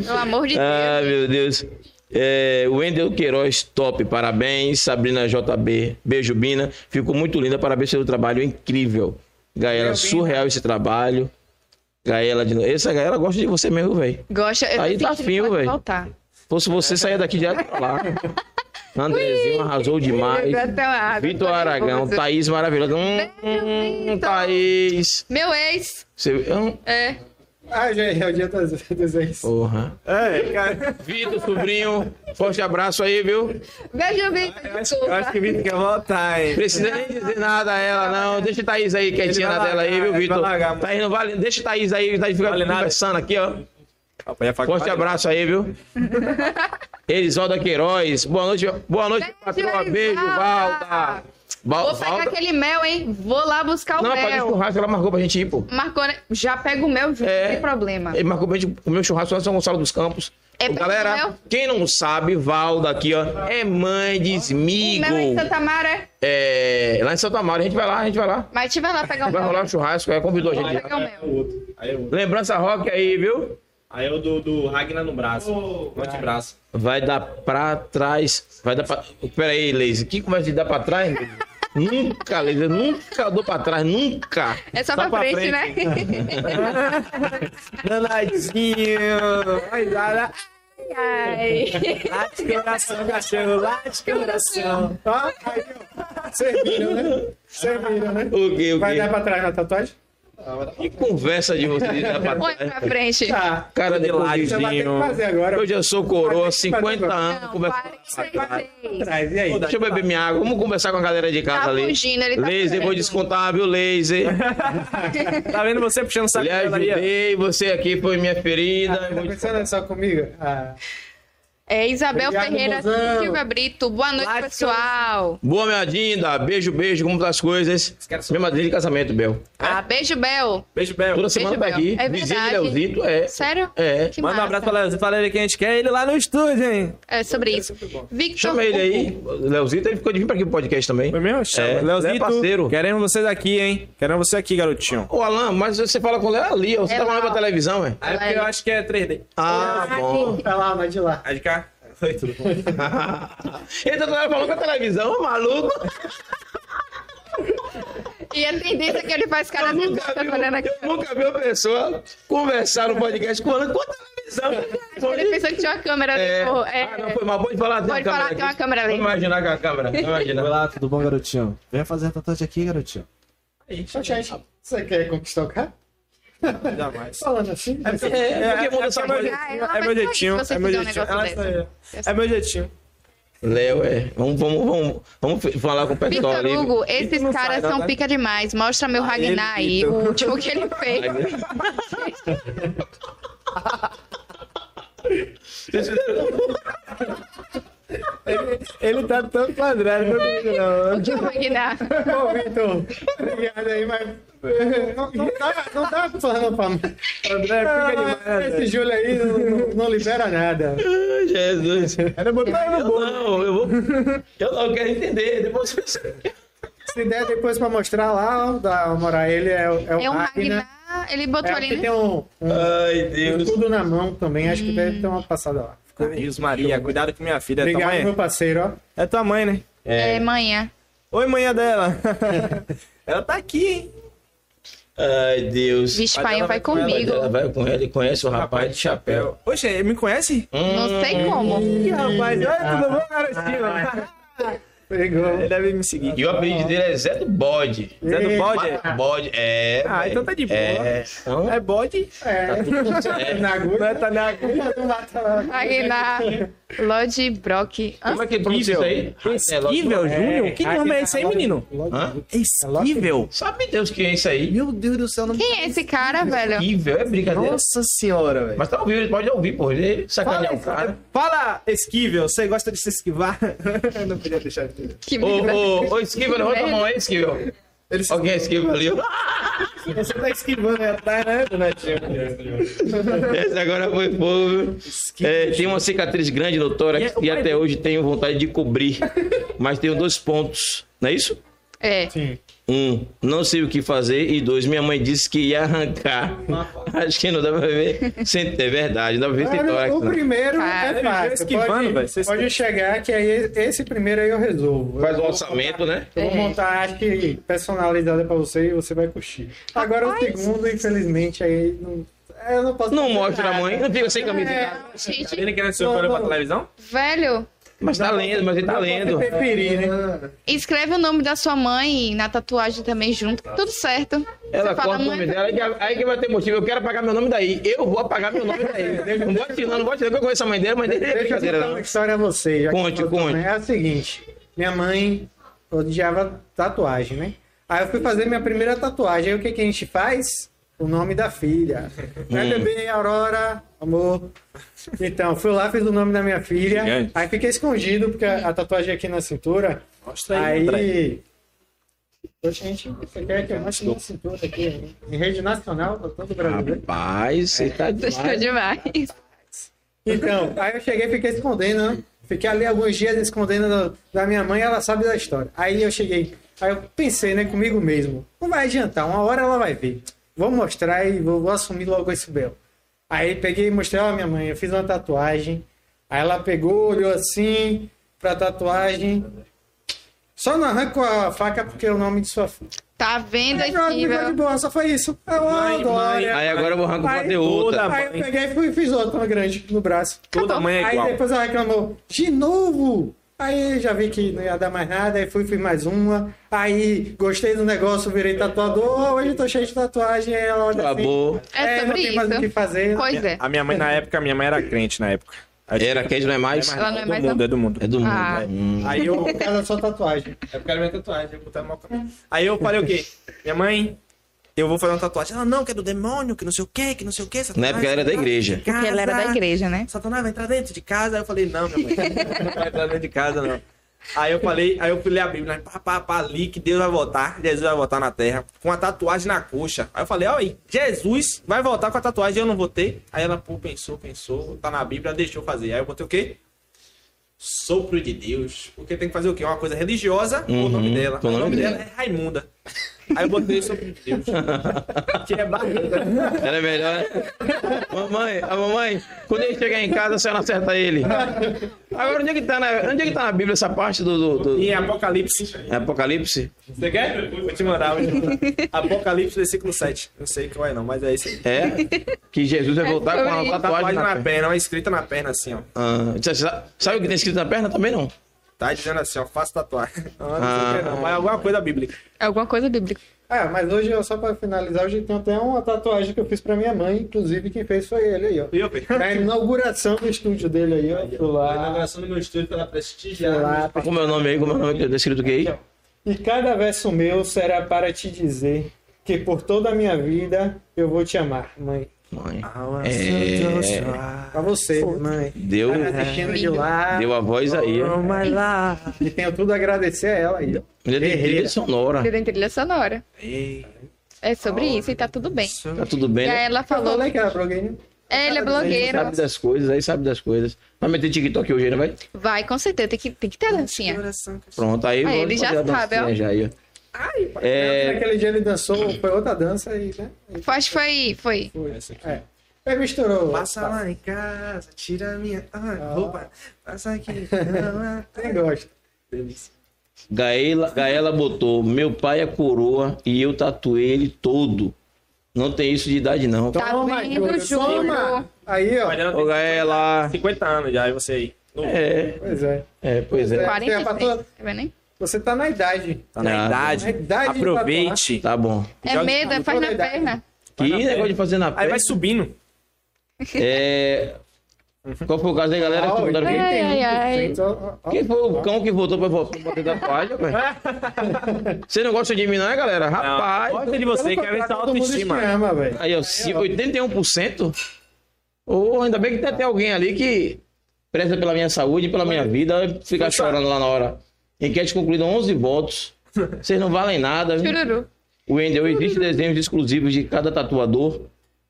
Pelo amor de Deus. Ah, meu Deus. É, Wendel Queiroz, top, parabéns. Sabrina JB, beijo, Bina. Ficou muito linda, parabéns pelo trabalho incrível. Gaela, surreal esse trabalho. Gaela de novo. Essa Gaela gosta de você mesmo, velho. Gosta, Aí tá pode velho. Fosse você, saia daqui direto pra lá. Andrezinho arrasou demais. Vitor Aragão, Thaís maravilhosa. Hum, Thaís. Meu ex. Você, É. Ah, já é o dia dos ex. porra. É, cara. Vitor, sobrinho, forte abraço aí, viu? Beijo, Vitor. Eu acho, eu acho que o Vitor quer voltar, hein? Precisa nem dizer nada a ela, não. Deixa a Thaís aí quietinha na tela aí, viu, Vitor? Thaís não vale. Deixa a Thaís aí, Thaís fica Vale nada. conversando aqui, ó. Forte abraço aí, viu? Elisolda Queiroz. Boa noite, boa noite, Beijo, patroa. Beijo. Valda. Val- Vou pegar Valda. aquele mel, hein? Vou lá buscar o Não, pode mel. churrasco, ela marcou pra gente ir, pô. Marcou, né? Já pega o mel junto, É. não tem problema. Ele marcou pra gente comer um churrasco lá em São Gonçalo dos Campos. É Galera, quem não sabe, Valda aqui, ó, é mãe de O Smigo. mel é em Santa Mara, É, lá em Santa Maria, a gente vai lá, a gente vai lá. mas te vai lá pegar o Vai mel. rolar um churrasco, é, convidou a gente. Vai lá. pegar o É mel. o é o. Lembrança rock aí, viu? Aí é o do, do Ragnar no braço. No antebraço. Vai dar pra trás. Vai dar pra. Pera aí, Leise. Que conversa de dar pra trás? Nunca, Leise. Nunca dou pra trás, nunca. É só, Só pra, pra frente, né? Danadinho. Ai, dá- Ai. Late coração, cachorro. Late coração. Ó, aí, ó. Vocês viram, né? Vocês viram, né? O quê, o Vai quê? dar pra trás na tatuagem? Que conversa de você de dar pra Põe pra frente. Tá. Cara de agora. Eu já sou coroa, 50 anos. Não, conversa. Atrás, e aí? Deixa eu beber minha água. Vamos conversar com a galera de casa Tá ali. fugindo, ele tá Laser, vou fugindo. descontar, viu, Laser? Tá vendo você puxando o saco Lhe ó? ajudei, você aqui foi minha ferida. Tá pensando só comigo? Ah, É Isabel Obrigado, Ferreira mozão. Silva Brito. Boa noite, Like, pessoal. Boa, minha Dinda. Beijo, beijo. Como tá as coisas? Minha madrinha de casamento, Bel. Ah, beijo, Bel. Beijo, Bel. Toda semana tá Bel. aqui. É Vizinho. Leozito, é. Sério? É. Que Manda um massa. abraço pra Leozito. Fala ele que a gente quer ele lá no estúdio, hein? É sobre isso. Victor Chama ele aí. Leozito, ele ficou de vir pra aqui pro podcast também. Foi mesmo? Chama. É, Leozito, é parceiro. queremos vocês aqui, hein? Queremos você aqui, garotinho. Ô, Alan, mas você fala com o Léo ali, ó. Você É tá lá, falando pra televisão, é? É porque eu acho que é 3D. Ah, bom. vai lá, vai de lá. É de cá? Oi, tudo bom? Ele tá falando com a televisão, maluco. E a tendência é que ele faz cara de nunca, tá aqui. eu nunca vi uma pessoa conversar no podcast com a com a televisão. Ele pensou que tinha uma câmera ali. É. pô. É. Ah, não, foi mal. Pode falar, tem Pode uma falar, câmera tem uma câmera ali. Vamos imaginar com a câmera. Imagina. Olá, tudo bom, garotinho? Venha fazer a tatuagem aqui, garotinho. Gente, você quer conquistar o cara? Jamais. Falando assim? É, porque essa é. Ah, jeitinho, ela é vai meu jeitinho, você é meu jeitinho. é, é meu jeitinho. Léo, é. Vamos, vamos, vamos, vamos falar com o pessoal Vitor ali. Hugo, esses caras são né? pica demais. Mostra meu Ragnar aí, o último que ele fez. Ele tá tão quadrado, não. O que eu vou ignorar? Ô, Vitor, obrigado aí, mas. Não, não dá, não dá pra. André, fica Ah, André. esse Júlio aí não, não- não libera nada. Jesus. Era botar no Eu bolo. não, eu vou. Eu não quero entender. Depois você. Se der depois pra mostrar lá, dá uma moral. Ele é, o- é o É um Ragnar. Ragnar, ele botou É ali, né? tem um, um Ai, Deus. escudo na mão também. Acho que deve ter uma passada lá. Rios Maria, cuidado com minha filha. É tua Obrigado, mãe? meu parceiro. Ó. É tua mãe, né? É, manhã. Oi, manhã dela. Ela tá aqui, hein? Ai, Deus. Vixe, pai, ela vai vai com ela, comigo. Ela vai com ele, conhece o rapaz de chapéu. Oxe, ele me conhece? Não sei como. Ih, rapaz. Oi, tudo bom, garotinho? Pegou. Ele deve me seguir. E o apelido dele é Zé do Bode. Zé do bode? Bode, é. Ah, velho. então tá de boa. É, então, É bode? É, é. na agulha. Não é, tá na agulha. Lá. Ragnar, Lodge Brock. Como é que pronuncia isso aí? Esquivel, Júnior? Que nome é esse aí, menino? Hã? Esquivel? Sabe Deus quem é isso aí? Meu Deus do céu, não Quem é esse cara, velho? Horrível, é brincadeira. Nossa senhora, velho. Mas tá ouvindo, ele pode ouvir, pô. Ele sacanear o cara. Fala, Esquivel, você gosta de se esquivar? não podia deixar de Que Ô, merda. ô, ô, Esquivel, levanta a mão aí, Esquivel. Alguém é Esquivel ali? Você tá esquivando aí atrás, né, Donatinho? Esse agora foi fogo. É, tem uma cicatriz grande no E é tórax e até hoje tenho vontade de cobrir. Mas tenho dois pontos, não é isso? É. Sim. Um, não sei o que fazer. E dois, minha mãe disse que ia arrancar. Acho que não dá pra ver. Sem, é verdade, não dá pra ver Olha, tórax. o não. primeiro Cara, é fácil. pode, você pode chegar que aí esse primeiro aí eu resolvo. Faz Eu um orçamento, montar- né? Eu vou É. montar, acho que personalizada pra você e você vai curtir. Agora o segundo, infelizmente, aí não, eu não posso. Não mostra a mãe, não fica sem camisa. em É, casa. Gente, ser Não, olhando pra televisão? velho, Mas tá lendo, mas ele tá lendo. Preferir, né? escreve o nome da sua mãe na tatuagem também junto. Tudo certo. Ela Você fala, corta o nome mãe, dela, aí que, aí que vai ter motivo. Eu quero apagar meu nome daí. Eu vou apagar meu nome daí. Não bote não, não bote não, que eu conheço a mãe dela, mas dele é Deixa eu brincadeira, uma história a você. já Conte, conte. É o seguinte: minha mãe odiava tatuagem, né? Aí eu fui fazer minha primeira tatuagem. Aí o que, que a gente faz? O nome da filha. Vai bebê, Aurora, amor. Então, fui lá, fiz o nome da minha filha. Gigante. Aí fiquei escondido, porque a a tatuagem é aqui na cintura. Mostra aí. Aí. Poxa, gente, você quer que eu mostre minha cintura aqui? né? Em rede nacional, pra todo o Brasil. Rapaz, você tá Deixou demais. demais. Então, aí eu cheguei e fiquei escondendo, né? Fiquei ali alguns dias escondendo da, da minha mãe, ela sabe da história. Aí eu cheguei, aí eu pensei, né, comigo mesmo, não vai adiantar, uma hora ela vai ver. Vou mostrar e vou, vou assumir logo esse belo. Aí peguei e mostrei, ó, minha mãe, eu fiz uma tatuagem. Aí ela pegou, olhou assim pra tatuagem. Só não arranco a faca porque é o nome de sua filha. Tá vendo, Aí de Esquivel? boa, só foi isso. Aí, ó, Mãe, Glória. Aí agora eu vou arrancar Aí ter outra. Aí eu peguei e fui, fiz outra grande no braço. Toda mãe é Aí igual. depois ela reclamou, de novo! Aí já vi que não ia dar mais nada, aí fui, fiz mais uma. Aí gostei do negócio, virei tatuador. Hoje eu tô cheio de tatuagem. Aí ela olha Acabou. assim. É não sobre tem mais o que fazer. Pois é. A minha mãe, na época, minha mãe era crente na época. Era, quente não é mais? Ela não é do mais mundo, não? é do mundo. É do mundo. Ah. né? Hum. Aí eu, Por causa da tatuagem. Minha tatuagem, eu. Aí eu falei o quê? Minha mãe, eu vou fazer uma tatuagem. Ela, não, que é do demônio, que não sei o quê, que não sei o quê. Na época ela era da igreja. Porque ela era da igreja, né? Satanás vai entrar dentro de casa. Aí eu falei, não, minha mãe, não vai entrar dentro de casa, não. Aí eu falei, aí eu fui ler a Bíblia, né? pá, pá, pá, ali que Deus vai voltar, Jesus vai voltar na terra, com a tatuagem na coxa. Aí eu falei, ó, aí, Jesus vai voltar com a tatuagem, eu não vou ter. Aí ela, pô, pensou, pensou, tá na Bíblia, deixou fazer. Aí eu botei o quê? Sopro de Deus. Porque tem que fazer o quê? Uma coisa religiosa com o nome Uhum, dela. o nome nome dela é Raimunda. Aí eu botei de Deus. que é barriga. Era melhor. né? mamãe, a mamãe, quando ele chegar em casa, a senhora acerta ele. Agora, onde é que tá na, onde é que tá na Bíblia essa parte do, do- do- E Apocalipse. Apocalipse? Você quer? Vou te mandar. Vou te mandar. Apocalipse, versículo 7. Não sei qual é não, mas é isso aí. É? Que Jesus vai voltar com sobre uma isso. tatuagem na na perna. perna, uma escrita na perna assim, ó. Ah, sabe o que tem escrito na perna também, não? Tá dizendo assim, ó, faço tatuagem. Não, não sei Ah. o que não, mas alguma coisa bíblica. Alguma coisa bíblica. Ah, mas hoje, eu, só pra finalizar, hoje tem até uma tatuagem que eu fiz pra minha mãe. Inclusive, quem fez foi ele aí, ó. Viu, Pê? Na inauguração do estúdio dele aí, ó. Fui lá. inauguração do meu estúdio pela prestigiar. lá. Como é o nome aí? Como é o nome que tá escrito aqui aí? E cada verso meu será para te dizer que por toda a minha vida eu vou te amar, mãe. Mãe. É. Pra você, mãe. Deu, Tá deu a voz aí. ó. E tenho tudo a agradecer a ela aí. tem Guerreira. trilha sonora. Ele tem trilha sonora. É sobre isso e tá tudo bem. Tá tudo bem, E aí né? ela Eu falou. falei que era blogueirinha. É, ele é Aí blogueiro. sabe das coisas, aí sabe das coisas. Vai meter TikTok hoje, não vai? Vai, com certeza. Tem que, tem que ter a dancinha. Pronto, aí vamos ele já sabe, ó. Já, aí, ó. É, Naquele dia ele dançou, foi outra dança aí, né? Acho que foi. foi. É. Aí misturou. Passa lá em casa, tira minha ah, roupa, passa aqui. Quem gosta? Delícia. Gaela, Gaela botou, meu pai é coroa e eu tatuei ele todo. Não tem isso de idade, não. Tá Toma, vendo. Júlio? Aí, ó. Mariana Ô, Gaela. 50 anos já, e você aí. É, Pois é. é, pois é. 46. Tá Tá vendo aí? Você tá na idade. Tá na idade. na idade de Aproveite. Tá bom. É Joga- medo, é faz na idade. perna. Que negócio de fazer na Aí pele. vai subindo. É... Qual foi o caso aí, galera? Ó, Que? Ai, ai, ai. 81%, ó, ó. Quem foi o cão que voltou pra pra bater tatuagem, velho? Você não gosta de mim, não, é, galera? Rapaz. Gosta de você, quer ver sua autoestima. ama, velho. Aí, ó, ci- 81%. Ô, ainda bem que tem até alguém ali que preza pela minha saúde e pela minha vida, ficar chorando lá na hora. Enquete concluída 11 votos. Vocês não valem nada. viu? O Wendel, existe desenhos exclusivos de cada tatuador,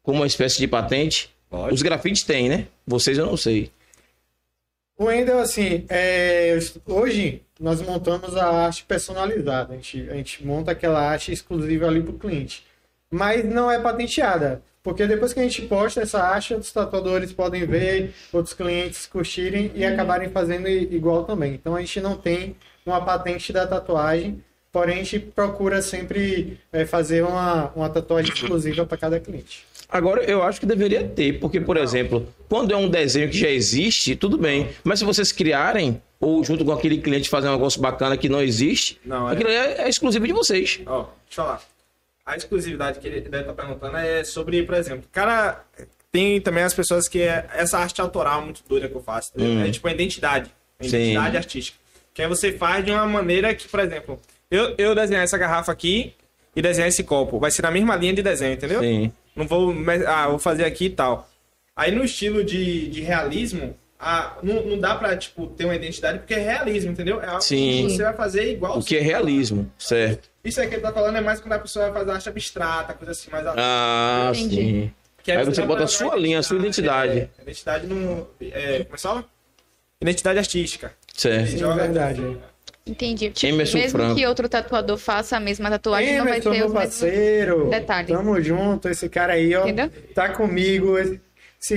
como uma espécie de patente. Os grafites têm, né? Vocês eu não sei. O Wendel, assim, é, hoje nós montamos a arte personalizada. A gente, a gente monta aquela arte exclusiva ali para o cliente. Mas não é patenteada. Porque depois que a gente posta essa arte, outros tatuadores podem ver, outros clientes curtirem e acabarem fazendo igual também. Então a gente não tem uma patente da tatuagem, porém a gente procura sempre é, fazer uma, uma tatuagem exclusiva para cada cliente. Agora, eu acho que deveria ter, porque, por exemplo, quando é um desenho que já existe, tudo bem. Mas se vocês criarem, ou junto com aquele cliente fazer um negócio bacana que não existe, Não, é. aquilo aí é, é exclusivo de vocês. Ó, deixa eu falar. A exclusividade que ele deve estar perguntando é sobre, por exemplo, cara, tem também as pessoas que é essa arte autoral muito doida que eu faço. Hum. É tipo a identidade. A Sim. identidade artística. Que aí você faz de uma maneira que, por exemplo, eu, eu desenhar essa garrafa aqui e desenhar esse copo. Vai ser na mesma linha de desenho, entendeu? Sim. Não vou. Ah, vou fazer aqui e tal. Aí no estilo de, de realismo, ah, não, não dá pra, tipo, ter uma identidade porque é realismo, entendeu? É algo Sim. que você vai fazer igual. O que é realismo, certo? Isso aí que ele tá falando é mais quando a pessoa vai fazer arte abstrata, coisa assim, mais Ah, Entendi. sim. Que Aí você vai bota a sua linha, a sua identidade. É, identidade no. É, como é que fala? Identidade artística. Certo. É verdade. Entendi. Tipo, Emerson mesmo Franco. que outro tatuador faça a mesma tatuagem, não vai Emerson, ter meu os mesmos... parceiro. detalhes. Tamo junto. Esse cara aí, ó, Entendeu? tá comigo. Esse-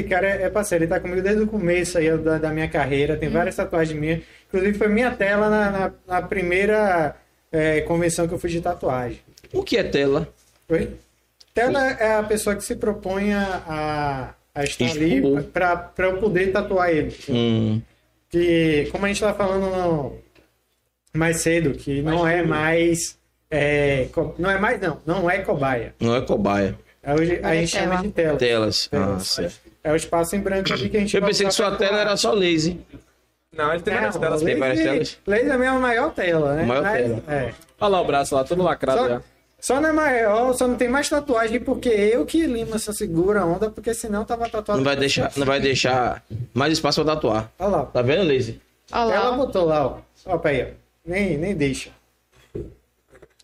cara é é parceiro, ele tá comigo desde o começo aí da, da minha carreira. Tem várias tatuagens minhas. Inclusive, foi minha tela na, na, na primeira é, convenção que eu fiz de tatuagem. O que é tela? Oi? Tela é a pessoa que se propõe a, a, estar ali Expor. pra eu poder tatuar ele. Hum, que como a gente tá falando no- mais cedo, que não é mais é, co- não é mais não, não é cobaia. não é cobaia. É hoje a É gente tela. chama de tela. Telas. Ah, Telas. certo. É o espaço em branco ali que a gente Eu pensei que sua tela era só lazy. Não, ele tem várias telas. tem laser- várias telas? Laser mesmo é a maior tela, né? A maior Mas, tela. é. Olha lá o braço lá, todo lacrado Só, já. Só não é maior, só não tem mais tatuagem porque eu que Lima só segura a onda, porque senão tava tatuado. Não vai deixar, não vai deixar mais espaço pra tatuar. Olha lá. Tá vendo, lazy? Olha Ela lá, ó. botou lá, ó. Ó, aí, ó. Nem, nem deixa.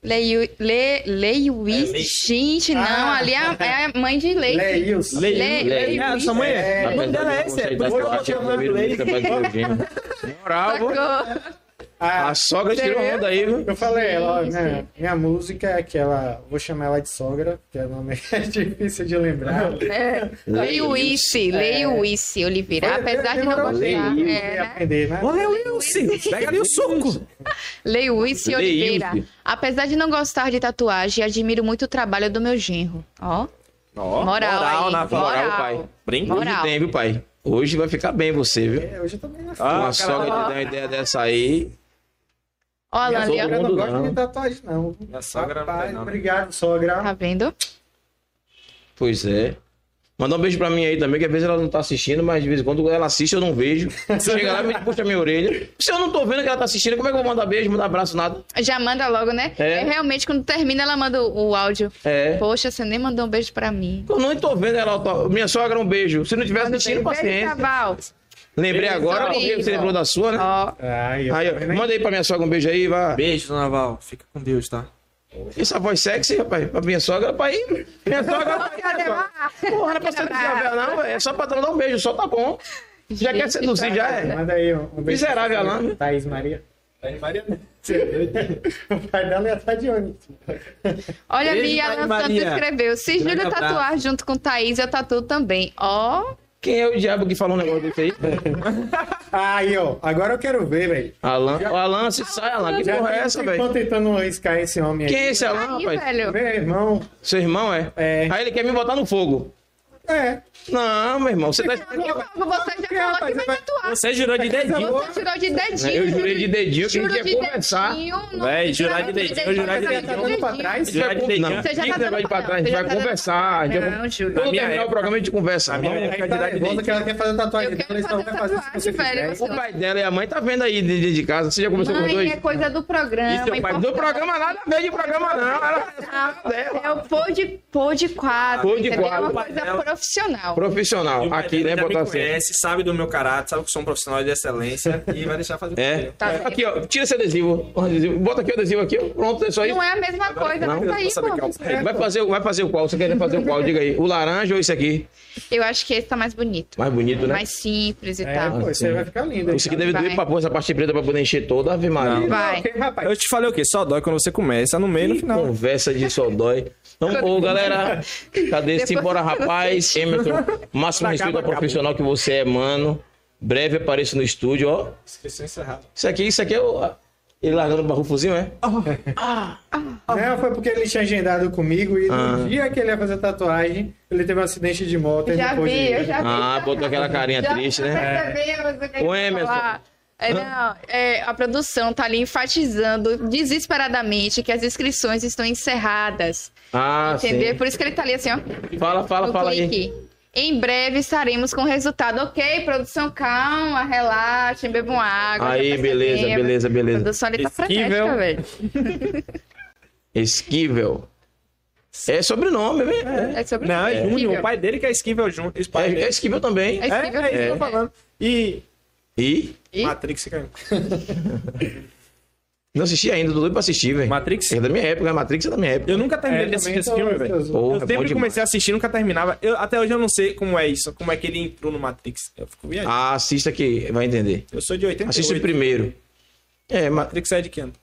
Leio, le, Leiuí. Lei. Gente, não, Ah. ali é a, é a mãe de Leite. Leilson. Le, Lei. Leiuí. É, sua mãe é. É, O nome dela é esse, é. Por isso que eu tô chamando Lei. Moral, Ah, A sogra tirou onda aí, viu? Eu falei, ela, minha, minha música é aquela. Vou chamar ela de sogra, porque o nome é difícil de lembrar. É. Leiuíce, Leiuíce, Oliveira. Foi- Apesar de não gostar. tempo pra É, né? aprender, né? Olha, Wilson, pega ali o suco. Leiuíce Leilce. Oliveira. Apesar de não gostar de tatuagem, admiro muito o trabalho do meu genro. Ó, Ó, moral, aí. na voz. Moral, pai. Brinca. Hoje Moral. tem, viu, pai? Hoje vai ficar bem você, viu? É, hoje eu tô bem na Ah. Uma sogra te dar uma ideia dessa aí. Ó, Minha sogra não gosta não. de tatuagem, não. Minha sogra Rapaz, não. Obrigado, sogra. Tá vendo? Pois é. Mandar um beijo pra mim aí também, que às vezes ela não tá assistindo, mas de vez em quando ela assiste, eu não vejo. Chega lá e me puxa a minha orelha. Se eu não tô vendo que ela tá assistindo, como é que eu vou mandar beijo, mandar abraço, nada? Já manda logo, né? É. realmente, quando termina, ela manda o, o áudio. É. Poxa, você nem mandou um beijo pra mim. Eu não tô vendo ela. Minha sogra, um beijo. Se não tiver assistindo, Beijo, paciência. Caval. Lembrei agora, Sobre porque você lembrou da sua, né? Eu Aí, aí. manda aí pra minha sogra um beijo aí, vai. Beijo, dona Val. Fica com Deus, tá? Essa voz sexy, rapaz, pra minha sogra, pra ir. Minha sogra, pra ir. Cadê Porra, não é pra ser desafiar, não, é só pra dar um beijo, só tá bom. Já quer seduzir, já é. Manda aí um beijo. Miserável, Alan. Thaís Maria. Aí, Maria. O pai dela ia estar de ônibus. Olha, Beijo, Bia Thaís Alan Santos escreveu. Se Júlio tatuar junto com Thaís, eu tatuo também. Ó, Quem é o diabo que falou um negócio desse aí? Aí, ó. Agora eu quero ver, velho. Alan. O Alan, se sai, Alan. Que Já porra é essa, velho? Estão tentando arriscar esse homem aí. Quem é esse Alan, aí, rapaz? velho. Meu irmão. Seu irmão é? É. Aí ele quer me botar no fogo. É. Não, meu irmão, você tá. Você já falou que vai tatuar. Você jurou de dedinho. Você jurou de dedinho. Eu jurei de dedinho que a gente ia de conversar. dedinho, não Véi, jurar de dedinho, jurar de você dedinho. tá Tá dando pra trás? Jurar de dedinho. Não, Você já tá de dando- pra trás, a gente vai tá conversar. a Não. Quando terminar o programa, a gente conversa. Na minha época, É de nervosa que ela quer fazer tatuagem Eu dela quero e vai fazer tatuagem, velho. O pai dela e a mãe tá vendo aí de, de, de casa. Você já conversou com os Mãe, dois? é coisa do programa. Importante. Do programa nada a ver de programa, não. Ela dela. É o Pod, pod 4. Pod entendeu? É uma coisa profissional. Profissional. E Aqui, né? já me Botar assim. conhece, sabe do meu caráter, sabe que sou um profissional de excelência e vai deixar fazer É. Tá vendo? Aqui, ó. Tira esse adesivo. Adesivo. Bota aqui o adesivo aqui. ó. Pronto, é só isso. Não é a mesma coisa, não. mas tá aí, pô. qual é. Vai fazer, vai fazer o qual? Você quer fazer o qual? Diga aí. O laranja ou esse aqui? Eu acho que esse tá mais bonito. Mais bonito, né? Mais simples e É, tal. pô, isso aí vai ficar lindo. Esse aqui deve Vai. doer pra pôr essa parte preta pra poder encher toda. Ave Maria. Vai. Ok, rapaz. Eu te falei o quê? Só dói quando você começa, no meio e no final. Conversa de só dói. Então, ô, galera, cadê esse Depois não rapaz? Emerson, máximo respeito ao profissional que você é, mano. Breve apareço no estúdio, ó. Inscrição encerrada. Isso aqui, isso aqui é o. Ele largando o barrufozinho, é? Não, foi porque ele tinha agendado comigo e Ah. no dia que ele ia fazer tatuagem, ele teve um acidente de moto. e Já vi, eu já vi. Ah, botou aquela carinha Já triste, né? percebemos o que eu Ô, ia Emerson. falar. É, não, é, a produção tá ali enfatizando desesperadamente que as inscrições estão encerradas. Ah, Entendeu? sim. Por isso que ele tá ali assim, ó. Fala, fala, fala aí. clique. Em breve estaremos com o resultado. Ok, produção, calma, relaxem, bebam água. Aí, já beleza, percebemos. beleza, A beleza. produção ali tá Esquivel. velho. Esquivel. É sobrenome, velho. É sobre Não, é. Júnior. O pai dele que é Esquivel Júnior. É, é esquivel também. É É, Esquivel. é isso que eu tô falando. E E E- Matrix caiu. não assisti ainda, tô doido pra assistir, velho. Matrix? É da minha época, Matrix é da minha época. Eu nunca terminei É, de assistir esse filme, velho. Eu é sempre demais. comecei a assistir e nunca terminava. Eu, até hoje eu não sei como é isso, como é que ele entrou no Matrix. Eu fico viajando. Ah, assista que vai entender. Eu sou de 88. Assista o primeiro. É, Matrix é de que ano?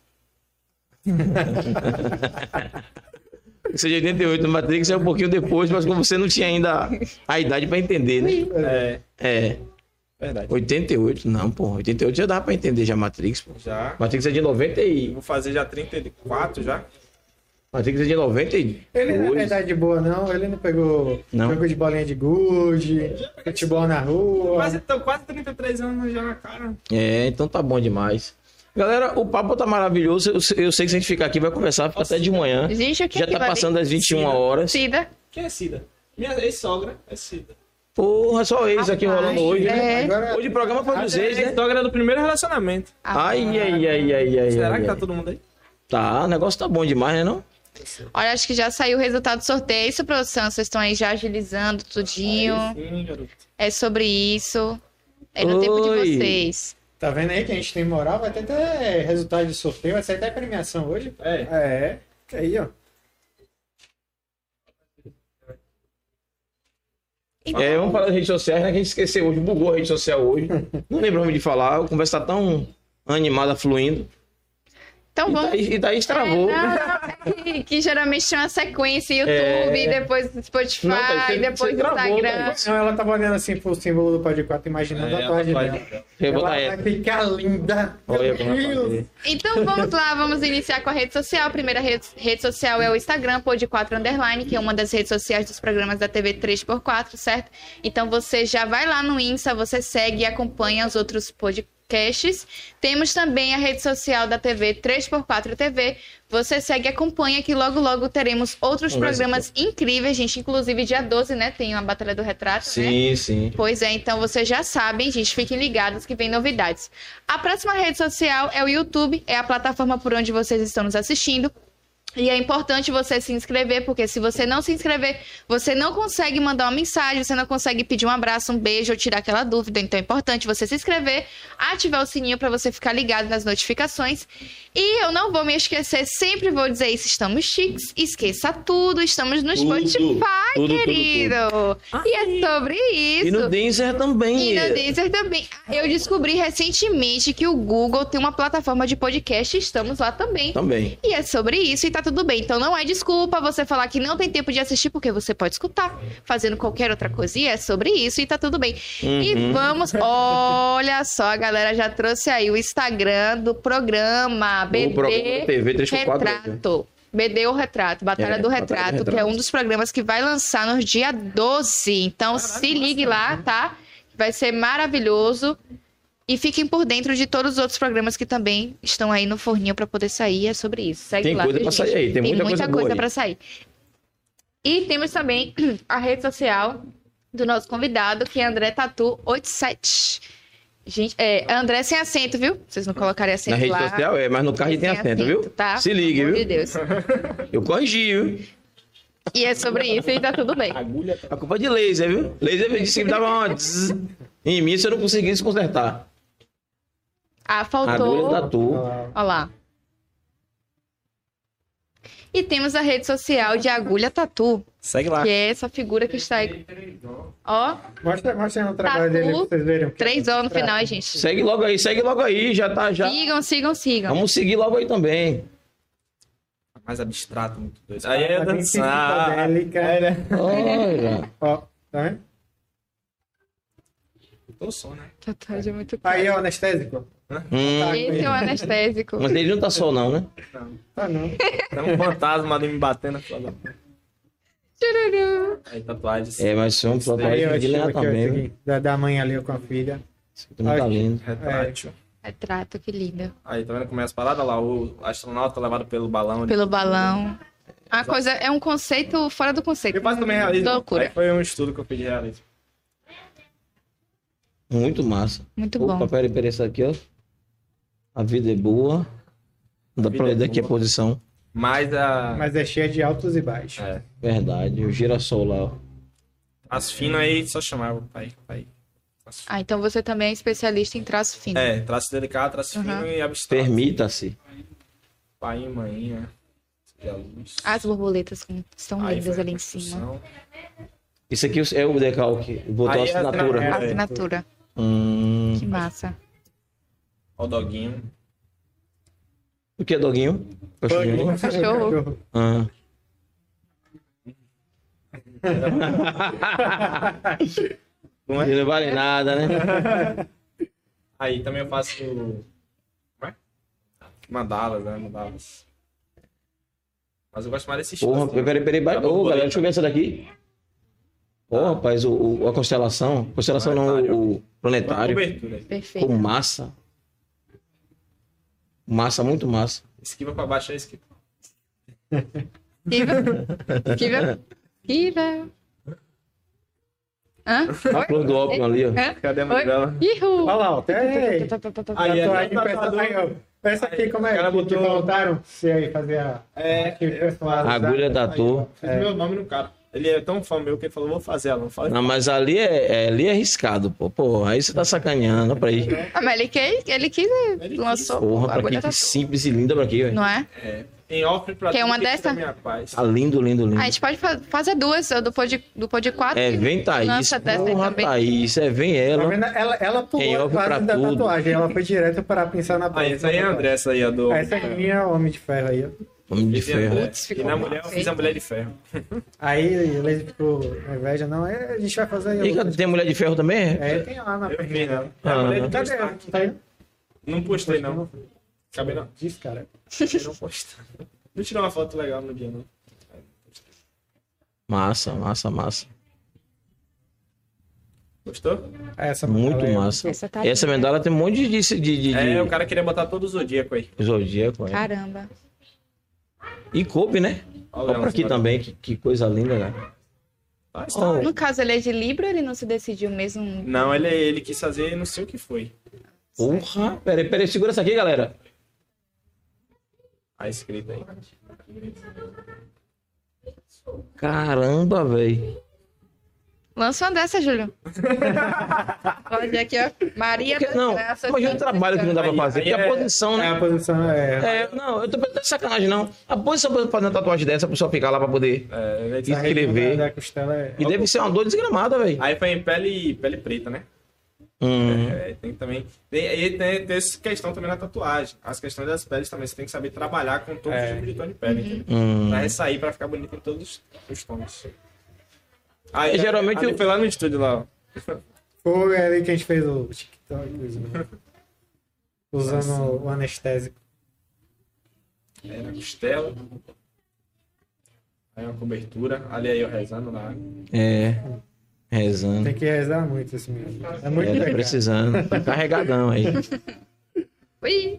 você é de 88, Matrix é um pouquinho depois, mas como você não tinha ainda a idade pra entender, né? É, É, verdade. 88, não, pô. 88 já dava pra entender já Matrix, pô. Já. Matrix é de 90 e... Vou fazer já 34 já. Matrix é de 92. Ele não é idade boa, não. Ele não pegou Não. jogo de bolinha de gude, futebol na rua. Quase, tô quase 33 anos já na cara. É, então tá bom demais. Galera, o papo tá maravilhoso. Eu, eu sei que se a gente ficar aqui vai conversar, fica até de manhã. Gente, o que Já é que tá passando das 21 Cida. horas. Cida. Quem é Cida? Minha ex-sogra é Cida. Porra, só eles aqui rolando hoje, né? é. Agora, Hoje o programa foi dos ex, né? Ex-sogra do primeiro relacionamento. Ai, ai, ai, ai, ai. Será ai, que tá ai. todo mundo aí? Tá, o negócio tá bom demais, né não? Olha, acho que já saiu o resultado do sorteio. É Isso, produção. Vocês estão aí já agilizando tudinho. Sim, garoto. É sobre isso. É no tempo de Oi. vocês. tá vendo aí que a gente tem moral? Vai ter até resultado de sorteio, vai sair até premiação hoje. É. É, que aí, ó. É, vamos falar das redes sociais, né? Que a gente esqueceu hoje, bugou a rede social hoje. Não lembramos de falar, a conversa tá tão animada, fluindo. Então E vamos. daí, e daí estravou. É, não, não, é que, que geralmente tem uma sequência YouTube, É. depois Spotify, Não, tá, você- depois travou, Instagram. né? Não, ela tava olhando assim pro símbolo do Pod 4, imaginando É, a tatuagem a dela. Ela botar vai ficar linda. Olha. Então vamos lá, vamos iniciar com a rede social. A primeira rede, rede social é o Instagram, Pod4 Underline, que é uma das redes sociais dos programas da TV 3x4, certo? Então você já vai lá no Insta, você segue e acompanha os outros podcasts podcasts. Temos também a rede social da TV 3x4 TV. Você segue e acompanha que logo logo teremos outros programas incríveis, gente. Inclusive dia 12, né? Tem uma Batalha do Retrato, né? Sim, sim. Pois é, então vocês já sabem, gente, fiquem ligados que vem novidades. A próxima rede social é o YouTube, é a plataforma por onde vocês estão nos assistindo. E é importante você se inscrever, porque se você não se inscrever, você não consegue mandar uma mensagem, você não consegue pedir um abraço, um beijo ou tirar aquela dúvida. Então é importante você se inscrever, ativar o sininho para você ficar ligado nas notificações. E eu não vou me esquecer, sempre vou dizer isso, estamos chiques, esqueça tudo, estamos no Tudo, Spotify, tudo, tudo, querido. E é sobre isso. E no Deezer também. E no Deezer também. Eu descobri recentemente que o Google tem uma plataforma de podcast estamos lá também. Também. E é sobre isso e tá tudo bem. Então não é desculpa você falar que não tem tempo de assistir, porque você pode escutar fazendo qualquer outra coisa. E é sobre isso e tá tudo bem. E Uhum. vamos. Olha só, a galera já trouxe aí o Instagram do programa BD programa TV 3x4. Retrato. BD ou Retrato, Batalha É, do Batalha do Retrato, que é Retrato. um dos programas que vai lançar no dia 12. Então se ligue lá, tá? Vai ser maravilhoso. E fiquem por dentro de todos os outros programas que também estão aí no forninho para poder sair. É sobre isso. Segue Tem lá, coisa gente? sair aí, tem muita coisa boa aí. para sair. E temos também a rede social do nosso convidado, que é André Tatu 87. Gente, é André sem acento, viu? Vocês não colocarem acento Na rede lá. social é, mas no carro tem Sem acento, viu? tá? Se ligue, viu? de Deus. Eu corrigi, viu? E é sobre isso e tá tudo bem. Agulha. A culpa é de laser, viu? Laser disse que dava uma em mim se eu não conseguisse consertar. Ah, Agulha faltou. tatu. Olha lá. E temos a rede social de Agulha Tatu, Segue lá. que é essa figura que está aí. Ó, Mostra, mostra no trabalho Tatu, dele pra vocês verem. o que três é. anos no final, gente. Segue logo aí, segue logo aí, já tá já. Sigam, sigam, sigam. Vamos seguir logo aí também. Mais abstrato, muito doido. Aí Aí é dançar. psicodélica. Olha. Ó, tá vendo? Tô som, né? Tatuagem é muito Aí, cara. ó, anestésico. Hum, Esse é o anestésico. mas ele não tá só, não, né? Ah, não. Tem um fantasma ali me batendo. Tchururu. Aí, tatuagens. É, mas são tatuagens de estilo linha aqui, ó, também, da, da mãe ali com a filha. Isso também tá lindo. Retrátil. Retrato, que lindo. Aí, tá vendo como é as paradas lá? O astronauta levado pelo balão. Pelo balão. A coisa é um conceito fora do conceito. Eu faço também realismo. Loucura. Aí foi um estudo que eu fiz de realismo. Muito massa. Muito Opa, bom. peraí, peraí, isso aqui, ó. A vida é boa. Não dá pra ler é daqui a posição. Mas a... Mas é cheia de altos e baixos. É. Verdade. O girassol lá, ó. As finas aí, só chamava o pai. pai. Ah, então você também é especialista em traço fino. É, traço delicado, traço Uhum. fino e abstrato. Permita-se. Pai a luz. As borboletas estão Aí lindas a ali em cima. Isso aqui é o decalque. Botou a é a assinatura. É. Assinatura. Hum. Que massa. Ó o doguinho. O que é doguinho? Cachorrinho? Cachorro. Ah. Não é? Não vale nada, né? Aí também eu faço. Como é? Mandalas, né? Mandalas. Mas eu gosto mais desse estilo. Porra, assim. peraí, peraí, peraí. Tá Ô, galera, deixa eu ver essa daqui. Ô, rapaz, o, o- a constelação. Constelação não, o Uma planetário. Perfeito. Com massa. Massa, muito massa. Esquiva pra baixo é esquiva. Kiva. Kiva. Kiva. Hã? A flor do ópio ali, ó. Hã? Cadê a mãe dela? Ihu. Olha lá, ó. Aí, é aí, ó. Peça aqui, como é cara que botou- voltaram? Se aí fazia... É, que personalizado. Agulha da tua. Fiz meu nome no cara. Ele é tão fã meu que ele falou, vou fazer ela. Não fala Não, mas ali é, é- ali é arriscado, pô. Pô, aí você tá sacaneando, pra aí. Ah, mas ele quis, ele quis, Ele lançou Porra, a pra que, da que simples e linda pra aqui, velho. Não é? É. Em off pra Quer tudo uma que dessa? minha paz. Tá lindo, lindo, lindo. A gente pode fa- fazer duas, a do pod, do pod 4. É, vem Thaís. Lança dessa aí Porra, também. Thaís. É, vem Tá ela. vendo? Ela, ela pulou a pra fase da tudo. tatuagem. Ela foi direto para pensar na Ah, essa aí é a André, essa aí, a do. Essa aqui é o Homem de Ferro aí, ó. Homem de é ferro. Putz, E ficou na mulher eu fiz a mulher de ferro. Aí ele ficou com inveja. Não, é, a gente vai fazer. E outra. tem mulher de ferro também? é? É, tem lá na Eu vi, né? dela. A mulher de Cadê? Tá aí? Não postei, não. Acabei não. Diz, cara. Acabei não postando. Não tirei uma foto legal no dia, não. Massa, massa, massa. Gostou? Essa Muito é massa. Essa tá Essa medalha tem um monte de, de, de, de É, o cara queria botar todo o zodíaco aí. zodíaco. é. Caramba. E coube, né? Olha pra aqui também, que, que coisa linda, né? Ah, está. No caso, ele é de Libra ou ele não se decidiu mesmo? Não, ele, ele quis fazer, não sei o que foi. Porra! Peraí, peraí, segura essa aqui, galera. A escrita aí. Caramba, velho. Lança uma dessa, Júlio. Pode aqui, ó. Maria da Não, Graça. imagina o trabalho que não dá pra fazer. aí Porque a é- posição, É, né? a posição é. É, não, eu tô pensando de sacanagem, não. A posição pra fazer uma tatuagem dessa, a pessoa ficar lá pra poder É, escrever. Da, da costela é. E deve ser uma dor desgramada, velho. Aí foi em pele, pele preta, né? Hum. É, tem também. Tem, e tem, tem essa questão também na tatuagem. As questões das peles também. Você tem que saber trabalhar com todos É. os tipos de tom de pele. entendeu? Hum. Pra sair pra ficar bonito em todos os tons. Aí, É, geralmente ali eu- foi lá no estúdio lá, ó. Foi ali que a gente fez o TikTok, né? usando o anestésico. Aí na costela. Aí uma cobertura. Ali aí eu rezando lá. É. Rezando. Tem que rezar muito esse menino. É muito É, tá legal. precisando. Tá carregadão aí. Ui.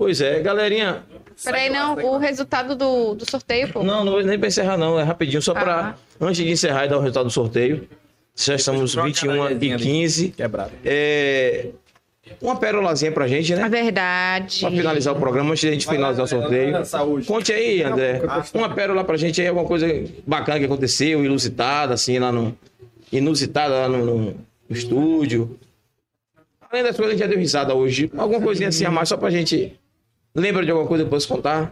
Pois é, galerinha. Peraí, não. O resultado do, do sorteio, pô. Não, não vou nem pra encerrar, não. É rapidinho, só pra. Antes de encerrar e dar o resultado do sorteio. Já estamos Depois 21 troca a e cadezinha ali. 15. Quebrado. É. Uma pérolazinha pra gente, A né? verdade. Pra finalizar o programa, antes de a gente finalizar o sorteio. Saúde. Conte aí, André. Uma pérola pra gente aí, alguma coisa bacana que aconteceu, inusitada, assim, lá no. Inusitada lá no, no estúdio. Além das coisas que a gente já deu risada hoje. Alguma coisinha assim a mais, só pra gente. Lembra de alguma coisa depois contar?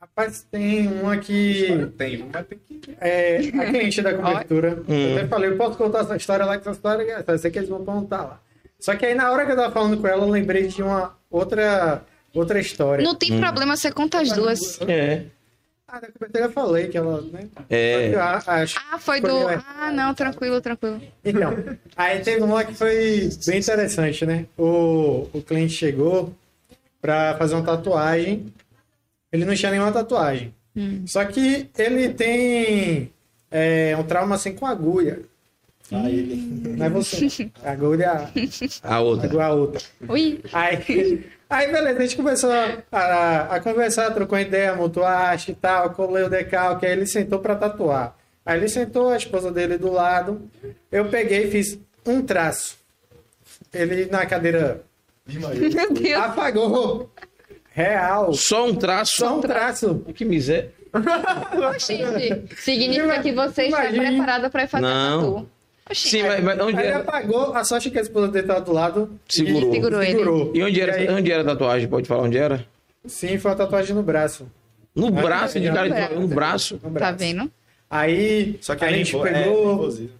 Rapaz, tem uma que Tem, mas tem que. é a cliente da cobertura. Hum. Eu até falei, eu posso contar essa história lá, que essa história é. Eu sei que eles vão contar lá. Só que aí na hora que eu tava falando com ela, eu lembrei de uma outra, outra história. Não tem problema, você conta as duas. É. Ah, da cobertura eu falei que ela, né? É. Eu a- acho- Ah, foi Foi do. ela. Ah, não, tranquilo, tranquilo. Então, aí teve uma que foi bem interessante, né? O, o cliente chegou pra fazer uma tatuagem. Ele não tinha nenhuma tatuagem. Só que ele tem é, um trauma assim com agulha. Aí ele. Não é você. Agulha. A outra. Agulha outra. Ui. Aí, aí beleza, a gente começou a, a conversar, trocou ideia, montou a arte e tal, colei o decalque, aí ele sentou pra tatuar. Aí ele sentou, a esposa dele do lado, eu peguei e fiz um traço. Ele na cadeira Meu Deus. apagou. Real. Só um traço. Só um traço. Que miséria. Gente, significa que você está Imagine. preparado para fazer Não. tatu. Oxi, Sim, mas, mas onde Aí ele era? apagou, a sorte é que a esposa dele tava do lado. Segurou. Segurou ele. Segurou. E onde era, aí- onde era a tatuagem? Pode falar onde era? Sim, foi uma tatuagem no braço. No braço, de no cara de braço. no braço. No Tá braço. vendo? Aí Só que a é gente nervo- é pegou, nervosismo.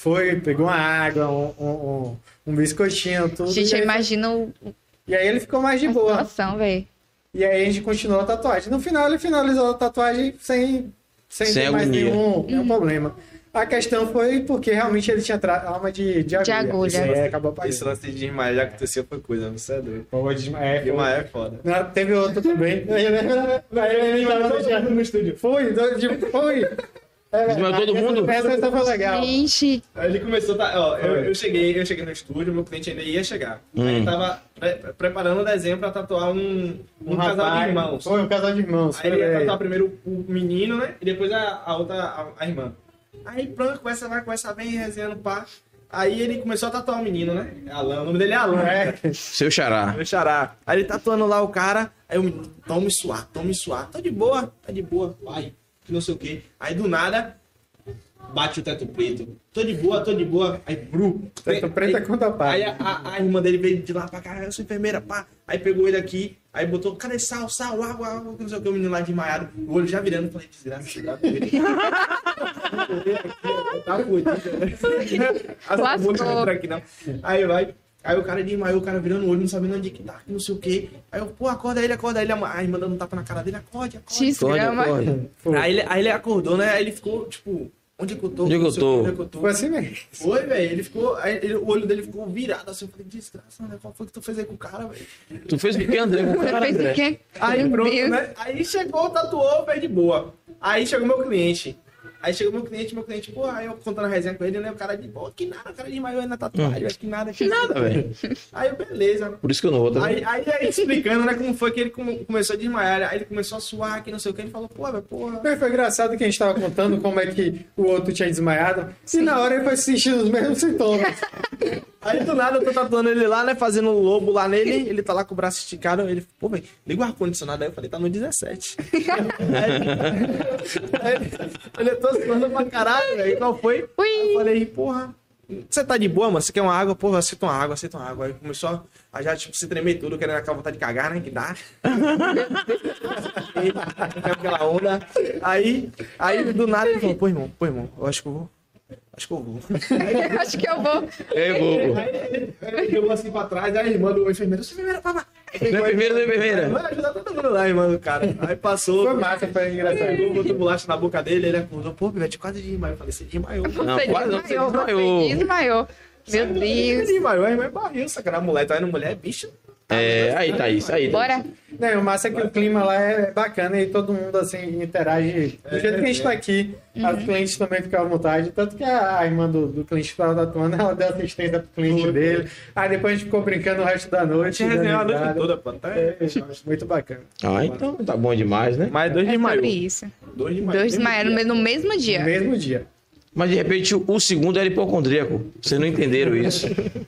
Foi, pegou uma água, um, um, um, um biscoitinho, tudo. Gente, e, eu aí, imagino e aí ele ficou mais de a boa. situação. E aí a gente continuou a tatuagem. No final ele finalizou a tatuagem sem, sem, Sem ter mais agonia. nenhum, nenhum problema. A questão foi porque realmente ele tinha tra- alma de, de agulha. agulha. Isso aí acabou apagando. Esse lance de desmaiar já aconteceu foi coisa, você é doido. Pô, desma- é, Desmaiar é foda. Não, teve outro também. no estúdio. Foi, de- foi. É, Desmaiou todo mundo? Essa, essa foi legal. Gente, Aí ele começou, tá, ó, eu, eu cheguei, eu cheguei no estúdio, meu cliente ainda ia chegar. Aí ele tava pre- preparando o desenho pra tatuar um, um, casal de rapaz- irmãos. Foi um casal de irmãos. Aí ele ia tatuar primeiro o menino, né? E depois a, a outra, a, a irmã. Aí pronto, começa, vai, começa bem, resenhando, pá. Aí ele começou a tatuar o menino, né? Alan, o nome dele é Alan. É. Seu xará. Meu xará. Aí ele tatuando lá o cara, aí o menino, tome suar, tome suar. Tá de boa, tá de boa, vai. Que não sei o quê. Aí do nada, bate o teto preto. Tô de boa, tô de boa. Aí, bru. Teto preto é pá. Aí a, a- a irmã dele veio de lá pra cá, eu sou enfermeira, pá. Aí pegou ele aqui, aí botou, cadê sal, sal, água, água, que não sei o que, o menino lá desmaiado, o olho já virando, falei, desgraça. Tá fudido. Não. Aí vai. Aí o cara desmaiou, o cara virando o olho, não sabendo onde que tá, que não sei o quê. Aí eu, pô, acorda ele, acorda ele. A irmã dando um tapa na cara dele, acorde, acorde. desgrama. Foi. Aí ele, aí ele acordou, né? Aí ele ficou, tipo, onde que eu tô? Onde que eu tô? Onde que eu tô? Foi assim mesmo. Foi, velho. Ele ficou. Aí ele- o olho dele ficou virado assim. Eu falei, desgraça, né? Qual foi que tu fez aí com o cara, velho? Tu fez o que, André? Com o Você cara, fez André? o quê? Aí pronto, né? Aí chegou, tatuou, fez de boa. Aí chegou meu cliente. Aí chegou meu cliente, meu cliente, pô, aí eu contando a resenha com ele, né? O cara de, pô, que nada, o cara desmaiou na tatuagem, acho que nada. Que Nada, velho. Aí eu, beleza. Por isso que eu não vou também. Aí, aí, aí explicando, né, como foi que ele come- começou a desmaiar. Aí ele começou a suar, que não sei o que. Ele falou, pô, velho, porra. Foi, foi engraçado que a gente tava contando como é que o outro tinha desmaiado. E na hora ele foi sentindo os mesmos sintomas. Aí do nada eu tô tatuando ele lá, né, fazendo um lobo lá nele. Ele tá lá com o braço esticado. Ele, pô, velho, liga o ar-condicionado. Aí eu falei, tá no 17. aí, aí, ele tô suando pra caralho, velho. Qual foi? Ui. Aí eu falei, porra. Você tá de boa, mano? Você quer uma água? Porra, aceita uma água, aceita uma água. Aí começou a já, tipo, se tremer tudo, querendo aquela vontade de cagar, né? Que dá. Aquela onda. Aí, aí do nada ele falou, pô, irmão, pô, irmão, eu acho que eu vou. Acho que eu vou. Acho que eu vou. É, bobo. Aí ele jogou assim pra trás, aí a irmã do enfermeiro, sua enfermeira, papá. Não é primeiro, não é primeira. Vai ajudar todo mundo lá, irmã do cara. Aí passou. Foi massa, foi engraçado. Botou bolacha na boca dele, ele acordou, pô, Pivete, quase desmaiou. Eu falei, você desmaiou. Não, Você quase não, você desmaiou, desmaiou. você desmaiou. Meu Deus. desmaiou, a irmã é barril, sacanagem. A mulher tá indo mulher, é bicho. É, aí tá isso, aí. Bora. Não, o massa é que o clima lá é bacana e todo mundo assim interage. Do jeito que a gente tá aqui, as clientes também ficam à vontade. Tanto que a, a irmã do, do cliente que tava tatuando, ela deu assistência pro cliente dele. Aí depois a gente ficou brincando o resto da noite. Tinha resenhado a dando noite toda, pô. Tá, É, muito bacana. Ah, então tá bom demais, né? Mais dois É sobre desmaiou. isso. Dois desmaiou. Dois desmaiaram no mesmo dia. No mesmo dia. Mas de repente o segundo era hipocondríaco. Vocês não entenderam isso.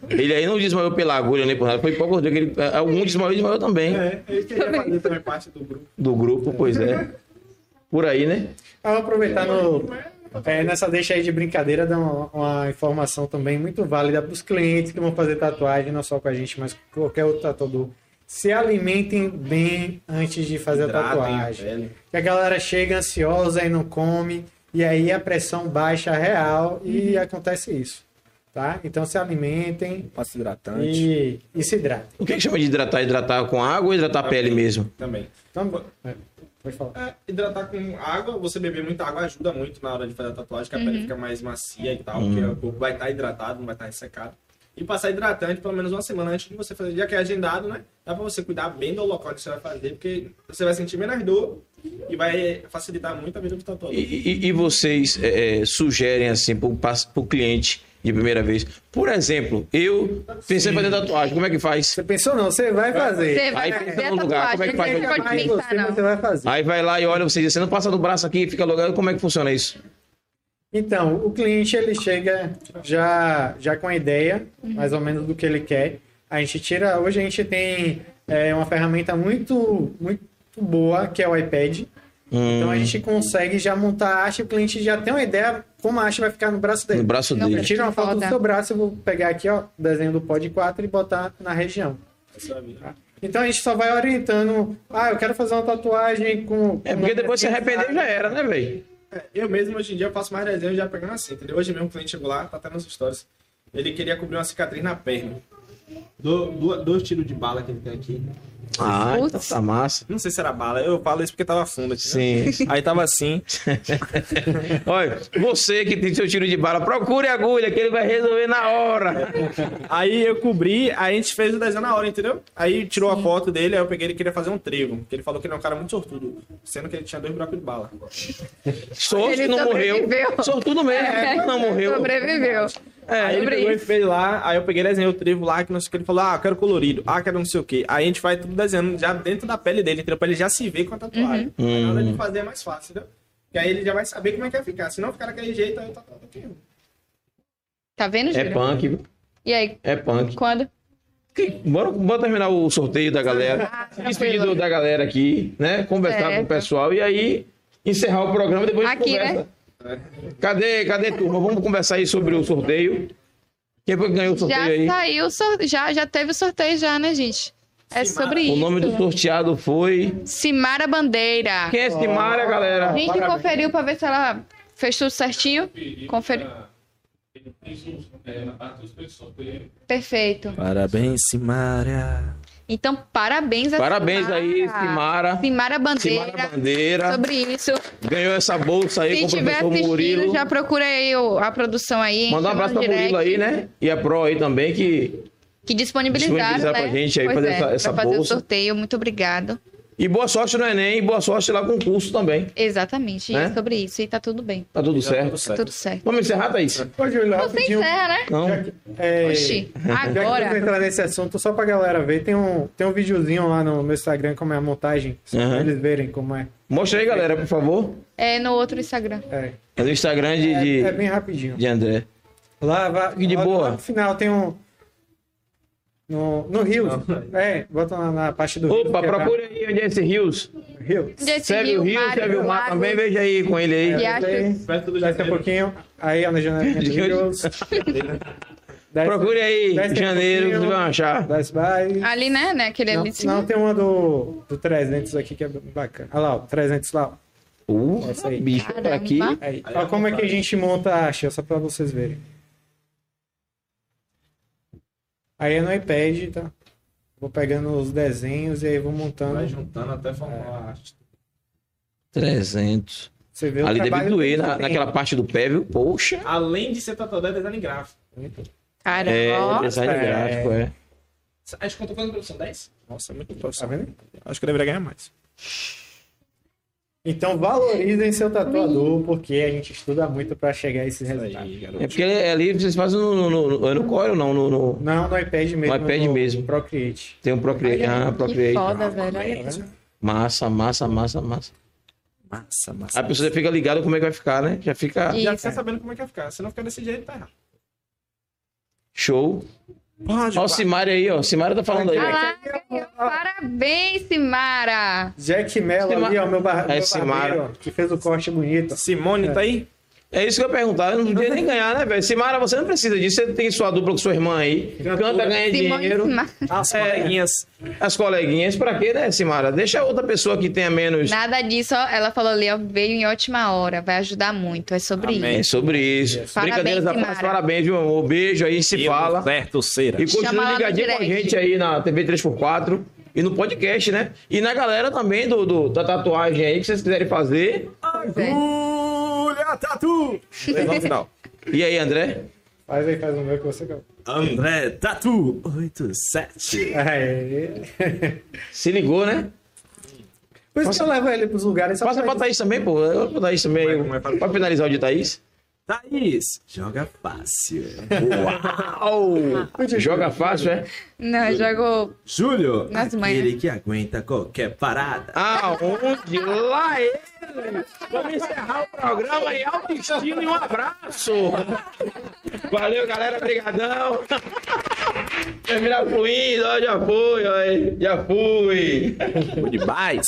Ele aí não desmaiou pela agulha nem por nada, foi hipocondríaco. Ele, algum desmaiou e desmaiou também. É, ele queria fazer também parte do grupo. Do grupo, pois é. Por aí, né? Vamos aproveitar no, é, nessa deixa aí de brincadeira, dar uma, uma informação também muito válida para os clientes que vão fazer tatuagem, não só com a gente, mas com qualquer outro tatuador. Se alimentem bem antes de fazer a Hidratem a tatuagem. Que a galera chega ansiosa e não come, e aí a pressão baixa real e acontece isso. Tá? Então se alimentem Passo hidratante. e, e se hidratem. O que, que chama de hidratar? Hidratar com água ou hidratar a pele mesmo? Também. Então, é, pode falar. É, hidratar com água, você beber muita água ajuda muito na hora de fazer a tatuagem, que a pele fica mais macia e tal, porque o corpo vai estar hidratado, não vai estar ressecado. E passar hidratante pelo menos uma semana antes de você fazer, já que é agendado, né? Dá pra você cuidar bem do local que você vai fazer, porque você vai sentir menos dor e vai facilitar muito a vida do tatuador. E, e- e vocês é, é, sugerem assim pas- pro cliente de primeira vez? Por exemplo, eu pensei em fazer tatuagem, como é que faz? Você pensou não, você vai fazer. Você vai Aí fazer pensa no lugar, como é que faz? pode Aí pensar, você, não. você vai fazer. Aí vai lá e olha, você diz, você não passa do braço aqui, fica logado, como é que funciona isso? Então, o cliente ele chega já, já com a ideia, mais ou menos, do que ele quer. A gente tira. Hoje a gente tem é, uma ferramenta muito, muito boa, que é o iPad. Então a Hum, gente consegue já montar a arte, o cliente já tem uma ideia como a arte vai ficar no braço dele. no braço dele. Eu tiro uma foto do seu braço, eu vou pegar aqui, ó, o desenho do Pod 4 e botar na região. tá? Então a gente só vai orientando. Ah, eu quero fazer uma tatuagem com. É porque depois se arrepender já era, né, velho? É, eu mesmo, hoje em dia, eu faço mais desenho já pegando assim, entendeu? Hoje mesmo, o cliente chegou lá, tá até nas stories. Ele queria cobrir uma cicatriz na perna. Do, do- dois tiros de bala que ele tem aqui. Ah, então Putz. tá massa. Não sei se era bala, eu falo isso porque tava fundo aqui. né? Sim. Aí tava assim. Olha, você que tem seu tiro de bala, procure a agulha que ele vai resolver na hora. Aí eu cobri, aí a gente fez o desenho na hora, entendeu? Aí tirou a foto dele, aí eu peguei ele queria fazer um trevo. Porque ele falou que ele é um cara muito sortudo, sendo que ele tinha dois buracos de bala. Sorte não morreu. Sortudo mesmo, É, não morreu. Sobreviveu. Aí ele pegou e fez lá, aí eu peguei e desenhei o trevo lá, que não sei o que. Ele falou, ah, eu quero colorido, ah, quero não sei o que. Aí a gente vai tudo desenhando já dentro da pele dele, entendeu? Pra ele já se ver com a tatuagem. Aí na hora de fazer é mais fácil, entendeu? Que aí ele já vai saber como é que vai ficar. Se não ficar daquele jeito, aí tá tudo aqui. Tá vendo, É Júlio? punk, viu? E aí, É punk. quando? Que- Bora, bora terminar o sorteio da galera. Ah, Despedido da galera aqui, né? Conversar Certo. com o pessoal e aí encerrar o programa depois a gente Aqui, conversa. Cadê, cadê, turma? Vamos conversar aí sobre o sorteio. Quem foi que ganhou o Já sorteio aí? saiu, o sor- já, já teve o sorteio já, né, gente? É sobre O isso. nome do sorteado foi. Simara Bandeira. Quem é Simara, galera? A gente conferiu pra ver se ela fez tudo certinho. Conferiu. Perfeito. Parabéns, Simária. Então, parabéns a Parabéns Simara. aí, Simara. Simara Bandeira. Simara Bandeira. Sobre isso. Ganhou essa bolsa aí Se com o tiver professor assistindo, Murilo. já procura aí a produção aí. Mandar um abraço pra Murilo aí, né? E a Pro aí também, que. Que disponibilizaram, Disponibilizaram né? pra gente aí Pois fazer é, essa- essa pra fazer bolsa. o sorteio. Muito obrigado. E boa sorte no Enem e boa sorte lá com o curso também. Exatamente, Né? é sobre isso. E tá tudo bem. Tá tudo certo. tudo certo. Tudo certo. Vamos encerrar, Thaís? Ô, Júlio, Você rapidinho. encerra, né? Não. Já que- é, Oxi, Já que agora. entrar nesse assunto, só pra galera ver, tem um, tem um videozinho lá no meu Instagram como é a montagem, só Aham. pra eles verem como é. Mostra aí, galera, por favor. É no outro Instagram. É, É no Instagram de, é, de, é bem rapidinho. de André. Lá, vai, E de lá- boa. lá no final tem um. No, no Rios. É, bota na, na parte do Rios. Opa, é procure aí onde é esse Rios. Jesse Segue o Rio, Mário, segue o mar Lago. também, veja aí com ele aí. Acho- Aí, um janeiro. pouquinho. Aí, ó, na janelinha do De- Rios. Desce- Procure aí, um janeiro, vocês vão achar. Ali, né? né? Aquele Não, ali não, tem uma do, do 300 aqui que é bacana. Olha lá, o 300 lá. ó. Uh, Essa aí. bicho, Caramba. aqui. Aí, ó como é que a gente monta a acha, só pra vocês verem. Aí é no iPad, tá? Vou pegando os desenhos e aí vou montando. Vai juntando até formar a arte. 300. Você vê o Ali deve doer na, naquela parte do pé, viu? Poxa. Além de ser tatuador, é design gráfico. Caramba. É, ó. design é. gráfico, é. Acho que eu tô fazendo produção 10? Nossa, é muito Tá profissional. vendo? Acho que eu deveria ganhar mais. Então valorizem seu tatuador, porque a gente estuda muito pra chegar a esses resultados. É porque ali vocês fazem no, no, no, é no Core ou não? No, no- Não, no iPad mesmo. No iPad mesmo. Procreate. tem um Procreate. Ah, Que Procreate. foda, velho. Olha. Massa, massa, massa, massa. Massa, massa. A pessoa já fica ligada como é que vai ficar, né? Já fica Já Isso. fica sabendo como é que vai ficar. Se não ficar desse jeito, tá errado. show. Pode, Ó o Simari aí, ó. O Simari tá falando aí. Ah ganhou. Parabéns, Simara. Jack Mello Sima- ali, ó, meu, bar... É, meu Simara. barbeiro, que fez o corte bonito. Simone tá aí? É isso que eu ia perguntar. Eu não podia nem ganhar, né, velho? Simara, você não precisa disso. Você tem sua dupla com sua irmã aí. Canta, ganha dinheiro. As É. coleguinhas. As coleguinhas, pra quê, né, Simara? Deixa outra pessoa que tenha menos. Nada disso, ó, ela falou ali, ó, veio em ótima hora, vai ajudar muito. É sobre Amém. É sobre isso. Parabéns, Brincadeiras da paz, parabéns, viu, amor? Beijo aí, se fala. Certo, cera. E no ligadinho com a gente aí na TV 3x4 e no podcast, né? E na galera também do, do- da tatuagem aí, que vocês quiserem fazer. isso. Tatu! No final. E aí, André? Faz aí, faz o meu que você quer. André Tatu 87. Aí. Se ligou, né? Por isso que eu levo ele pros lugares Passa pra Thaís também, pô. Eu também. Como é, como é? Pode finalizar o de Thaís. Thaís, joga fácil. Uau! Joga fácil, é? Não, jogou. Júlio, Nas aquele que aguenta qualquer parada. Aonde? Lá ele! Vamos encerrar o programa em alto estilo e um abraço! Valeu, galera. Obrigadão! Terminar fluindo, ó, já fui, ó, já fui! Demais.